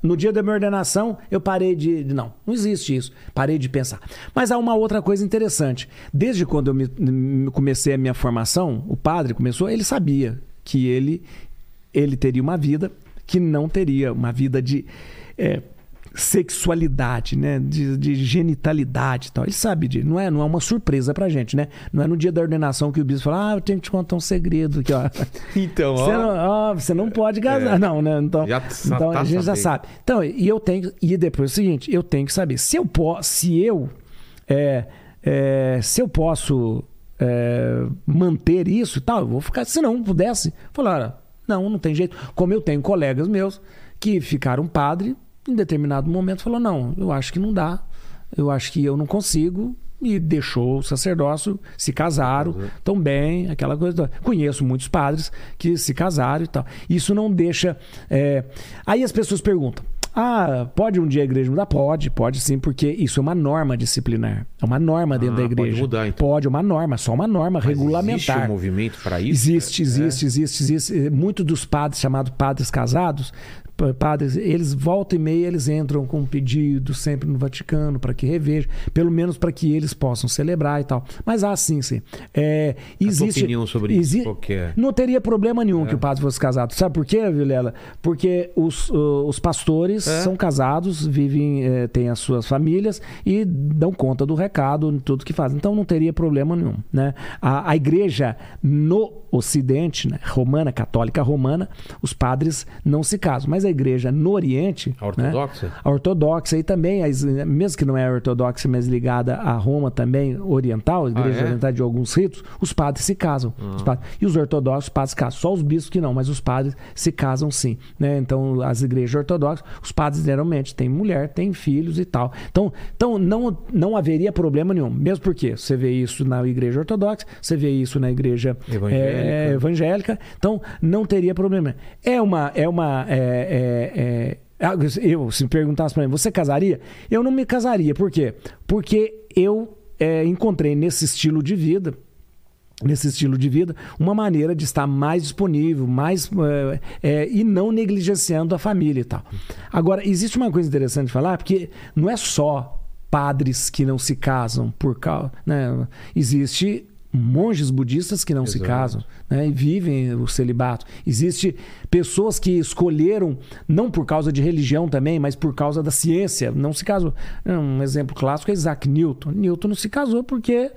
No dia da minha ordenação, eu parei de. Não, não existe isso. Parei de pensar. Mas há uma outra coisa interessante. Desde quando eu me- me- comecei a minha formação, o padre começou, ele sabia que ele, ele teria uma vida que não teria uma vida de. é, sexualidade, né? De, de genitalidade e tal. Ele sabe. Não é, não é uma surpresa pra gente, né? Não é no dia da ordenação que o bispo fala, ah, eu tenho que te contar um segredo aqui, ó. Então, Você ó. não, ó, você não pode casar. É. Não, né? Então, Já sa- então tá a gente já sabendo. sabe. Então, e eu tenho. E depois é o seguinte, eu tenho que saber. Se eu posso. Se eu. é, é, se eu posso é, manter isso e tal, eu vou ficar. Se não pudesse, falar, não, não tem jeito. Como eu tenho colegas meus que ficaram padre, em determinado momento falou: não, eu acho que não dá. Eu acho que eu não consigo. E deixou o sacerdócio, se casaram, tão bem, aquela coisa. Conheço muitos padres que se casaram e tal. Isso não deixa. é, Aí as pessoas perguntam: ah, pode um dia a igreja mudar? Pode, pode sim, porque isso é uma norma disciplinar. É uma norma dentro Ah, da pode igreja. mudar, então. Pode, uma norma, só uma norma Mas regulamentar. Existe um movimento para isso? Existe, É. existe, existe, existe. Muitos dos padres, chamados padres casados, padres, eles volta e meia eles entram com um pedido sempre no Vaticano para que reveja, pelo menos para que eles possam celebrar e tal. Mas há sim, sim. É, existe, opinião sobre isso, qual que é? Não teria problema nenhum que o padre fosse casado. Sabe por quê, Vilela? Porque os, uh, os pastores É? são casados, vivem, eh, têm as suas famílias e dão conta do recado tudo que fazem. Então não teria problema nenhum. Né? A, a igreja no Ocidente, né, romana, católica romana, os padres não se casam. Mas a igreja no Oriente. A ortodoxa? Né, a ortodoxa e também, as- mesmo que não é ortodoxa, mas ligada a Roma também, oriental, a igreja Ah, é? oriental de alguns ritos, os padres se casam. Os padres- e os ortodoxos, os padres se casam. Só os bispos que não, mas os padres se casam sim. Né? Então, as igrejas ortodoxas, os padres geralmente têm mulher, têm filhos e tal. Então, então não, não haveria problema nenhum. Mesmo porque você vê isso na igreja ortodoxa, você vê isso na igreja Evangélica. é, evangélica, então não teria problema. É uma. É uma é- é- é- eu, se perguntasse para mim, você casaria? Eu não me casaria. Por quê? Porque eu é, encontrei nesse estilo de vida nesse estilo de vida, uma maneira de estar mais disponível, mais é, é, e não negligenciando a família e tal. Agora, existe uma coisa interessante de falar, porque não é só padres que não se casam por causa, né? Existe monges budistas que não se Exato. casam né, e vivem o celibato. Existe pessoas que escolheram não por causa de religião também, mas por causa da ciência, não se casam. Um exemplo clássico é Isaac Newton. Newton não se casou porque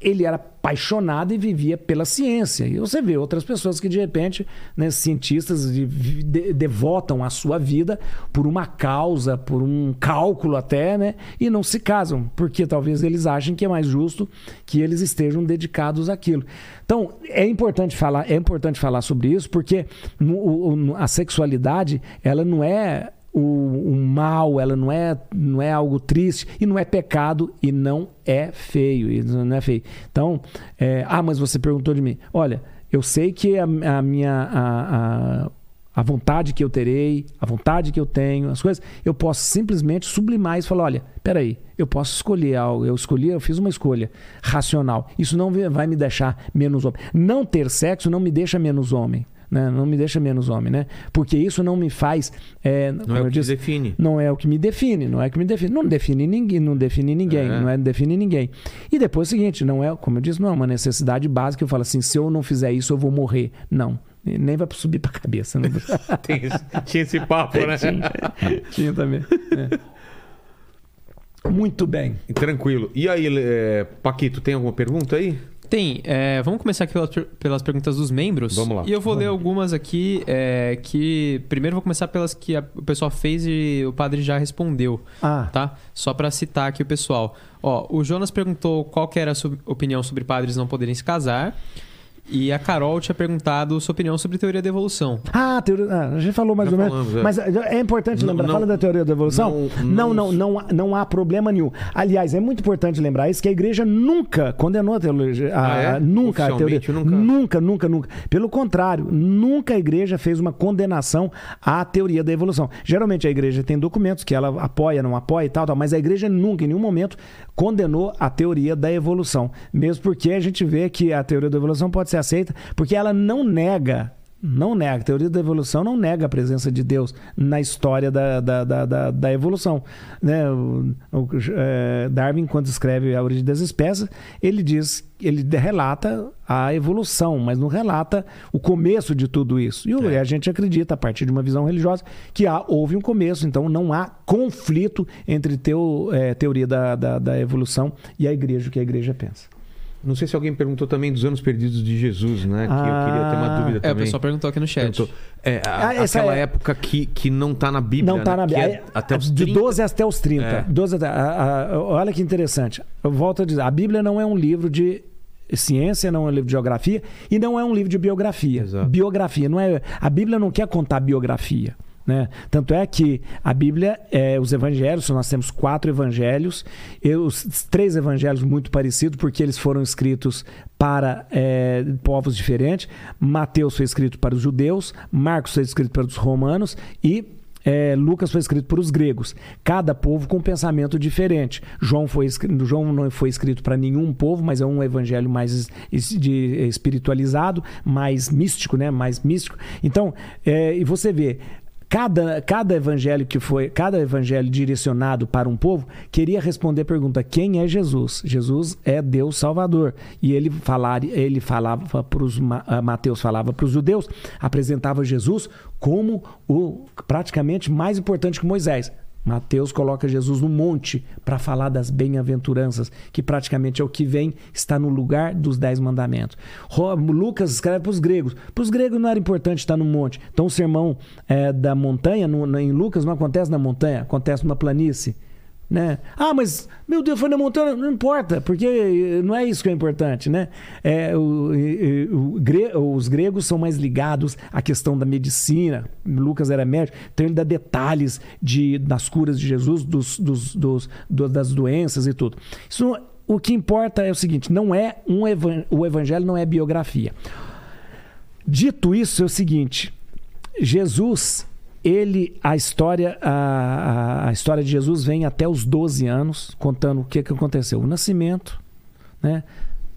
ele era apaixonado e vivia pela ciência. E você vê outras pessoas que, de repente, né, cientistas de- de- devotam a sua vida por uma causa, por um cálculo até, né? E não se casam, porque talvez eles achem que é mais justo que eles estejam dedicados àquilo. Então, é importante falar, é importante falar sobre isso, porque no- o- a sexualidade, ela não é o, o mal, ela não é, não é algo triste e não é pecado e não é feio. E não é feio. Então, é, ah, mas você perguntou de mim. Olha, eu sei que a, a minha. A, a, a vontade que eu terei, a vontade que eu tenho, as coisas, eu posso simplesmente sublimar isso e falar: olha, peraí, eu posso escolher algo, eu escolhi, eu fiz uma escolha racional. Isso não vai me deixar menos homem. Não ter sexo não me deixa menos homem. Né? Não me deixa menos homem, né? Porque isso não me faz. é, Não é o que disse, define. não é o que me define, não é o que me define. Não define ninguém, não define ninguém, É. não é define ninguém. E depois é o seguinte, não é, como eu disse, não é uma necessidade básica. Eu falo assim, se eu não fizer isso, eu vou morrer. Não, nem vai subir pra cabeça. Não. Tem esse- tinha esse papo, né? tinha, tinha também. é. Muito bem. Tranquilo. E aí, é, Paquito, tem alguma pergunta aí? Tem. é, vamos começar aqui pelas, pelas perguntas dos membros. Vamos lá. E eu vou ler algumas aqui é, que. Primeiro vou começar pelas que a- o pessoal fez e o padre já respondeu. Ah, Tá? Só pra citar aqui o pessoal. Ó, o Jonas perguntou qual que era a sua opinião sobre padres não poderem se casar. E a Carol tinha perguntado sua opinião sobre teoria da evolução. Ah, teoria, ah, a gente falou mais Já ou menos. é. Mas é importante Não- lembrar, não- fala da teoria da evolução. não- Não, não- não, não, não, há problema nenhum. Aliás, é muito importante lembrar isso que a igreja nunca condenou a teologia. a- Ah, é? Nunca a teoria. Nunca? nunca, nunca, nunca. Pelo contrário, nunca a igreja fez uma condenação à teoria da evolução. Geralmente a igreja tem documentos que ela apoia, não apoia e tal, tal mas a igreja nunca, em nenhum momento, condenou a teoria da evolução. Mesmo porque a gente vê que a teoria da evolução pode ser aceita, porque ela não nega Não nega. A teoria da evolução não nega a presença de Deus na história da, da, da, da, da evolução. Né? O, o, é, Darwin, quando escreve A Origem das Espécies, ele diz, ele relata a evolução, mas não relata o começo de tudo isso. E É. a gente acredita, a partir de uma visão religiosa, que há, houve um começo, então não há conflito entre teo, é, teoria da, da, da evolução e a igreja, o que a igreja pensa. Não sei se alguém perguntou também dos anos perdidos de Jesus, né? Que eu queria ter uma Ah. dúvida É, o também. pessoal perguntou aqui no chat. Perguntou. É, a- Ah, essa aquela é- época que, que não tá na Bíblia. Não está né? na Que Bíblia. é até os de 30. 12 até os 30. É. 12 até- a- a- olha que interessante. Eu volto a dizer: a Bíblia não é um livro de ciência, não é um livro de geografia e não é um livro de biografia. Exato. Biografia. Não é, a Bíblia não quer contar biografia. Né? Tanto é que a Bíblia, é, os evangelhos, nós temos quatro evangelhos, os três evangelhos muito parecidos, porque eles foram escritos para é, povos diferentes. Mateus foi escrito para os judeus, Marcos foi escrito para os romanos e é, Lucas foi escrito por os gregos. Cada povo com um pensamento diferente. João, foi, João não foi escrito para nenhum povo, mas é um evangelho mais espiritualizado, mais místico, né? Mais místico. Então, é, e você vê. Cada, cada evangelho que foi, cada evangelho direcionado para um povo, queria responder a pergunta: quem é Jesus? Jesus é Deus Salvador. E ele, falar, ele falava para os Mateus falava para os judeus, apresentava Jesus como o praticamente mais importante que Moisés. Mateus coloca Jesus no monte para falar das bem-aventuranças, que praticamente é o que vem, está no lugar dos dez mandamentos. Lucas escreve para os gregos. Para os gregos não era importante estar no monte. Então o sermão é, da montanha, no- em Lucas, não acontece na montanha, acontece numa planície. Né? Ah, mas meu Deus, foi na montanha, não importa, porque eh, não é isso que é importante, né? É, o- e- e- o gre- os gregos são mais ligados à questão da medicina. Lucas era médico, então ele dá detalhes de, das curas de Jesus, dos, dos- dos- do- das doenças e tudo. Isso, o que importa é o seguinte: não é um evan- o evangelho não é biografia. Dito isso, é o seguinte: Jesus, ele, a história, a, a- história de Jesus vem até os 12 anos, contando o que, que aconteceu. O nascimento, né?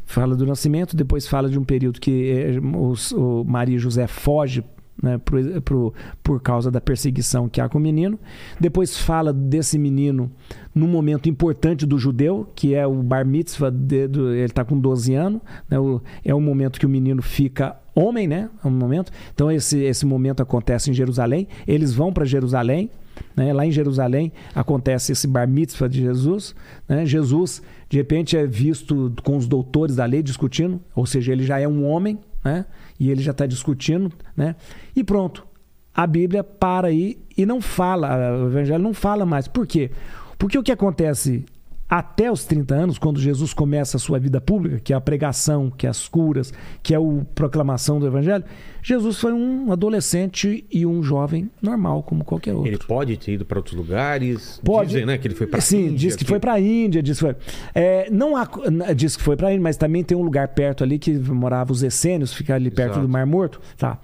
Fala do nascimento, depois fala de um período que eh, os- o Maria e José foge né, pro- por causa da perseguição que há com o menino. Depois fala desse menino num momento importante do judeu, que é o bar mitzvah, de- do- ele está com 12 anos. né, o- é o momento que o menino fica homem, né? É um momento. Então esse, esse momento acontece em Jerusalém. Eles vão para Jerusalém. né, Lá em Jerusalém acontece esse bar mitzvah de Jesus. né, Jesus, de repente, é visto com os doutores da lei discutindo, ou seja, ele já é um homem, né? E ele já está discutindo, né? E pronto. A Bíblia para aí e não fala, o Evangelho não fala mais. Por quê? Porque o que acontece até os 30 anos, quando Jesus começa a sua vida pública, que é a pregação, que é as curas, que é a proclamação do Evangelho, Jesus foi um adolescente e um jovem normal, como qualquer outro. Ele pode ter ido para outros lugares. Pode. Dizem, né? Que ele foi para Sim, diz que foi para a Índia, diz que foi. É, não há, diz que foi para a Índia, mas também tem um lugar perto ali que morava os essênios, fica ali perto Exato. do Mar Morto. Tá.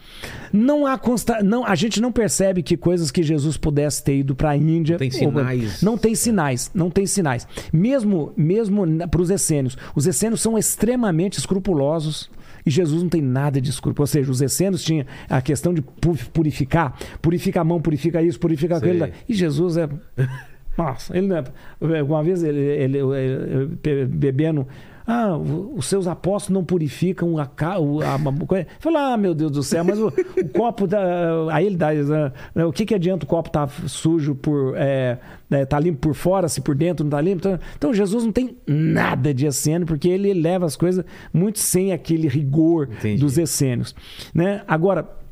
Não há consta, não, a gente não percebe que coisas que Jesus pudesse ter ido para a Índia. Não tem ou- sinais. Não tem sinais, não tem sinais. Mesmo, mesmo para os essênios, os essênios são extremamente escrupulosos. E Jesus não tem nada de escrúpulo. Ou seja, os essênios tinham a questão de pu- purificar. Purifica a mão, purifica isso, purifica aquilo. E Jesus é. Nossa, ele não é. Uma vez ele, ele- ele- ele bebendo. Ah, os seus apóstolos não purificam a, a, a coisa. Fala, ah, meu Deus do céu, mas o, o copo da. Aí ele dá. né, O que, que adianta o copo estar sujo por. É, né, tá limpo por fora, se por dentro não tá limpo? Então, então Jesus não tem nada de essênio, porque ele leva as coisas muito sem aquele rigor Entendi. dos essênios. Né? Agora.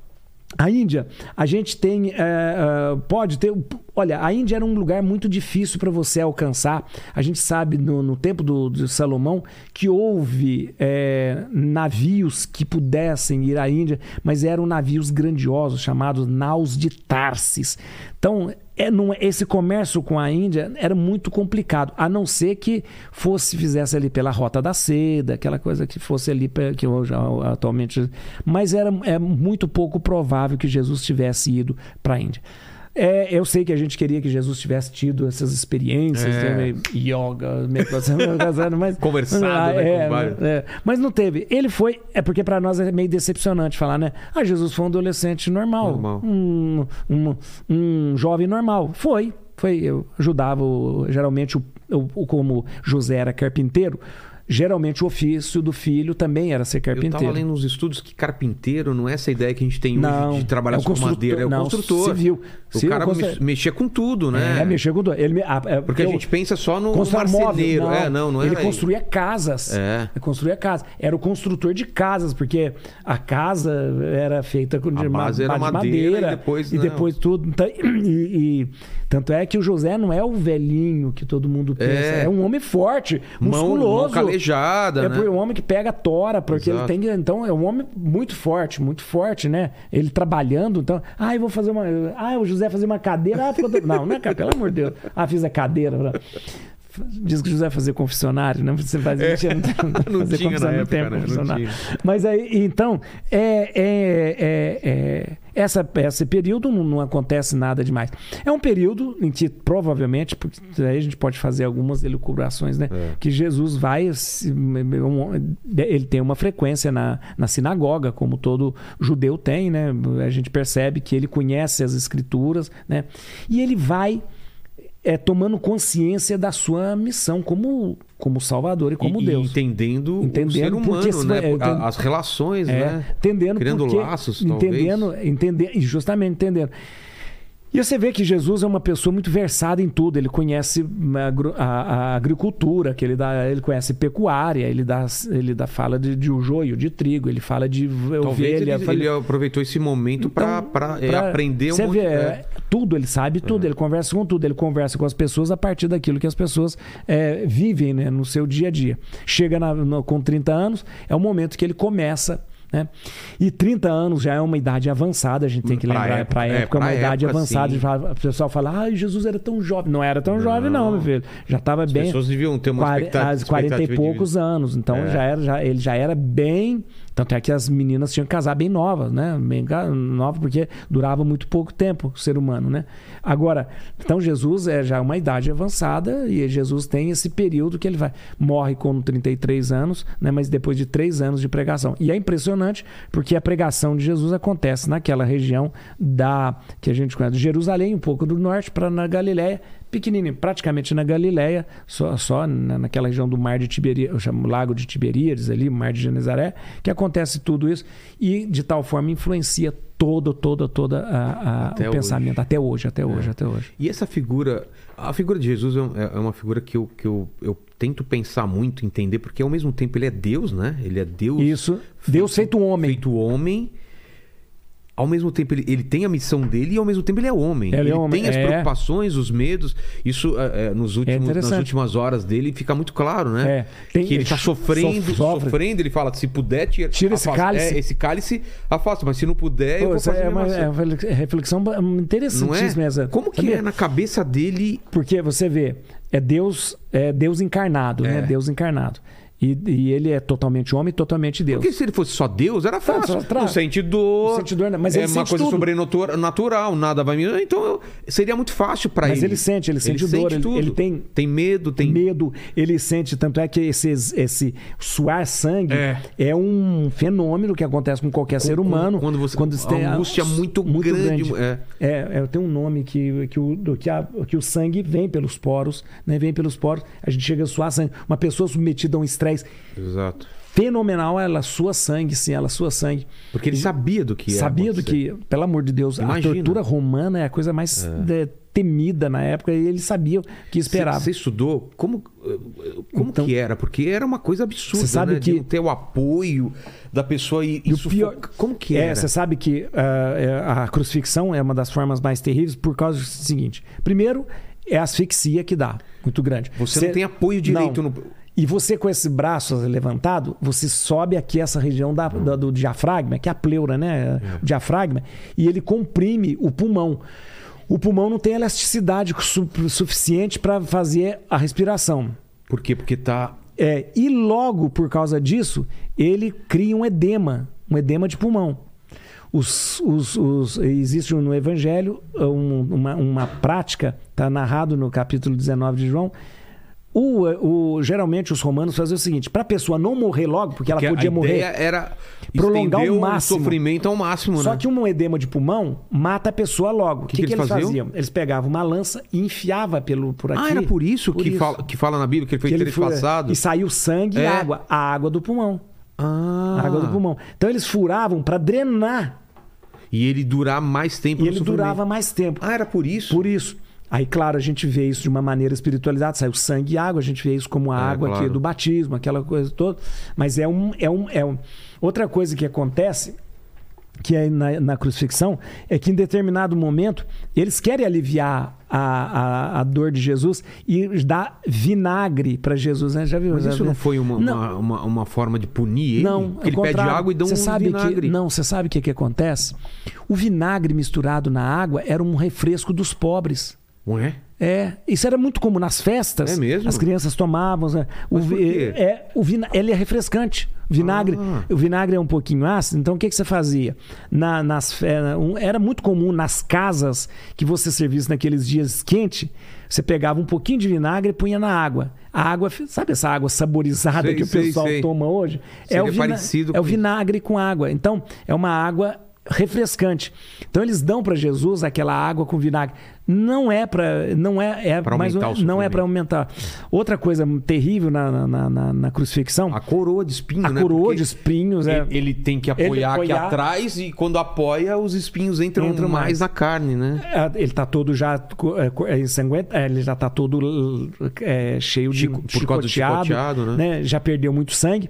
A Índia, a gente tem. é, pode ter. Olha, a Índia era um lugar muito difícil para você alcançar. A gente sabe no, no tempo do, de Salomão que houve é, navios que pudessem ir à Índia, mas eram navios grandiosos chamados naus de Tarsis. Então, é, não- esse comércio com a Índia era muito complicado, a não ser que fosse fizesse ali pela Rota da Seda, aquela coisa que fosse ali que hoje atualmente, mas era é muito pouco provável que Jesus tivesse ido para a Índia. É, eu sei que a gente queria que Jesus tivesse tido essas experiências, É. né, yoga, meditação, mas Conversado, Ah, né, é, com vários. é. mas não teve. Ele foi, é porque para nós é meio decepcionante falar, né? Ah, Jesus foi um adolescente normal, Normal. Um, um, um jovem normal. Foi, foi. Eu ajudava o- geralmente o, o- como José era carpinteiro. Geralmente o ofício do filho também era ser Eu carpinteiro. tava lendo nos estudos que carpinteiro não é essa ideia que a gente tem Não, hoje de trabalhar é o com madeira, é o não, construtor. civil. O cara mexia com tudo, né? É, mexeu com tudo. Ele, ah, é, Porque a eu- gente pensa só no, móvel. marceneiro. é, não, não Ele era construía casas. É. Ele construía casas. Era o construtor de casas, porque a casa era feita com de A ma- era de madeira e depois, e depois tudo. Então, e, e- tanto é que o José não é o velhinho que todo mundo pensa. É. É, um homem forte, mão, musculoso. mão calejada, É né? um homem que pega tora, porque Exato. ele tem. Então, é um homem muito forte, muito forte, né? Ele trabalhando, então. Ah, eu vou fazer uma. Ah, o José fazer uma cadeira. Ah, ficou Não, não é cara, pelo amor de Deus. Ah, fiz a cadeira. Diz que José fazia confessionário, né? Você faz É. mentira, Não fazer tinha na confessionário, época, tem né? Não tinha. Mas aí, então, é, é, é, é- essa, esse período não, não acontece nada demais. É um período em que provavelmente, porque aí a gente pode fazer algumas elucubrações, né? É. Que Jesus vai, ele tem uma frequência na, na sinagoga, como todo judeu tem, né? A gente percebe que ele conhece as escrituras, né? E ele vai é, tomando consciência da sua missão como, como Salvador e como e, Deus. E entendendo, Entendendo o ser porque humano, esse- né? é, entendo- As relações, É, né? entendendo Criando porque, laços, talvez. entendendo, entender, e justamente entendendo. E você vê que Jesus é uma pessoa muito versada em tudo. Ele conhece a, agro- a- a agricultura, que ele dá, ele conhece pecuária, ele dá, ele dá fala de, de o joio, de trigo, ele fala de Talvez ovelha. ele, fala- ele aproveitou esse momento para então, pra, é, aprender um você monte vê, é. é, tudo, ele sabe tudo, ele conversa com tudo, ele conversa com as pessoas a partir daquilo que as pessoas é, vivem né, no seu dia a dia. Chega na- no- com 30 anos, é o momento que ele começa. Né? E 30 anos já é uma idade avançada, a gente tem que Pra lembrar, época, para é, época, é uma pra idade época, avançada. sim. O pessoal fala, ah, Jesus era tão jovem. Não era tão Não. jovem, não, meu filho. Já estava As bem. pessoas deviam ter uma expectativa, às 40 e poucos anos. Então É. já era, já, ele já era bem. Tanto é que as meninas tinham que casar bem novas, né? Bem novas, porque durava muito pouco tempo o ser humano, né? Agora, então Jesus é já uma idade avançada e Jesus tem esse período que ele vai. Morre com 33 anos, né? Mas depois de três anos de pregação. E é impressionante porque a pregação de Jesus acontece naquela região da que a gente conhece, Jerusalém, um pouco do norte, para na Galiléia pequenininho, praticamente na Galileia, só, só na, naquela região do mar de Tiberíades, eu chamo Lago de Tiberíades ali, mar de Genezaré, que acontece tudo isso e de tal forma influencia todo, todo, toda a, a- o hoje. pensamento até hoje, até hoje, É. até hoje. E essa figura, a figura de Jesus é é é uma figura que eu, que eu, eu tento pensar muito, entender, porque ao mesmo tempo ele é Deus, né? Ele é Deus Isso, Deus feito homem. feito homem. Ao mesmo tempo, ele, ele tem a missão dele e ao mesmo tempo ele é homem. Ele é homem, tem as é. preocupações, os medos. Isso é, é, nos últimos, nas interessante. últimas horas dele fica muito claro, né? É, tem- que ele está sofrendo, sofre. sofrendo. Ele fala: se puder, tira, Tira esse cálice. É, esse cálice afasta, mas se não puder, eu Pô, vou isso fazer é uma, é reflexão é? interessantíssima essa. Como que é na cabeça dele Porque você vê, é Deus, é Deus encarnado, É. né? Deus encarnado. E, e ele é totalmente homem e totalmente Deus. Porque se ele fosse só Deus, era fácil. só tra- Não sente dor. Não sente dor? Mas é ele uma sente coisa tudo. sobrenatural, nada vai me. Então seria muito fácil para ele. Mas ele sente, ele sente dor, ele- tudo. ele tem- tem medo, tem medo, ele sente, tanto é que esse, esse suar sangue É. é. um fenômeno que acontece com qualquer ser humano. quando você- você tem a angústia muito grande, é. É, é, tem um nome que, que, o, que, a- que o sangue vem pelos poros, né? Vem pelos poros, a gente chega a suar sangue. Uma pessoa submetida a um estresse Exato. fenomenal, ela sua sangue, sim, ela sua sangue. Porque ele sabia do que ia Sabia do que, pelo amor de Deus, Imagina. a tortura romana é a coisa mais é, temida na época e ele sabia o que esperava. Você estudou como, como Então- que era? Porque era uma coisa absurda, Você sabe né? De que- não ter o apoio da pessoa e, E o pior. Como que é, era? você sabe que é, a crucifixão é uma das formas mais terríveis por causa do seguinte: primeiro, é a asfixia que dá, muito grande. Você não tem apoio direito Não. no- E você com esse braço levantado, você sobe aqui essa região da- da- do diafragma, que é a pleura, né? O diafragma, e ele comprime o pulmão. O pulmão não tem elasticidade su- suficiente para fazer a respiração. Por quê? Porque tá. É, e logo por causa disso, ele cria um edema, um edema de pulmão. os, os, os- existe no Evangelho um- uma, uma prática, está narrado no capítulo 19 de João. O, o- geralmente os romanos faziam o seguinte: para a pessoa não morrer logo, porque, Porque ela podia a morrer. era prolongar o máximo. sofrimento ao máximo, Só né? que um edema de pulmão mata a pessoa logo. O que, que que eles eles faziam? faziam? Eles pegavam uma lança e enfiava pelo por aqui. Ah, era por isso, Por que, isso. Fala, que fala na Bíblia que ele foi que trespassado? E saiu sangue É. e água. A água do pulmão. Ah. A água do pulmão. Então eles furavam para drenar E ele durar mais tempo e ele sofrimento. durava mais tempo. Ah, era por isso? Por isso. Aí, claro, a gente vê isso de uma maneira espiritualizada, saiu sangue e água, a gente vê isso como a É, água aqui claro. do batismo, aquela coisa toda. Mas é um, é um, é um. Outra coisa que acontece, que é na, na crucifixão, é que em determinado momento eles querem aliviar a, a, a dor de Jesus e dá vinagre para Jesus, né? Já viu? Mas Já isso viu? não foi uma, Não. uma, uma, uma forma de punir ele? Não, ele pede água e dá um sabe vinagre. Que, não, você sabe o que, que acontece? O vinagre misturado na água era um refresco dos pobres. Ué? É, isso era muito comum nas festas. É mesmo? As crianças tomavam. né? O, é, o vina, ele é refrescante. O vinagre, Ah. o vinagre é um pouquinho ácido. Então o que, que você fazia? Na, nas, era muito comum nas casas que você servisse naqueles dias quentes. Você pegava um pouquinho de vinagre e punha na água. A água, sabe essa água saborizada Sei, que o sei, pessoal sei. toma hoje? Seria o vina- parecido é o com isso. vinagre com água. Então, é uma água refrescante. Então eles dão para Jesus aquela água com vinagre. Não é para não é, é Pra mais um- não é para aumentar. Outra coisa terrível na, na, na- na crucifixão, A coroa de espinho, a né? coroa Porque de espinhos é Ele, ele tem que Ele apoiar, aqui apoiar- atrás e quando apoia, os espinhos entram, Entram mais, mais. na carne, né? é, ele tá todo já é, é, ensanguentado, é, ele já tá todo é, cheio de Chico- por causa do chicoteado, chicoteado, né? Já perdeu muito sangue.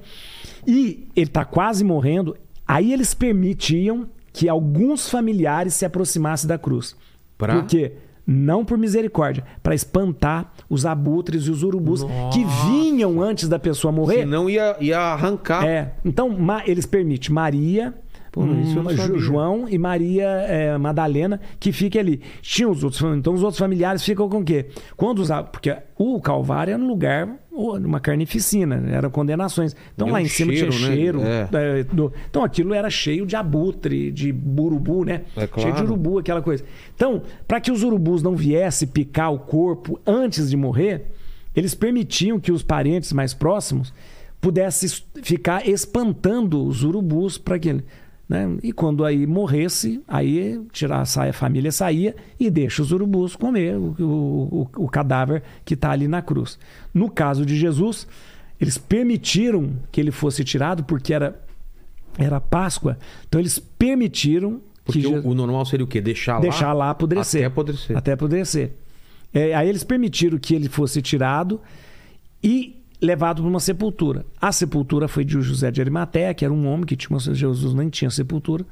E ele tá quase morrendo. Aí eles permitiam que alguns familiares se aproximassem da cruz. Pra? Por quê? Não por misericórdia, para espantar os abutres e os urubus que vinham antes da pessoa morrer. Senão ia, ia arrancar. É. Então, eles permitem Maria, Pô, isso hum, sabia. João e Maria é, Madalena, que fiquem ali. Tinha os outros, então os outros familiares ficam com o quê? Quando os, porque o Calvário era um lugar, uma carnificina, eram condenações. Então lá um em cima cheiro, tinha né? cheiro. É. é, do- então aquilo era cheio de abutre, de burubu, né? É claro. Cheio de urubu, aquela coisa. Então, para que os urubus não viessem picar o corpo antes de morrer, eles permitiam que os parentes mais próximos pudessem es- ficar espantando os urubus para que né? E quando aí morresse, aí tirar, a família saía e deixa os urubus comer o, o, o- cadáver que está ali na cruz. No caso de Jesus, eles permitiram que ele fosse tirado porque era, era Páscoa. Então eles permitiram Porque que o, o normal seria o quê? Deixar lá? deixar lá apodrecer. Até apodrecer. Até apodrecer. É, aí eles permitiram que ele fosse tirado e levado para uma sepultura. A sepultura foi de José de Arimateia, que era um homem que tinha uma, Jesus nem tinha sepultura,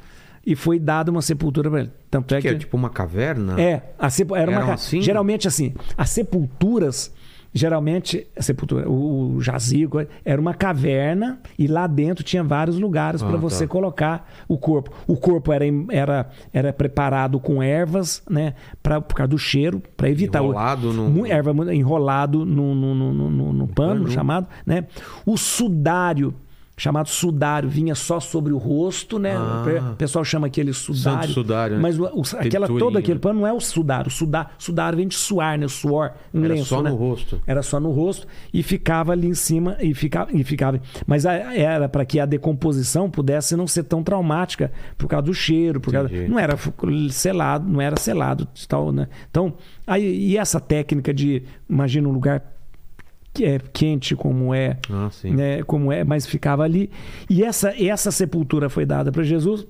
e foi dada uma sepultura para ele. Tanto é Que que, é tipo uma caverna? é, a sepu- era uma Eram assim? geralmente assim, as sepulturas geralmente a sepultura, o, o jazigo era uma caverna e lá dentro tinha vários lugares para Ah, você tá. colocar o corpo. O corpo era era era preparado com ervas, né, para por causa do cheiro, para evitar Enrolado o no- erva enrolado no, no, no, no- no- no pano, pano. chamado, né? O sudário chamado sudário vinha só sobre o rosto, né? Ah. O pessoal chama aquele sudário. Santo sudário, né? Mas o- o- aquela todo aquele pano não é o sudário. Sudário, sudário vem de suar, né? O suor, um Era lenço, só né? no rosto. Era só no rosto e ficava ali em cima e ficava, e ficava. Mas a- era para que a decomposição pudesse não ser tão traumática por causa do cheiro, por causa, não era selado, não era selado, tal, né? Então, aí e essa técnica de imagina um lugar é quente como é, Ah, sim. né, como é, mas ficava ali. E essa, essa sepultura foi dada para Jesus.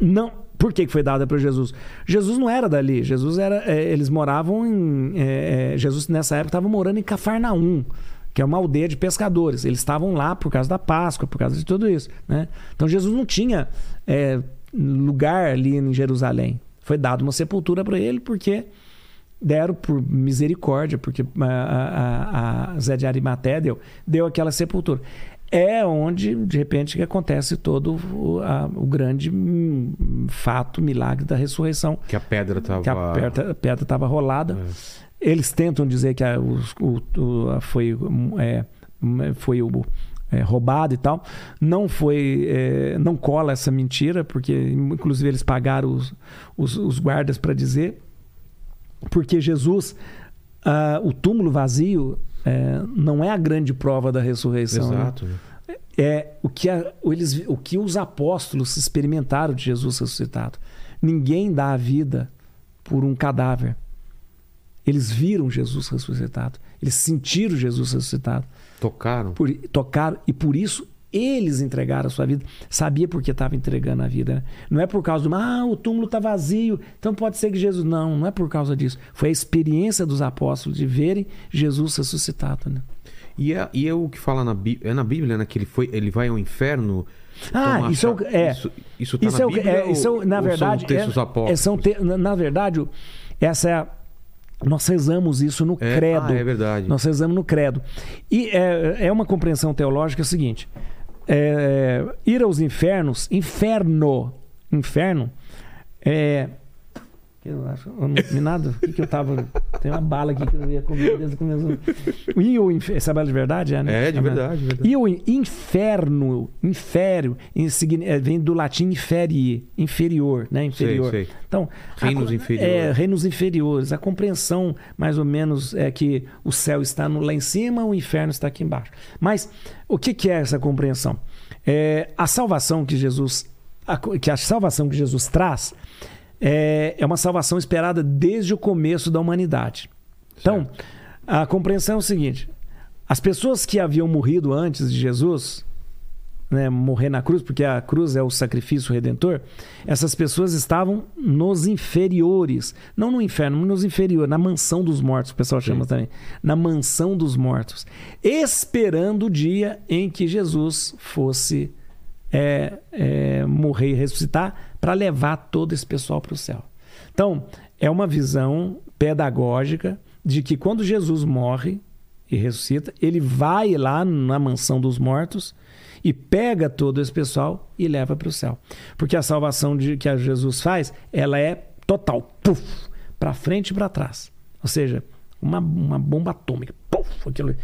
Não, por que foi dada para Jesus? Jesus não era dali. Jesus era, é, eles moravam em, é, é, Jesus nessa época estava morando em Cafarnaum, que é uma aldeia de pescadores. Eles estavam lá por causa da Páscoa, por causa de tudo isso, né? Então Jesus não tinha é, lugar ali em Jerusalém. Foi dada uma sepultura para ele porque deram por misericórdia, porque a, a, a Zé de Arimaté deu, deu aquela sepultura. É onde, de repente, que acontece todo o, a- o grande hum, fato, milagre da ressurreição, Que a pedra tava... que a pedra- estava rolada. Eles tentam dizer que a, o, o- foi, é, foi o, é, roubado e tal. Não foi, é, não cola essa mentira, porque inclusive eles pagaram os, os, os guardas para dizer, porque Jesus, ah, o túmulo vazio é, não é a grande prova da ressurreição. né? Exato. é o que, a- eles, o que os apóstolos experimentaram de Jesus ressuscitado. Ninguém dá a vida por um cadáver. Eles viram Jesus ressuscitado. Eles sentiram Jesus ressuscitado. Tocaram. Por, tocaram e por isso eles entregaram a sua vida. Sabia por que estava entregando a vida. Né? Não é por causa do ah, o túmulo está vazio, então pode ser que Jesus. Não, não é por causa disso. Foi a experiência dos apóstolos de verem Jesus ressuscitado. Né? E é, e é o que fala na Bíblia. É na Bíblia, né? Que ele, foi, ele vai ao inferno. Ah, tomar isso é é. Isso, isso tá Isso na é, Bíblia? é, isso é ou- na verdade, São textos é- apócrifos? é, são te- na, verdade, essa é a, nós rezamos isso no É, credo. ah, é verdade. Nós rezamos no credo. E é, é uma compreensão teológica seguinte: é, ir aos infernos, inferno, inferno, é. Eu acho, eu não comi nada. O que, que eu tava. Tem uma bala aqui que eu ia comer desde o começo. E o inferno. Essa bala de verdade? É, né? É, de verdade, de verdade. E o inferno, infério, é, vem do latim inferi, inferior, né? Inferior. sei. Então, Reinos a- inferiores. É, reinos inferiores. A compreensão, mais ou menos, é que o céu está no- lá em cima, o inferno está aqui embaixo. Mas o que, que é essa compreensão? É, a salvação que Jesus, a, que a salvação que Jesus traz é, é uma salvação esperada desde o começo da humanidade. Então, a compreensão é o seguinte: as pessoas que haviam morrido antes de Jesus, né, morrer na cruz, porque a cruz é o sacrifício redentor, essas pessoas estavam nos inferiores, não no inferno, mas nos inferiores, na mansão dos mortos, o pessoal chama Sim. também, na mansão dos mortos, esperando o dia em que Jesus fosse é, é, morrer e ressuscitar para levar todo esse pessoal para o céu. Então, é uma visão pedagógica de que quando Jesus morre e ressuscita, ele vai lá na mansão dos mortos e pega todo esse pessoal e leva para o céu. Porque a salvação de, que Jesus faz, ela é total, puf, para frente e para trás. Ou seja, uma, uma bomba atômica, puf, aquilo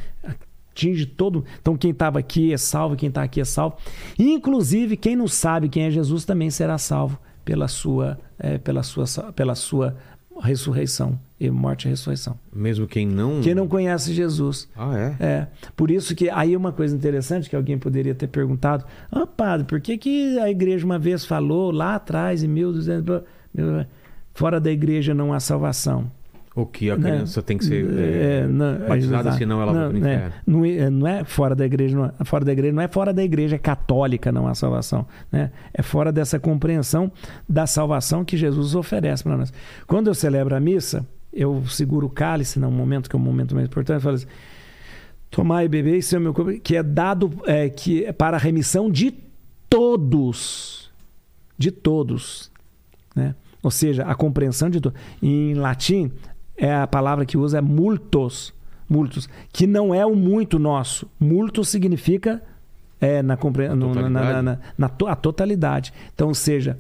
atinge todo. Então quem estava aqui é salvo, quem está aqui é salvo. Inclusive quem não sabe quem é Jesus também será salvo pela sua, é, pela sua, pela sua ressurreição e morte e ressurreição. Mesmo quem não. Quem não conhece Jesus. Ah, é? É, por isso que aí uma coisa interessante que alguém poderia ter perguntado: Ah, padre, por que, que a igreja uma vez falou lá atrás, em 1200, mil- fora da igreja não há salvação? O que a Né? criança tem que ser É, é, não, batizada, exato. senão ela vai não, pro né? inferno. Não é, não é fora da igreja, não é, fora da igreja, não é fora da igreja católica não há salvação, né? É fora dessa compreensão da salvação que Jesus oferece para nós. Quando eu celebro a missa, eu seguro o cálice num momento que é um momento mais importante, eu falo assim: Tomai e beber, isso é o meu corpo, que é dado é, que é para a remissão de todos, de todos, né? Ou seja, a compreensão de todos. Em latim, é a palavra que usa é multos, multos, que não é o muito nosso. Multo significa é, na, compre... no- na, na, totalidade. na- na to- a totalidade. Então, ou seja,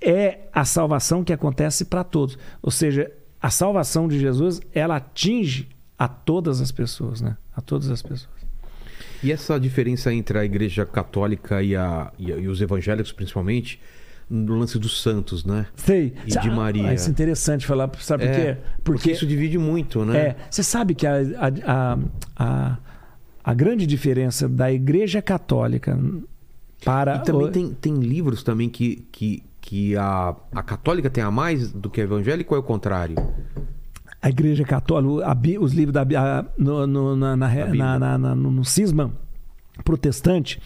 é a salvação que acontece para todos. Ou seja, a salvação de Jesus, ela atinge a todas as pessoas, né? A todas as pessoas. E essa diferença entre a igreja católica e, a, e, a- e os evangélicos, principalmente, no lance dos santos, né? Sei. E de Maria. Ah, isso é interessante falar, sabe por É, quê? Porque isso divide muito, né? É, você sabe que a, a, a, a, a grande diferença da Igreja Católica para. E também o- tem, tem livros também que, que, que a, a católica tem a mais do que a evangélica ou é o contrário? A Igreja Católica, a os livros da a- no, no, na, na- na- na- no, no cisma protestante,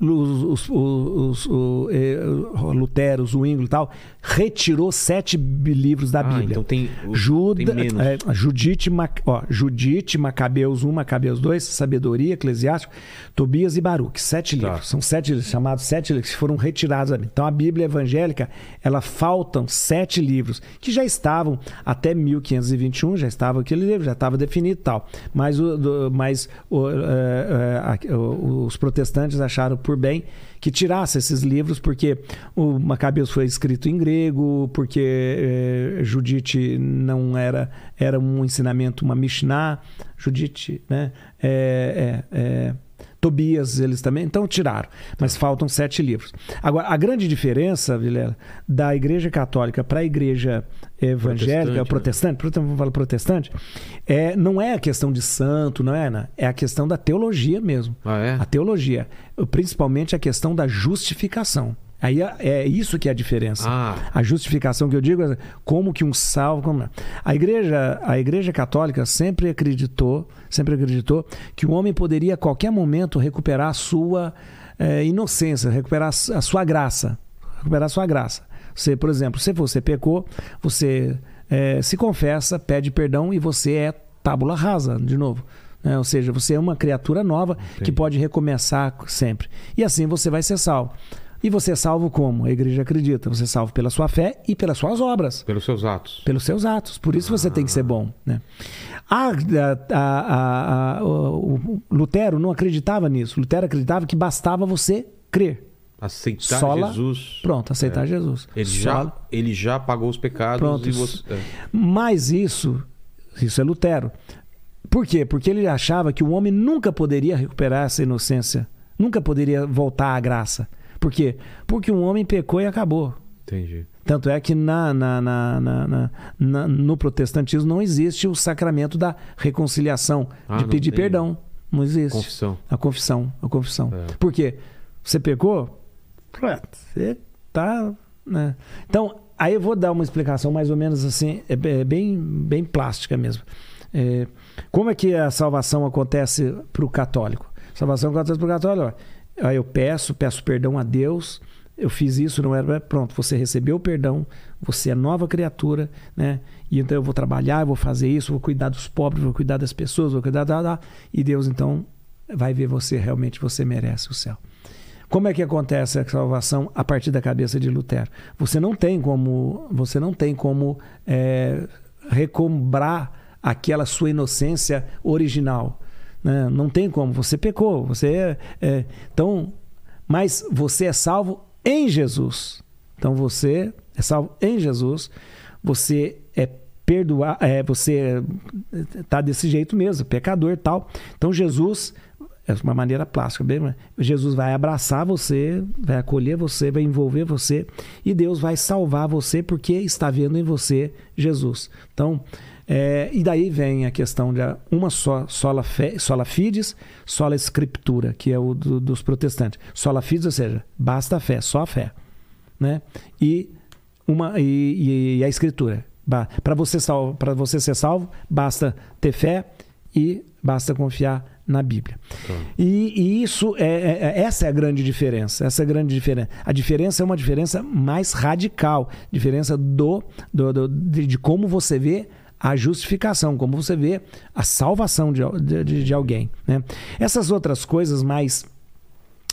os, os, os, eh, o Lutero, Zwingli e tal, retirou sete livros da Ah, Bíblia. então tem, Juda, tem menos. é, Judite, Mac- ó, Judite, Macabeus 1, Macabeus 2, Sabedoria, Eclesiástico, Tobias e Baruque. Sete Tá. livros. São sete livros, chamados sete livros, que foram retirados da Bíblia. Então a Bíblia evangélica, ela faltam sete livros, que já estavam até 1521, já estava aquele livro, já estava definido e tal. Mas, o, do- mas o, a- o- os protestantes acharam por bem que tirasse esses livros, porque o Macabeus foi escrito em grego, porque eh, Judite não era, era um ensinamento, uma Mishnah, Judite, né? É, é, é, Tobias, eles também. Então tiraram. Mas faltam sete livros. Agora, a grande diferença, Vilela, da Igreja Católica para a Igreja evangélica, Protestante, protestante, protestante vamos falar protestante, é, não é a questão de santo, não é, Ana? É a questão da teologia mesmo. Ah, é? A teologia. Principalmente a questão da justificação. Aí é, é isso que é a diferença. Ah, A justificação que eu digo é como que um salvo. Como... não. A igreja, a igreja católica sempre acreditou, sempre acreditou que o homem poderia a qualquer momento recuperar a sua eh, inocência, recuperar a su- a sua graça, recuperar a sua graça. Você, por exemplo, se você pecou, você eh, se confessa, pede perdão e você é tábula rasa de novo. né? Ou seja, você é uma criatura nova que Entendi. pode recomeçar sempre. E assim você vai ser salvo. E você é salvo como? A igreja acredita. Você é salvo pela sua fé e pelas suas obras, pelos seus atos. pelos seus atos. Por isso você tem que ser bom. Né? A, a- a- o, Lutero não acreditava nisso. Lutero acreditava que bastava você crer. Aceitar Sola- Jesus. Pronto, aceitar É. Jesus. Ele já, ele já pagou os pecados Pronto, e você. é. Mas isso, isso é Lutero. Por quê? Porque ele achava que o homem nunca poderia recuperar essa inocência, nunca poderia voltar à graça. Por quê? Porque um homem pecou e acabou. Entendi. Tanto é que na, na- na- na- no protestantismo não existe o sacramento da reconciliação, Ah, de pedir tem. perdão. Não existe. Confissão. A confissão, a confissão. É. Por quê? Você pecou? Você tá. Né? Então, aí eu vou dar uma explicação mais ou menos assim, é é bem, bem plástica mesmo. É, como é que a salvação acontece para o católico? A salvação acontece para o católico. ó. Aí eu peço, peço perdão a Deus. Eu fiz isso, não era. Pronto, você recebeu o perdão, você é nova criatura, né? E então eu vou trabalhar, eu vou fazer isso, vou cuidar dos pobres, vou cuidar das pessoas, vou cuidar da. e Deus então vai ver você realmente, você merece o céu. Como é que acontece a salvação a partir da cabeça de Lutero? Você não tem como, você não tem como é, recombrar aquela sua inocência original. Né? Não tem como. Você pecou. Você é, é, então, mas você é salvo em Jesus. Então você é salvo em Jesus. Você é perdoar, é, você tá desse jeito mesmo, pecador, tal. Então Jesus é uma maneira plástica, bem, Jesus vai abraçar você, vai acolher você, vai envolver você e Deus vai salvar você porque está vendo em você Jesus. Então, é, e daí vem a questão de uma só, sola, fé, sola fides, sola escritura, que é o do- dos protestantes. Sola fides, ou seja, basta a fé, só a fé. Né? E, uma, e, e- a escritura. Para você, você ser salvo, basta ter fé e basta confiar na Bíblia. E, e isso é, é- é- essa é a grande diferença. Essa é a grande diferença. A diferença é uma diferença mais radical, diferença do, do- do- de, de como você vê a justificação, como você vê a salvação de, de- de- alguém. Né? Essas outras coisas mais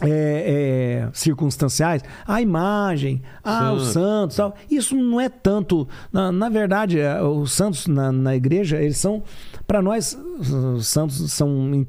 é, é, circunstanciais, a imagem, ah, os Santo. santos, tal. Isso não é tanto. Na, na verdade, é, os santos na, na igreja, eles são, para nós, os santos são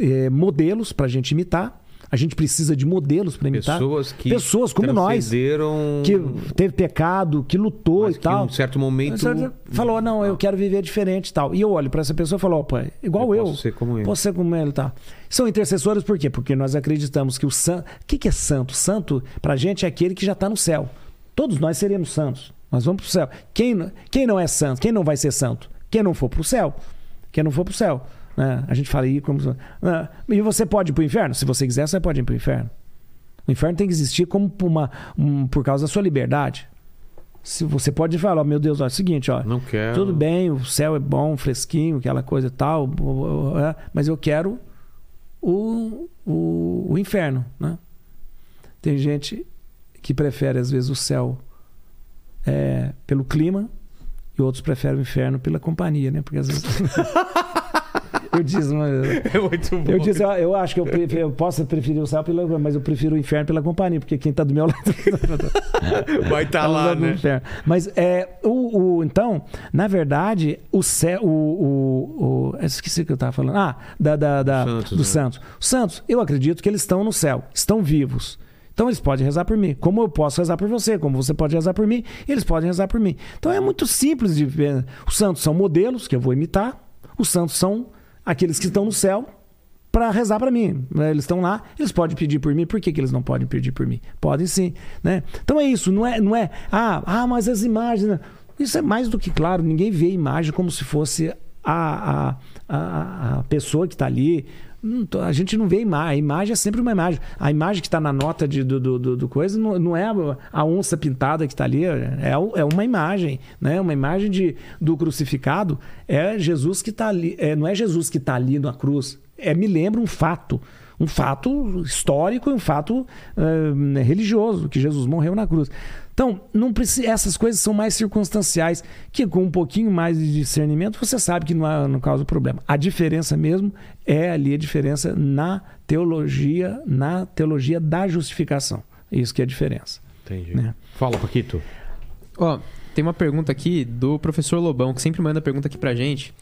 é, modelos para a gente imitar. A gente precisa de modelos para imitar. Pessoas que. Pessoas como nós, que teve pecado, que lutou mas e que tal. em um certo momento. Você Falou, não, eu quero viver diferente e tal. E eu olho para essa pessoa e falo, opa, igual Eu eu. posso ser como ele. Posso ser como ele, tá? São intercessores por quê? Porque nós acreditamos que o santo. O que, que é santo? Santo, pra gente, é aquele que já está no céu. Todos nós seremos santos. Nós vamos pro céu. Quem, quem não é santo? Quem não vai ser santo? Quem não for pro céu. Quem não for pro céu. Né? A gente fala aí como. né? E você pode ir pro inferno? Se você quiser, você pode ir pro inferno. O inferno tem que existir como por, uma, um- por causa da sua liberdade. Se você pode falar, ó, meu Deus, ó, é o seguinte, ó, Não quero. tudo bem, o céu é bom, fresquinho, aquela coisa e tal, é, mas eu quero o, o, o inferno, né? Tem gente que prefere, às vezes, o céu é, pelo clima e outros preferem o inferno pela companhia, né? Porque às vezes... É muito bom. eu disse, eu, eu acho que eu, prefiro- eu posso preferir o céu pela, mas eu prefiro o inferno pela companhia, porque quem está do meu lado Vai estar Tá lá, no né? inferno. Mas é o, o- então, na verdade, o céu, o, o, o esqueci o que eu estava falando. Ah, da, da, da- Santos, dos né? santos. Os santos, eu acredito que eles estão no céu, estão vivos. Então eles podem rezar por mim, como eu posso rezar por você, como você pode rezar por mim, eles podem rezar por mim. Então é muito simples de ver. Os santos são modelos que eu vou imitar. Os santos são aqueles que estão no céu para rezar para mim. né? Eles estão lá, eles podem pedir por mim. Por que, que eles não podem pedir por mim? Podem sim, né? Então é isso, não é, não é ah, ah, mas as imagens. né? Isso é mais do que claro, ninguém vê a imagem como se fosse a, a, a, a pessoa que está ali. A gente não vê a imagem. A imagem é sempre uma imagem. A imagem que está na nota de, do, do, do- coisa não, não é a, onça pintada que está ali. É, o- é uma imagem. Né? Uma imagem de, do crucificado. É Jesus que está ali. É, não é Jesus que está ali na cruz. É, me lembra um fato. Um fato histórico e um fato eh, religioso, que Jesus morreu na cruz. Então, não precisa, essas coisas são mais circunstanciais, que com um pouquinho mais de discernimento você sabe que não, há, não causa problema. A diferença mesmo é ali a diferença na teologia, na teologia da justificação. Isso que é a diferença. Entendi. Né? Fala, Paquito. Ó, tem uma pergunta aqui do professor Lobão, que sempre manda pergunta aqui pra gente.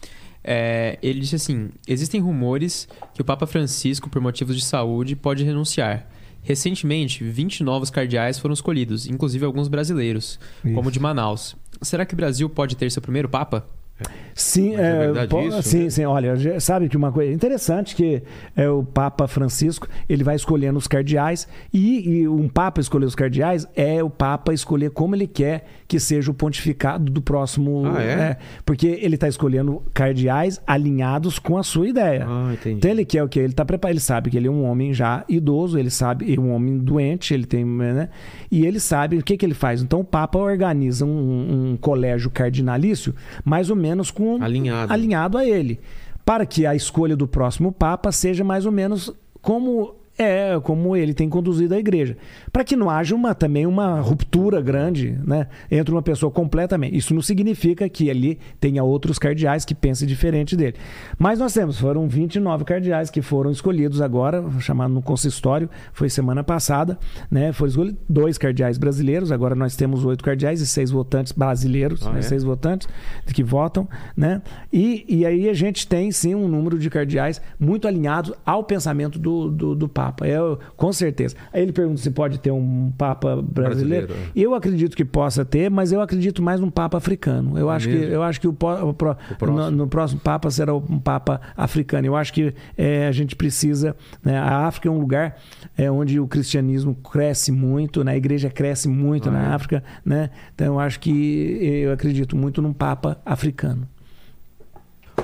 É, ele disse assim: existem rumores que o Papa Francisco, por motivos de saúde, pode renunciar. Recentemente, 20 novos cardeais foram escolhidos, inclusive alguns brasileiros, como Isso. o de Manaus. Será que o Brasil pode ter seu primeiro Papa? Sim, é é, sim, né? sim. Olha, sabe que uma coisa interessante que é o Papa Francisco ele vai escolhendo os cardeais e, e um Papa escolher os cardeais é o Papa escolher como ele quer que seja o pontificado do próximo. Ah, é? porque ele está escolhendo cardeais alinhados com a sua ideia. Ah. Então ele quer o quê? Ele tá preparado, ele sabe que ele é um homem já idoso, ele sabe, é um homem doente, ele tem, né? E ele sabe o que que ele faz. Então o Papa organiza um, um colégio cardinalício, mais ou menos com Alinhado. alinhado a ele, para que a escolha do próximo Papa seja mais ou menos como é como ele tem conduzido a igreja, para que não haja uma também uma ruptura grande, né, entre uma pessoa completamente. Isso não significa que ali tenha outros cardeais que pensem diferente dele. Mas nós temos, foram 29 cardeais que foram escolhidos agora, chamado no consistório, foi semana passada, né, foram escolhidos dois cardeais brasileiros, agora nós temos oito cardeais e seis votantes brasileiros, Ah, né, é? seis votantes que votam, né? E, e aí a gente tem sim um número de cardeais muito alinhados ao pensamento do, do, do Papa. Eu, com certeza. Aí ele pergunta se pode ter um Papa brasileiro. Brasileiro, é. Eu acredito que possa ter, mas eu acredito mais num Papa africano. Eu acho que eu acho que o, o pro- próximo. no, no próximo Papa será um Papa africano. Eu acho que é, a gente precisa. né, a África é um lugar é, onde o cristianismo cresce muito, né, a igreja cresce muito Ah, na é? África, né? Então eu acho que eu acredito muito num Papa africano.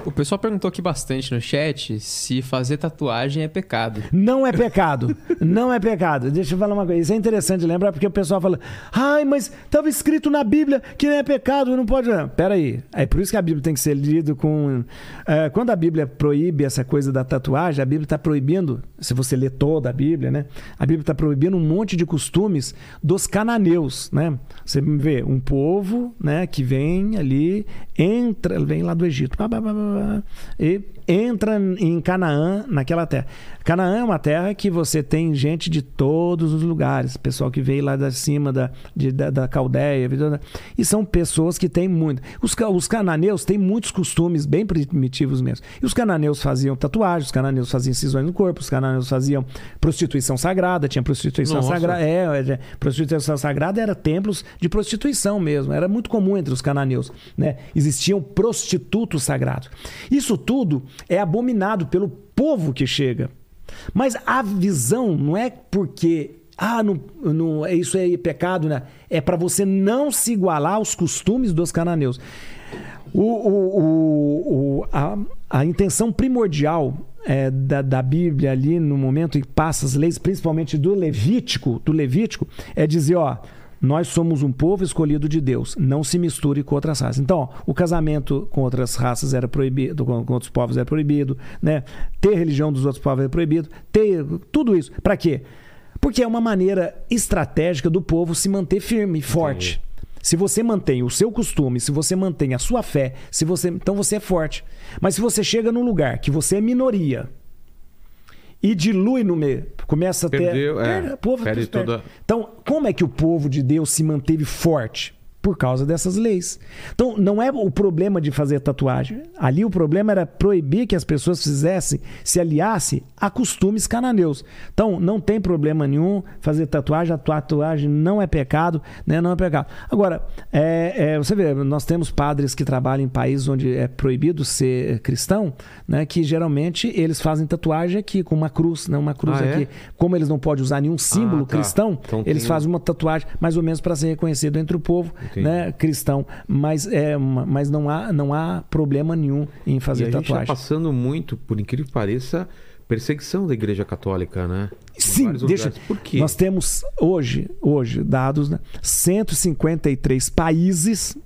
O pessoal perguntou aqui bastante no chat se fazer tatuagem é pecado. Não é pecado. Não é pecado. Deixa eu falar uma coisa. Isso é interessante lembrar, porque o pessoal fala: ai, mas estava escrito na Bíblia que não é pecado, não pode. Pera aí. É por isso que a Bíblia tem que ser lido com. é, quando a Bíblia proíbe essa coisa da tatuagem, a Bíblia está proibindo, se você ler toda a Bíblia, né? A Bíblia está proibindo um monte de costumes dos cananeus, né? Você vê um povo, né, que vem ali, entra, vem lá do Egito, pá, pá, pá, pá, pá, e entra em Canaã, naquela terra. Canaã é uma terra que você tem gente de todos os lugares, pessoal que veio lá da cima da, de- da, da Caldeia, e são pessoas que têm muito. Os, os cananeus têm muitos costumes bem primitivos mesmo. E os cananeus faziam tatuagens, os cananeus faziam incisões no corpo, os cananeus faziam prostituição sagrada, tinha prostituição sagrada. É, é, prostituição sagrada era templos de prostituição mesmo. Era muito comum entre os cananeus. Né? Existiam prostitutos sagrados. Isso tudo é abominado pelo povo que chega. Mas a visão não é porque. Ah, não, não, é- isso é pecado, né? É para você não se igualar aos costumes dos cananeus. O, o- o- a, a intenção primordial é, da, da Bíblia ali no momento em que passa as leis, principalmente do Levítico, do Levítico, é dizer, ó, nós somos um povo escolhido de Deus, não se misture com outras raças. Então, ó, o casamento com outras raças era proibido, com, com outros povos era proibido, né? Ter religião dos outros povos era proibido, ter tudo isso. Para quê? Porque é uma maneira estratégica do povo se manter firme e forte. Se você mantém o seu costume, se você mantém a sua fé, se você, então você é forte. Mas se você chega num lugar que você é minoria e dilui no meio, começa a ter Perdeu, é, perde- o povo perde. toda- Então, como é que o povo de Deus se manteve forte? Por causa dessas leis. Então, não é o problema de fazer tatuagem. Ali o problema era proibir que as pessoas fizessem, se aliassem a costumes cananeus. Então, não tem problema nenhum fazer tatuagem. A tatuagem não é pecado, né? Não é pecado. Agora, é, é, você vê, nós temos padres que trabalham em países onde é proibido ser cristão, né? Que geralmente eles fazem tatuagem aqui com uma cruz, né? Uma cruz Ah, é? aqui. Como eles não podem usar nenhum símbolo Ah, tá. cristão, Então eles tem- fazem uma tatuagem mais ou menos para ser reconhecido entre o povo Entendi. né, cristão. Mas, é, mas não, há, não há problema nenhum em E fazer a gente está tatuagem. passando muito, por incrível que pareça, perseguição da Igreja Católica, né? Em Sim, deixa. Por quê? Nós temos hoje, hoje dados, né, 153 países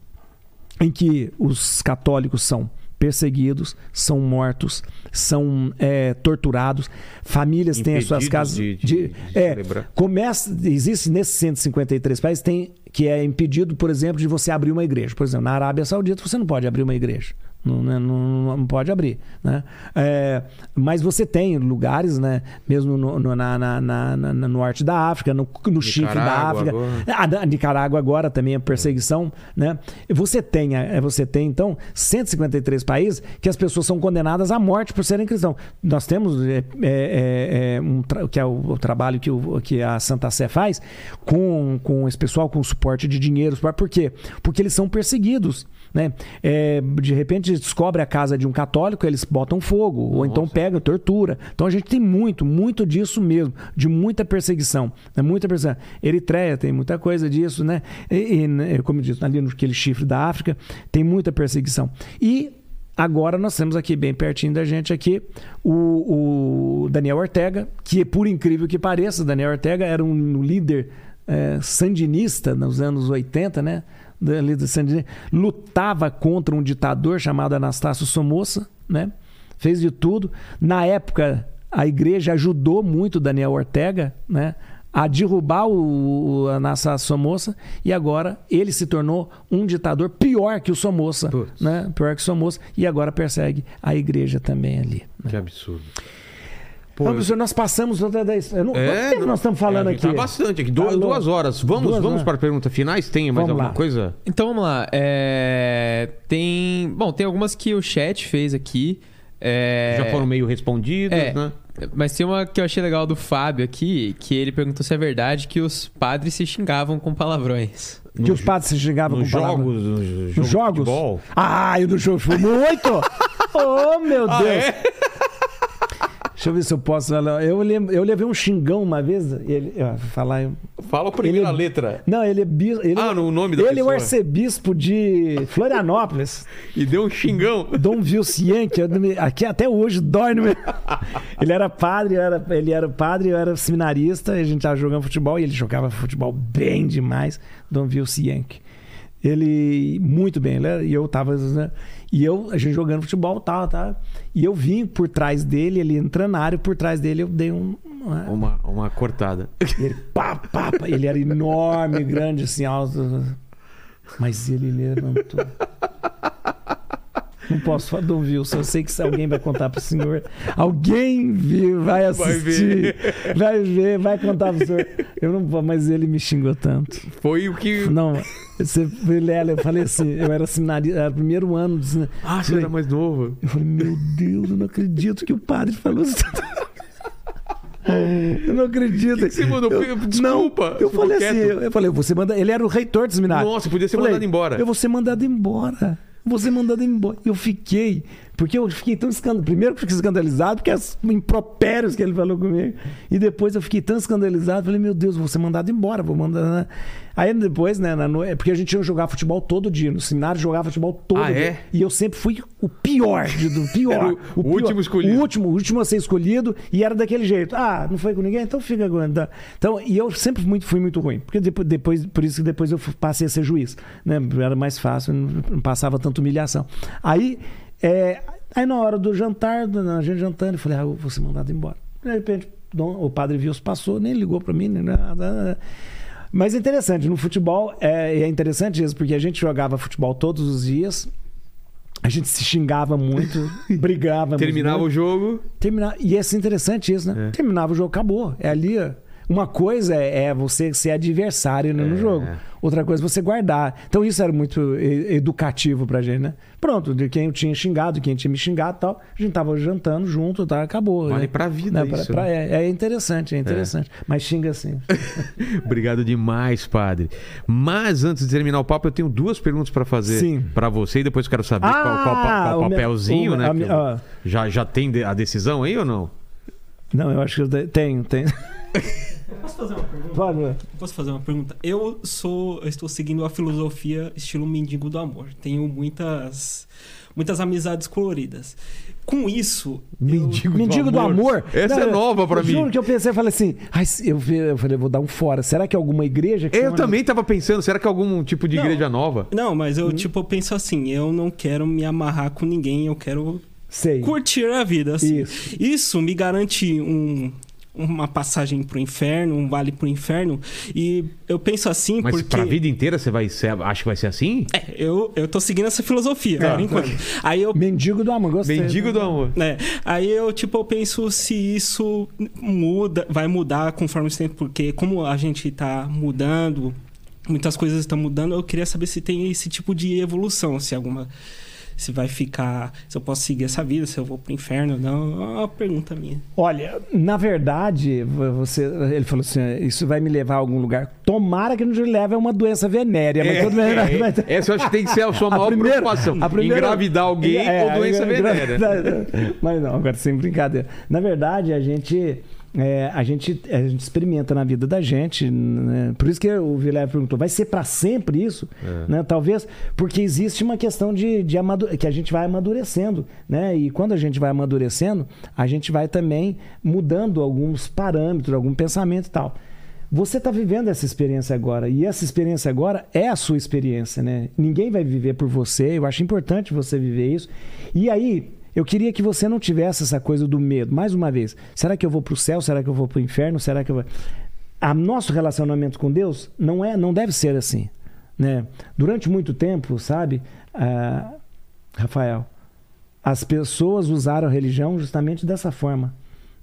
em que os católicos são perseguidos, são mortos, são é, torturados, famílias têm as suas Impedidos casas de- de- de é, celebrar. começa existe nesses 153 países tem que é impedido, por exemplo, de você abrir uma igreja. Por exemplo, na Arábia Saudita você não pode abrir uma igreja. Não, né, não- não pode abrir. Né? É, mas você tem lugares, né, mesmo no, no, na, na- na- no norte da África, no, no chifre da África. agora. A da- Nicarágua agora também é perseguição, né? Você tem, é, você tem então 153 países que as pessoas são condenadas à morte por serem cristãos. Nós temos é, é, é, é, um que é o, o trabalho que, o, que a Santa Sé faz com, com esse pessoal com suporte de dinheiro, por quê? Porque eles são perseguidos. Né? É, de repente descobre a casa de um católico, eles botam fogo, ou então pegam, tortura. Então a gente tem muito, muito disso mesmo, de muita perseguição, né? muita perseguição. Eritreia tem muita coisa disso, né? E, e, né, como eu disse, ali naquele chifre da África, tem muita perseguição. E agora nós temos aqui, bem pertinho da gente aqui, o, o Daniel Ortega, que por incrível que pareça, Daniel Ortega era um líder é, sandinista nos anos 80, né? Da líder sandinista, lutava contra um ditador chamado Anastácio Somoza, né? Fez de tudo. Na época, a igreja ajudou muito Daniel Ortega, né? A derrubar o, o Anastácio Somoza e agora ele se tornou um ditador pior que o Somoza, né? Pior que o Somoza e agora persegue a igreja também ali. Que absurdo. Pô, Então, eu- nós passamos toda a eu não, É, quanto tempo não- nós estamos falando é, a aqui? Tá bastante aqui. Duas, duas horas. Vamos, Duas vamos horas. para perguntas finais? Tem mais Vamos alguma lá. coisa? Então vamos lá. É, Tem. Bom, tem algumas que o chat fez aqui. É, Já foram meio respondidas, É, né? Mas tem uma que eu achei legal do Fábio aqui, que ele perguntou se é verdade que os padres se xingavam com palavrões. Que os padres se xingavam com palavras. jogos, nos Nos jogos de jogos? futebol. Ah, eu no jogo muito! oh, meu Ah, Deus! é? Deixa eu ver se eu posso. Eu, eu levei um xingão uma vez. Ele, ó, falar. Fala a primeira Ele- letra. Não, ele é bis- ele, Ah, no nome da Ele é o pessoa. arcebispo de Florianópolis. E deu um xingão. Dom Vilcien, que eu não me- aqui até hoje dói no meu. Ele era padre, eu era, ele era padre, eu era seminarista, a gente tava jogando futebol e ele jogava futebol bem demais. Dom Vilcien. Ele muito bem, ele era- e eu tava, né, e eu a gente jogando futebol, tal, tal. E eu vim por trás dele, ele entrando na área, por trás dele eu dei um uma- Uma, uma cortada. ele, pá, pá, pá, ele era enorme, grande, assim, alto. Mas ele levantou. Não posso falar do Wilson, eu sei que se alguém vai contar pro senhor. Alguém viu, vai assistir, vai ver, vai, contar pro senhor. Eu não vou, mas ele me xingou tanto. Foi o que. Não, você, eu falei assim, eu era seminarista, era o primeiro ano. Ah, você era mais novo. Eu falei, meu Deus, eu não acredito que o padre falou isso. Eu não acredito. que você mandou? Eu- Desculpa, Não, eu falei assim, quieto. eu falei, você manda. Ele era o reitor do seminário. Nossa, podia ser Eu falei, mandado embora. Eu vou ser mandado embora. Ser mandado embora. Eu fiquei, porque eu fiquei tão escandalizado. Primeiro, fiquei escandalizado, porque as impropérios que ele falou comigo. E depois eu fiquei tão escandalizado, falei, meu Deus, vou ser mandado embora, vou mandar. né? Aí depois, né, na no... é porque a gente ia jogar futebol todo dia. No seminário jogava futebol todo Ah, dia. é? E eu sempre fui o pior, do pior. O- o pior. último escolhido. O último, o último a ser escolhido e era daquele jeito. Ah, não foi com ninguém? Então fica aguentando. Então, e eu sempre muito, fui muito ruim. Porque depois, depois, por isso que depois eu passei a ser juiz. Né? Era mais fácil, não passava tanta humilhação. Aí, é, aí na hora do jantar, a gente jantando, eu falei, ah, eu vou ser mandado embora. De repente, o padre Vilso passou, nem ligou para mim, nem nada. Mas é interessante, no futebol é, é interessante isso, porque a gente jogava futebol todos os dias, a gente se xingava muito, brigava Terminava muito. o jogo. Terminar, e é assim interessante isso, né? É. Terminava o jogo, acabou. É ali. Uma coisa é, é você ser adversário né, no É. jogo. Outra coisa é você guardar. Então isso era muito educativo pra gente, né? Pronto, de quem eu tinha xingado, quem tinha me xingado e tal, a gente tava jantando junto, tá? Acabou. Vale né? pra vida Né, isso, pra- né? é, é interessante, é interessante. Mas xinga assim. Obrigado demais, padre. Mas antes de terminar o papo, eu tenho duas perguntas pra fazer pra você e depois quero saber qual, qual, qual, Ah, o papelzinho, o- né? a eu- ó. já, já tem a decisão aí ou não? Não, eu acho que eu te- tenho, Posso fazer uma pergunta? Né? Posso fazer uma pergunta? Eu sou, eu estou seguindo a filosofia estilo mendigo do amor. Tenho muitas, muitas amizades coloridas. Com isso, eu- Mendigo do amor. Essa é eu- nova pra eu mim. Juro que eu pensei, eu falei assim, ai, se- eu, vi- eu falei, vou dar um fora. Será que é alguma igreja que Eu chama- também tava pensando, será que é algum tipo de Não. igreja nova? Não, mas eu tipo eu penso assim, eu não quero me amarrar com ninguém, eu quero Sei. curtir a vida. assim. Isso. Isso me garante um, uma passagem pro inferno, um vale pro inferno. E eu penso assim Mas porque. pra vida inteira você vai ser, acha que vai ser assim? É, eu, eu tô seguindo essa filosofia, É. por enquanto. Aí eu Mendigo do amor, gostei. Mendigo do amor. É, aí eu, tipo, eu penso se isso muda, vai mudar conforme o tempo, porque como a gente tá mudando, muitas coisas estão mudando, eu queria saber se tem esse tipo de evolução, se alguma. Se vai ficar. Se eu posso seguir essa vida, se eu vou pro inferno ou não. É uma pergunta minha. Olha, na verdade, você, ele falou assim: isso vai me levar a algum lugar. Tomara que não te leve a uma doença venérea. Mas É, tudo bem, é, mas- essa eu acho que tem que ser a sua maior primeira- preocupação. a primeira- Engravidar alguém É, ou doença a venérea. Mas não, agora sem brincadeira. Na verdade, a gente. É, a, gente, a gente experimenta na vida da gente, né? por isso que o Vilela perguntou: vai ser para sempre isso? É. Né? Talvez porque existe uma questão de, de que a gente vai amadurecendo, né? E quando a gente vai amadurecendo, a gente vai também mudando alguns parâmetros, algum pensamento e tal. Você está vivendo essa experiência agora e essa experiência agora é a sua experiência, né? Ninguém vai viver por você. Eu acho importante você viver isso. E aí eu queria que você não tivesse essa coisa do medo. Mais uma vez, será que eu vou para o céu? Será que eu vou para o inferno? Será que eu vou... A nosso relacionamento com Deus não é, não deve ser assim, né? Durante muito tempo, sabe, ah, Rafael, as pessoas usaram a religião justamente dessa forma,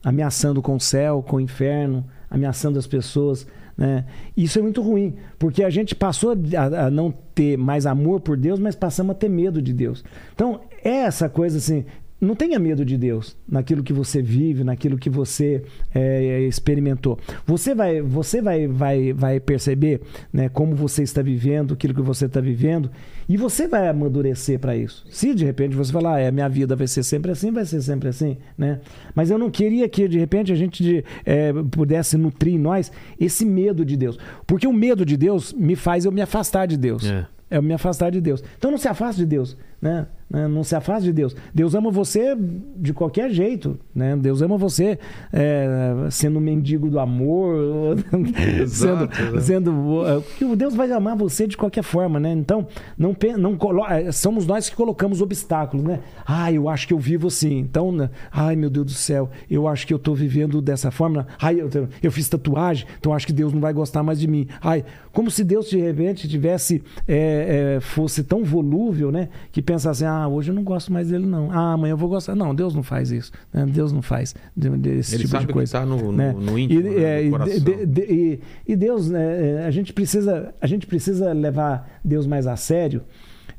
ameaçando com o céu, com o inferno, ameaçando as pessoas. Né? Isso é muito ruim, porque a gente passou a, a não ter mais amor por Deus, mas passamos a ter medo de Deus. Então, é essa coisa assim. Não tenha medo de Deus naquilo que você vive, naquilo que você é, experimentou. Você vai, você vai, vai, vai perceber né, como você está vivendo, aquilo que você está vivendo, e você vai amadurecer para isso. Se de repente você falar, ah, é, minha vida vai ser sempre assim, vai ser sempre assim, né? Mas eu não queria que de repente a gente é, pudesse nutrir em nós esse medo de Deus, porque o medo de Deus me faz eu me afastar de Deus. É. É eu me afastar de Deus. Então não se afaste de Deus, né? Né? Não se afaste de Deus. Deus ama você de qualquer jeito, né? Deus ama você é, sendo um mendigo do amor, sendo, exato. sendo é, Deus vai amar você de qualquer forma, né? Então não não é, somos nós que colocamos obstáculos, né? Ah, eu acho que eu vivo assim. Então, né? ai meu Deus do céu, eu acho que eu estou vivendo dessa forma. Ai, eu, eu fiz tatuagem, então acho que Deus não vai gostar mais de mim. Ai, como se Deus de repente tivesse é, é, fosse tão volúvel, né? Que pensasse, ah, hoje eu não gosto mais dele não. Ah, amanhã eu vou gostar. Não, Deus não faz isso. né? Deus não faz de- desse Ele tipo sabe de coisa. tá no- no- né? no íntimo, E, né, é, do e coração. de- de- e, e Deus, né, é, a gente precisa, a gente precisa levar Deus mais a sério,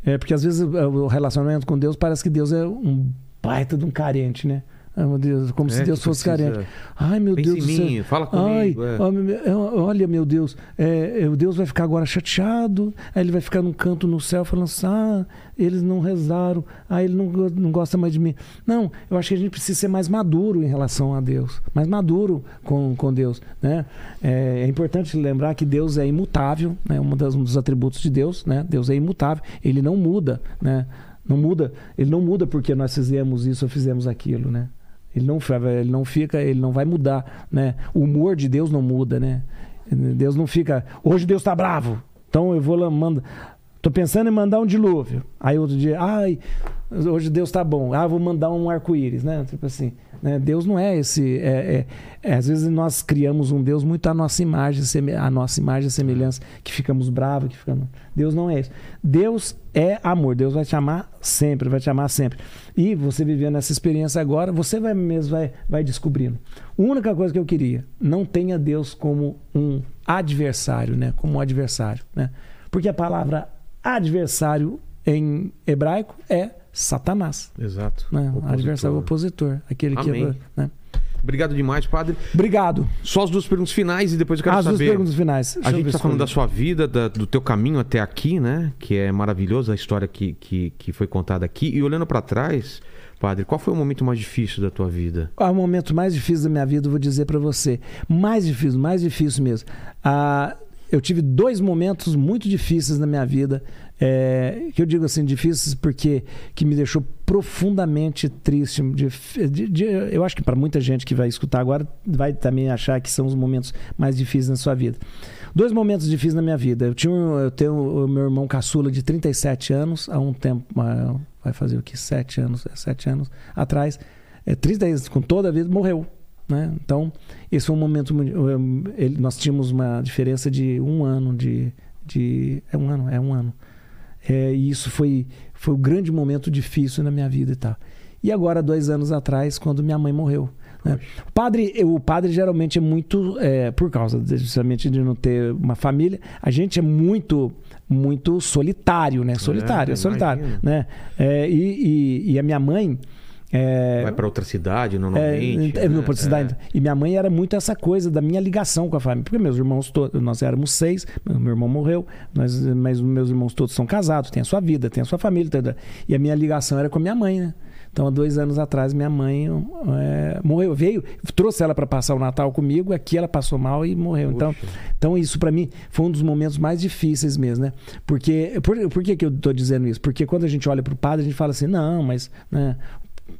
é, porque às vezes é, o relacionamento com Deus parece que Deus é um baita de um carente, né? Ah, meu Deus, como É, se Deus fosse precisa- carente. Ai, meu Pensa Deus em céu. fala Ai, comigo, é. ó, meu- é, olha, meu Deus, é, é, Deus vai ficar agora chateado, aí ele vai ficar num canto no céu falando assim, ah, eles não rezaram, ah, ele não, não gosta mais de mim. Não, eu acho que a gente precisa ser mais maduro em relação a Deus, mais maduro com, com Deus, né? É, é importante lembrar que Deus é imutável, né? Um, das- um dos atributos de Deus, né? Deus é imutável, ele não muda, né? Não muda, ele não muda porque nós fizemos isso ou fizemos aquilo, né? Ele não, ele não fica, ele não vai mudar, né? O humor de Deus não muda, né? Deus não fica, hoje Deus está bravo, então eu vou lá, manda. Tô pensando em mandar um dilúvio. Aí outro dia, ai, hoje Deus tá bom. Ah, vou mandar um arco-íris, né? Tipo assim, né? Deus não é esse. É, é, é, às vezes nós criamos um Deus muito à nossa imagem, a nossa imagem e semelhança, que ficamos bravos, que ficamos. Deus não é isso. Deus é amor. Deus vai te amar sempre, vai te amar sempre. E você vivendo essa experiência agora, você vai mesmo vai, vai descobrindo. A única coisa que eu queria, não tenha Deus como um adversário, né? Como um adversário, né? Porque a palavra adversário em hebraico é Satanás. Exato. Né? Adversário opositor. Aquele Amém. que. Né? Obrigado demais, padre. Obrigado. Só as duas perguntas finais e depois eu quero As saber. duas perguntas finais. A Deixa eu gente está falando da sua vida, da- do teu caminho até aqui, né? Que é maravilhosa a história que, que, que foi contada aqui. E olhando para trás, padre, qual foi o momento mais difícil da tua vida? Ah, o momento mais difícil da minha vida, eu vou dizer pra você. Mais difícil, mais difícil mesmo. Ah, eu tive dois momentos muito difíceis na minha vida. É, que eu digo assim, difíceis porque que me deixou profundamente triste. de- de- de- eu acho que para muita gente que vai escutar agora vai também achar que são os momentos mais difíceis na sua vida. Dois momentos difíceis na minha vida. Eu, tinha, eu tenho o meu irmão caçula de 37 anos, há um tempo, vai fazer o que? Sete anos, é, sete anos atrás. É, 30 anos, com toda a vida, morreu. Né? Então, esse foi um momento. ele- nós tínhamos uma diferença de um ano de. de é um ano, é um ano. É, e isso foi, foi um grande momento difícil na minha vida e tal. E agora, dois anos atrás, quando minha mãe morreu. né? O, padre, o padre geralmente é muito. é, por causa justamente de não ter uma família, a gente é muito muito solitário, né? Solitário, é, solitário. imagino. Né? É, e, e- e a minha mãe. É, Vai para outra cidade, é, normalmente? é, né? não, por cidade. E minha mãe era muito essa coisa da minha ligação com a família. Porque meus irmãos todos, nós éramos seis, meu irmão morreu, mas, mas meus irmãos todos são casados, têm a sua vida, têm a sua família. tá, E a minha ligação era com a minha mãe, né? Então, há dois anos atrás, minha mãe é, morreu. Veio, trouxe ela para passar o Natal comigo, aqui ela passou mal e morreu. Então, Puxa. então, isso para mim foi um dos momentos mais difíceis mesmo, né? Porque, por, por que, que eu tô dizendo isso? Porque quando a gente olha pro padre, a gente fala assim, não, mas. Né,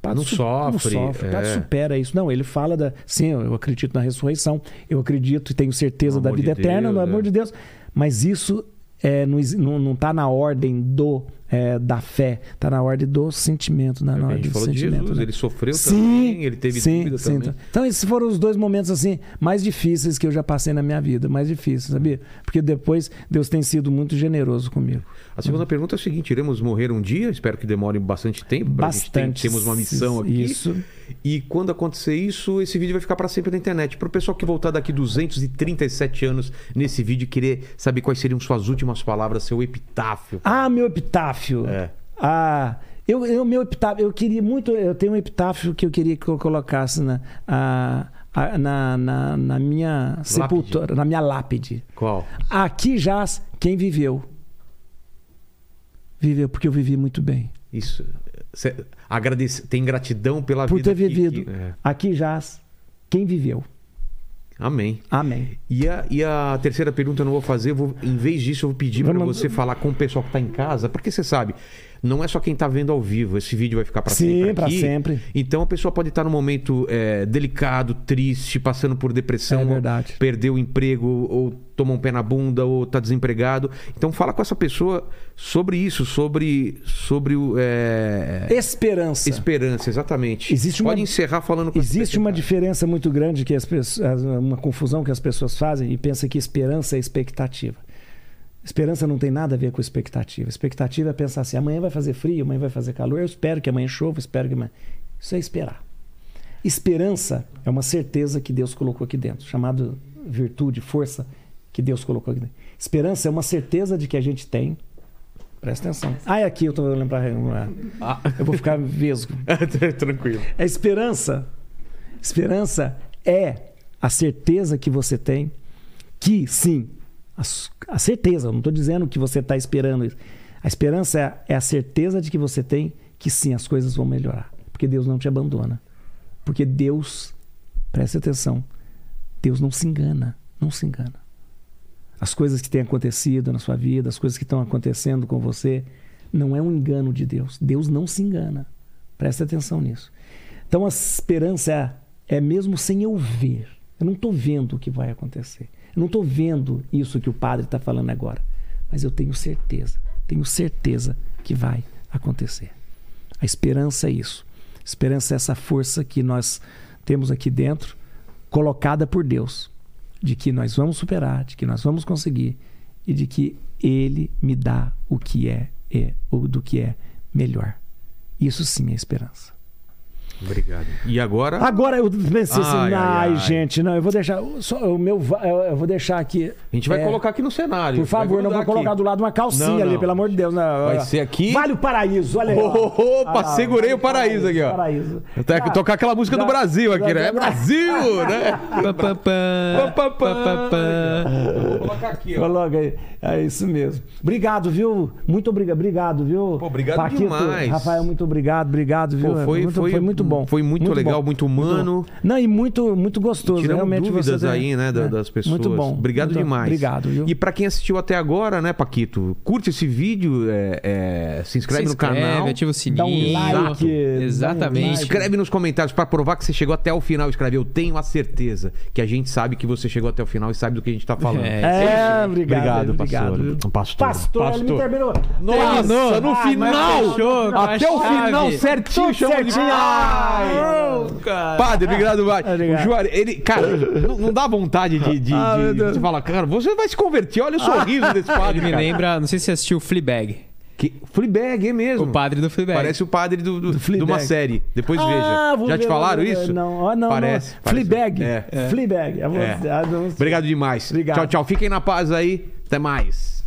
padre Não su- sofre, Não sofre, é. supera isso. Não, ele fala da. Sim, eu acredito na ressurreição, eu acredito e tenho certeza No da vida de eterna, Deus, no amor é. de Deus. Mas isso é, não, exi- não, não tá na ordem do. É, da fé, tá na ordem do sentimento, na, na ordem do sentimento. Jesus, né? ele sofreu Sim, também, ele teve sim, dúvida sim. também. Então, esses foram os dois momentos assim mais difíceis que eu já passei na minha vida, mais difíceis, sabia? Porque depois Deus tem sido muito generoso comigo. A segunda pergunta é a seguinte: iremos morrer um dia? Espero que demore bastante tempo. Bastante. temos uma missão aqui. Isso. E quando acontecer isso, esse vídeo vai ficar para sempre na internet. Para o pessoal que voltar daqui 237 anos nesse vídeo e querer saber quais seriam suas últimas palavras, seu epitáfio. Ah, meu epitáfio. É. Ah, eu, eu meu epitáfio, eu queria muito, eu tenho um epitáfio que eu queria que eu colocasse na a- a- na, na, na minha sepultura, na minha lápide. Qual? Aqui jaz quem viveu. Viveu porque eu vivi muito bem. Isso. Cê agradece, tem gratidão pela Por vida ter que- vivido. que- é. Aqui jaz quem viveu. Amém. Amém. E a, e a terceira pergunta eu não vou fazer, vou, em vez disso, eu vou pedir para você falar com o pessoal que está em casa, porque você sabe, não é só quem está vendo ao vivo, esse vídeo vai ficar para Sim, sempre. pra aqui. sempre. Então a pessoa pode estar num momento é, delicado, triste, passando por depressão, É verdade. perdeu o emprego, ou tomou um pé na bunda, ou está desempregado. Então fala com essa pessoa sobre isso, sobre, sobre o. é, Esperança. Esperança, exatamente. Existe uma- Pode encerrar falando com Existe uma diferença muito grande que as pessoas, uma confusão que as pessoas fazem e pensam que esperança é expectativa. Esperança não tem nada a ver com expectativa. Expectativa é pensar assim: amanhã vai fazer frio, amanhã vai fazer calor, eu espero que amanhã chova, espero que amanhã. Isso é esperar. Esperança é uma certeza que Deus colocou aqui dentro, chamado virtude, força que Deus colocou aqui dentro. Esperança é uma certeza de que a gente tem. Presta atenção. Ah, é aqui, eu tô lembrar. Eu vou ficar vesgo. Tranquilo. É esperança. Esperança é a certeza que você tem que, sim, a, a certeza, eu não estou dizendo que você está esperando isso. A esperança é, é a certeza de que você tem que, sim, as coisas vão melhorar. Porque Deus não te abandona. Porque Deus, preste atenção, Deus não se engana. Não se engana. As coisas que têm acontecido na sua vida, as coisas que estão acontecendo com você, não é um engano de Deus. Deus não se engana. Preste atenção nisso. Então a esperança é, é mesmo sem eu ver. Eu não estou vendo o que vai acontecer. Eu não estou vendo isso que o padre está falando agora. Mas eu tenho certeza Tenho certeza que vai acontecer. A esperança é isso. A esperança é essa força que nós temos aqui dentro, colocada por Deus, de que nós vamos superar, de que nós vamos conseguir e de que Ele me dá o que é, é ou do que é melhor. Isso sim é esperança. Obrigado. E agora? Agora eu pensei assim, Ai, ai, ai, ai. gente, não, eu vou deixar só o meu, eu vou deixar aqui. A gente vai é, colocar aqui no cenário. Por favor, Vai não vou grudar colocar aqui. do lado uma calcinha Não, ali, não. pelo amor de Deus. Não, Vai ó. ser aqui. Vale o paraíso, olha aí. Opa, Ah, segurei vale o paraíso aqui, ó. Paraíso. Até Cara, tocar aquela música do Brasil aqui, já- né? É Brasil, né? Vou colocar aqui, ó. Coloca aí. É isso mesmo. Obrigado, viu? Muito obrigado, obrigado, viu? Pô, obrigado Paquito, demais. Rafael, muito obrigado, obrigado, viu? Pô, foi- muito, foi- muito bom. Foi muito legal, muito humano. bom. Não, e muito, muito gostoso. Tiramos Realmente dúvidas você aí, né, é, das pessoas. Muito bom. Obrigado Muito- demais. Obrigado, viu? E pra quem assistiu até agora, né, Paquito? Curte esse vídeo, é, é, se inscreve Se no inscreve, canal. ativa o sininho. Dá um like. Exatamente. dá um like. Escreve nos comentários pra provar que você chegou até o final. Escreve, eu tenho a certeza que a gente sabe que você chegou até o final e sabe do que a gente tá falando. É, É, obrigado. Obrigado, obrigado. pastor. Pastor. Pastor, ele me terminou. Nossa, no Ah, final! até o final certinho, certinho. Ai, cara. Padre, obrigado, vai. Obrigado. O Juarez, ele, cara, não, não dá vontade de, de, Ah, de, Deus. de falar, cara, você vai se converter, olha o sorriso desse padre. Ele me lembra, não sei se você assistiu Fleabag. Que, Fleabag, é mesmo. O padre do Fleabag. Parece o padre do, do- de Fleabag. uma série. Depois Ah, veja. Já te falaram isso? Não, ah, não. Parece. não. parece. Fleabag. É. Fleabag. É. É. Ah. Obrigado demais. Obrigado. Tchau, tchau. Fiquem na paz aí. Até mais.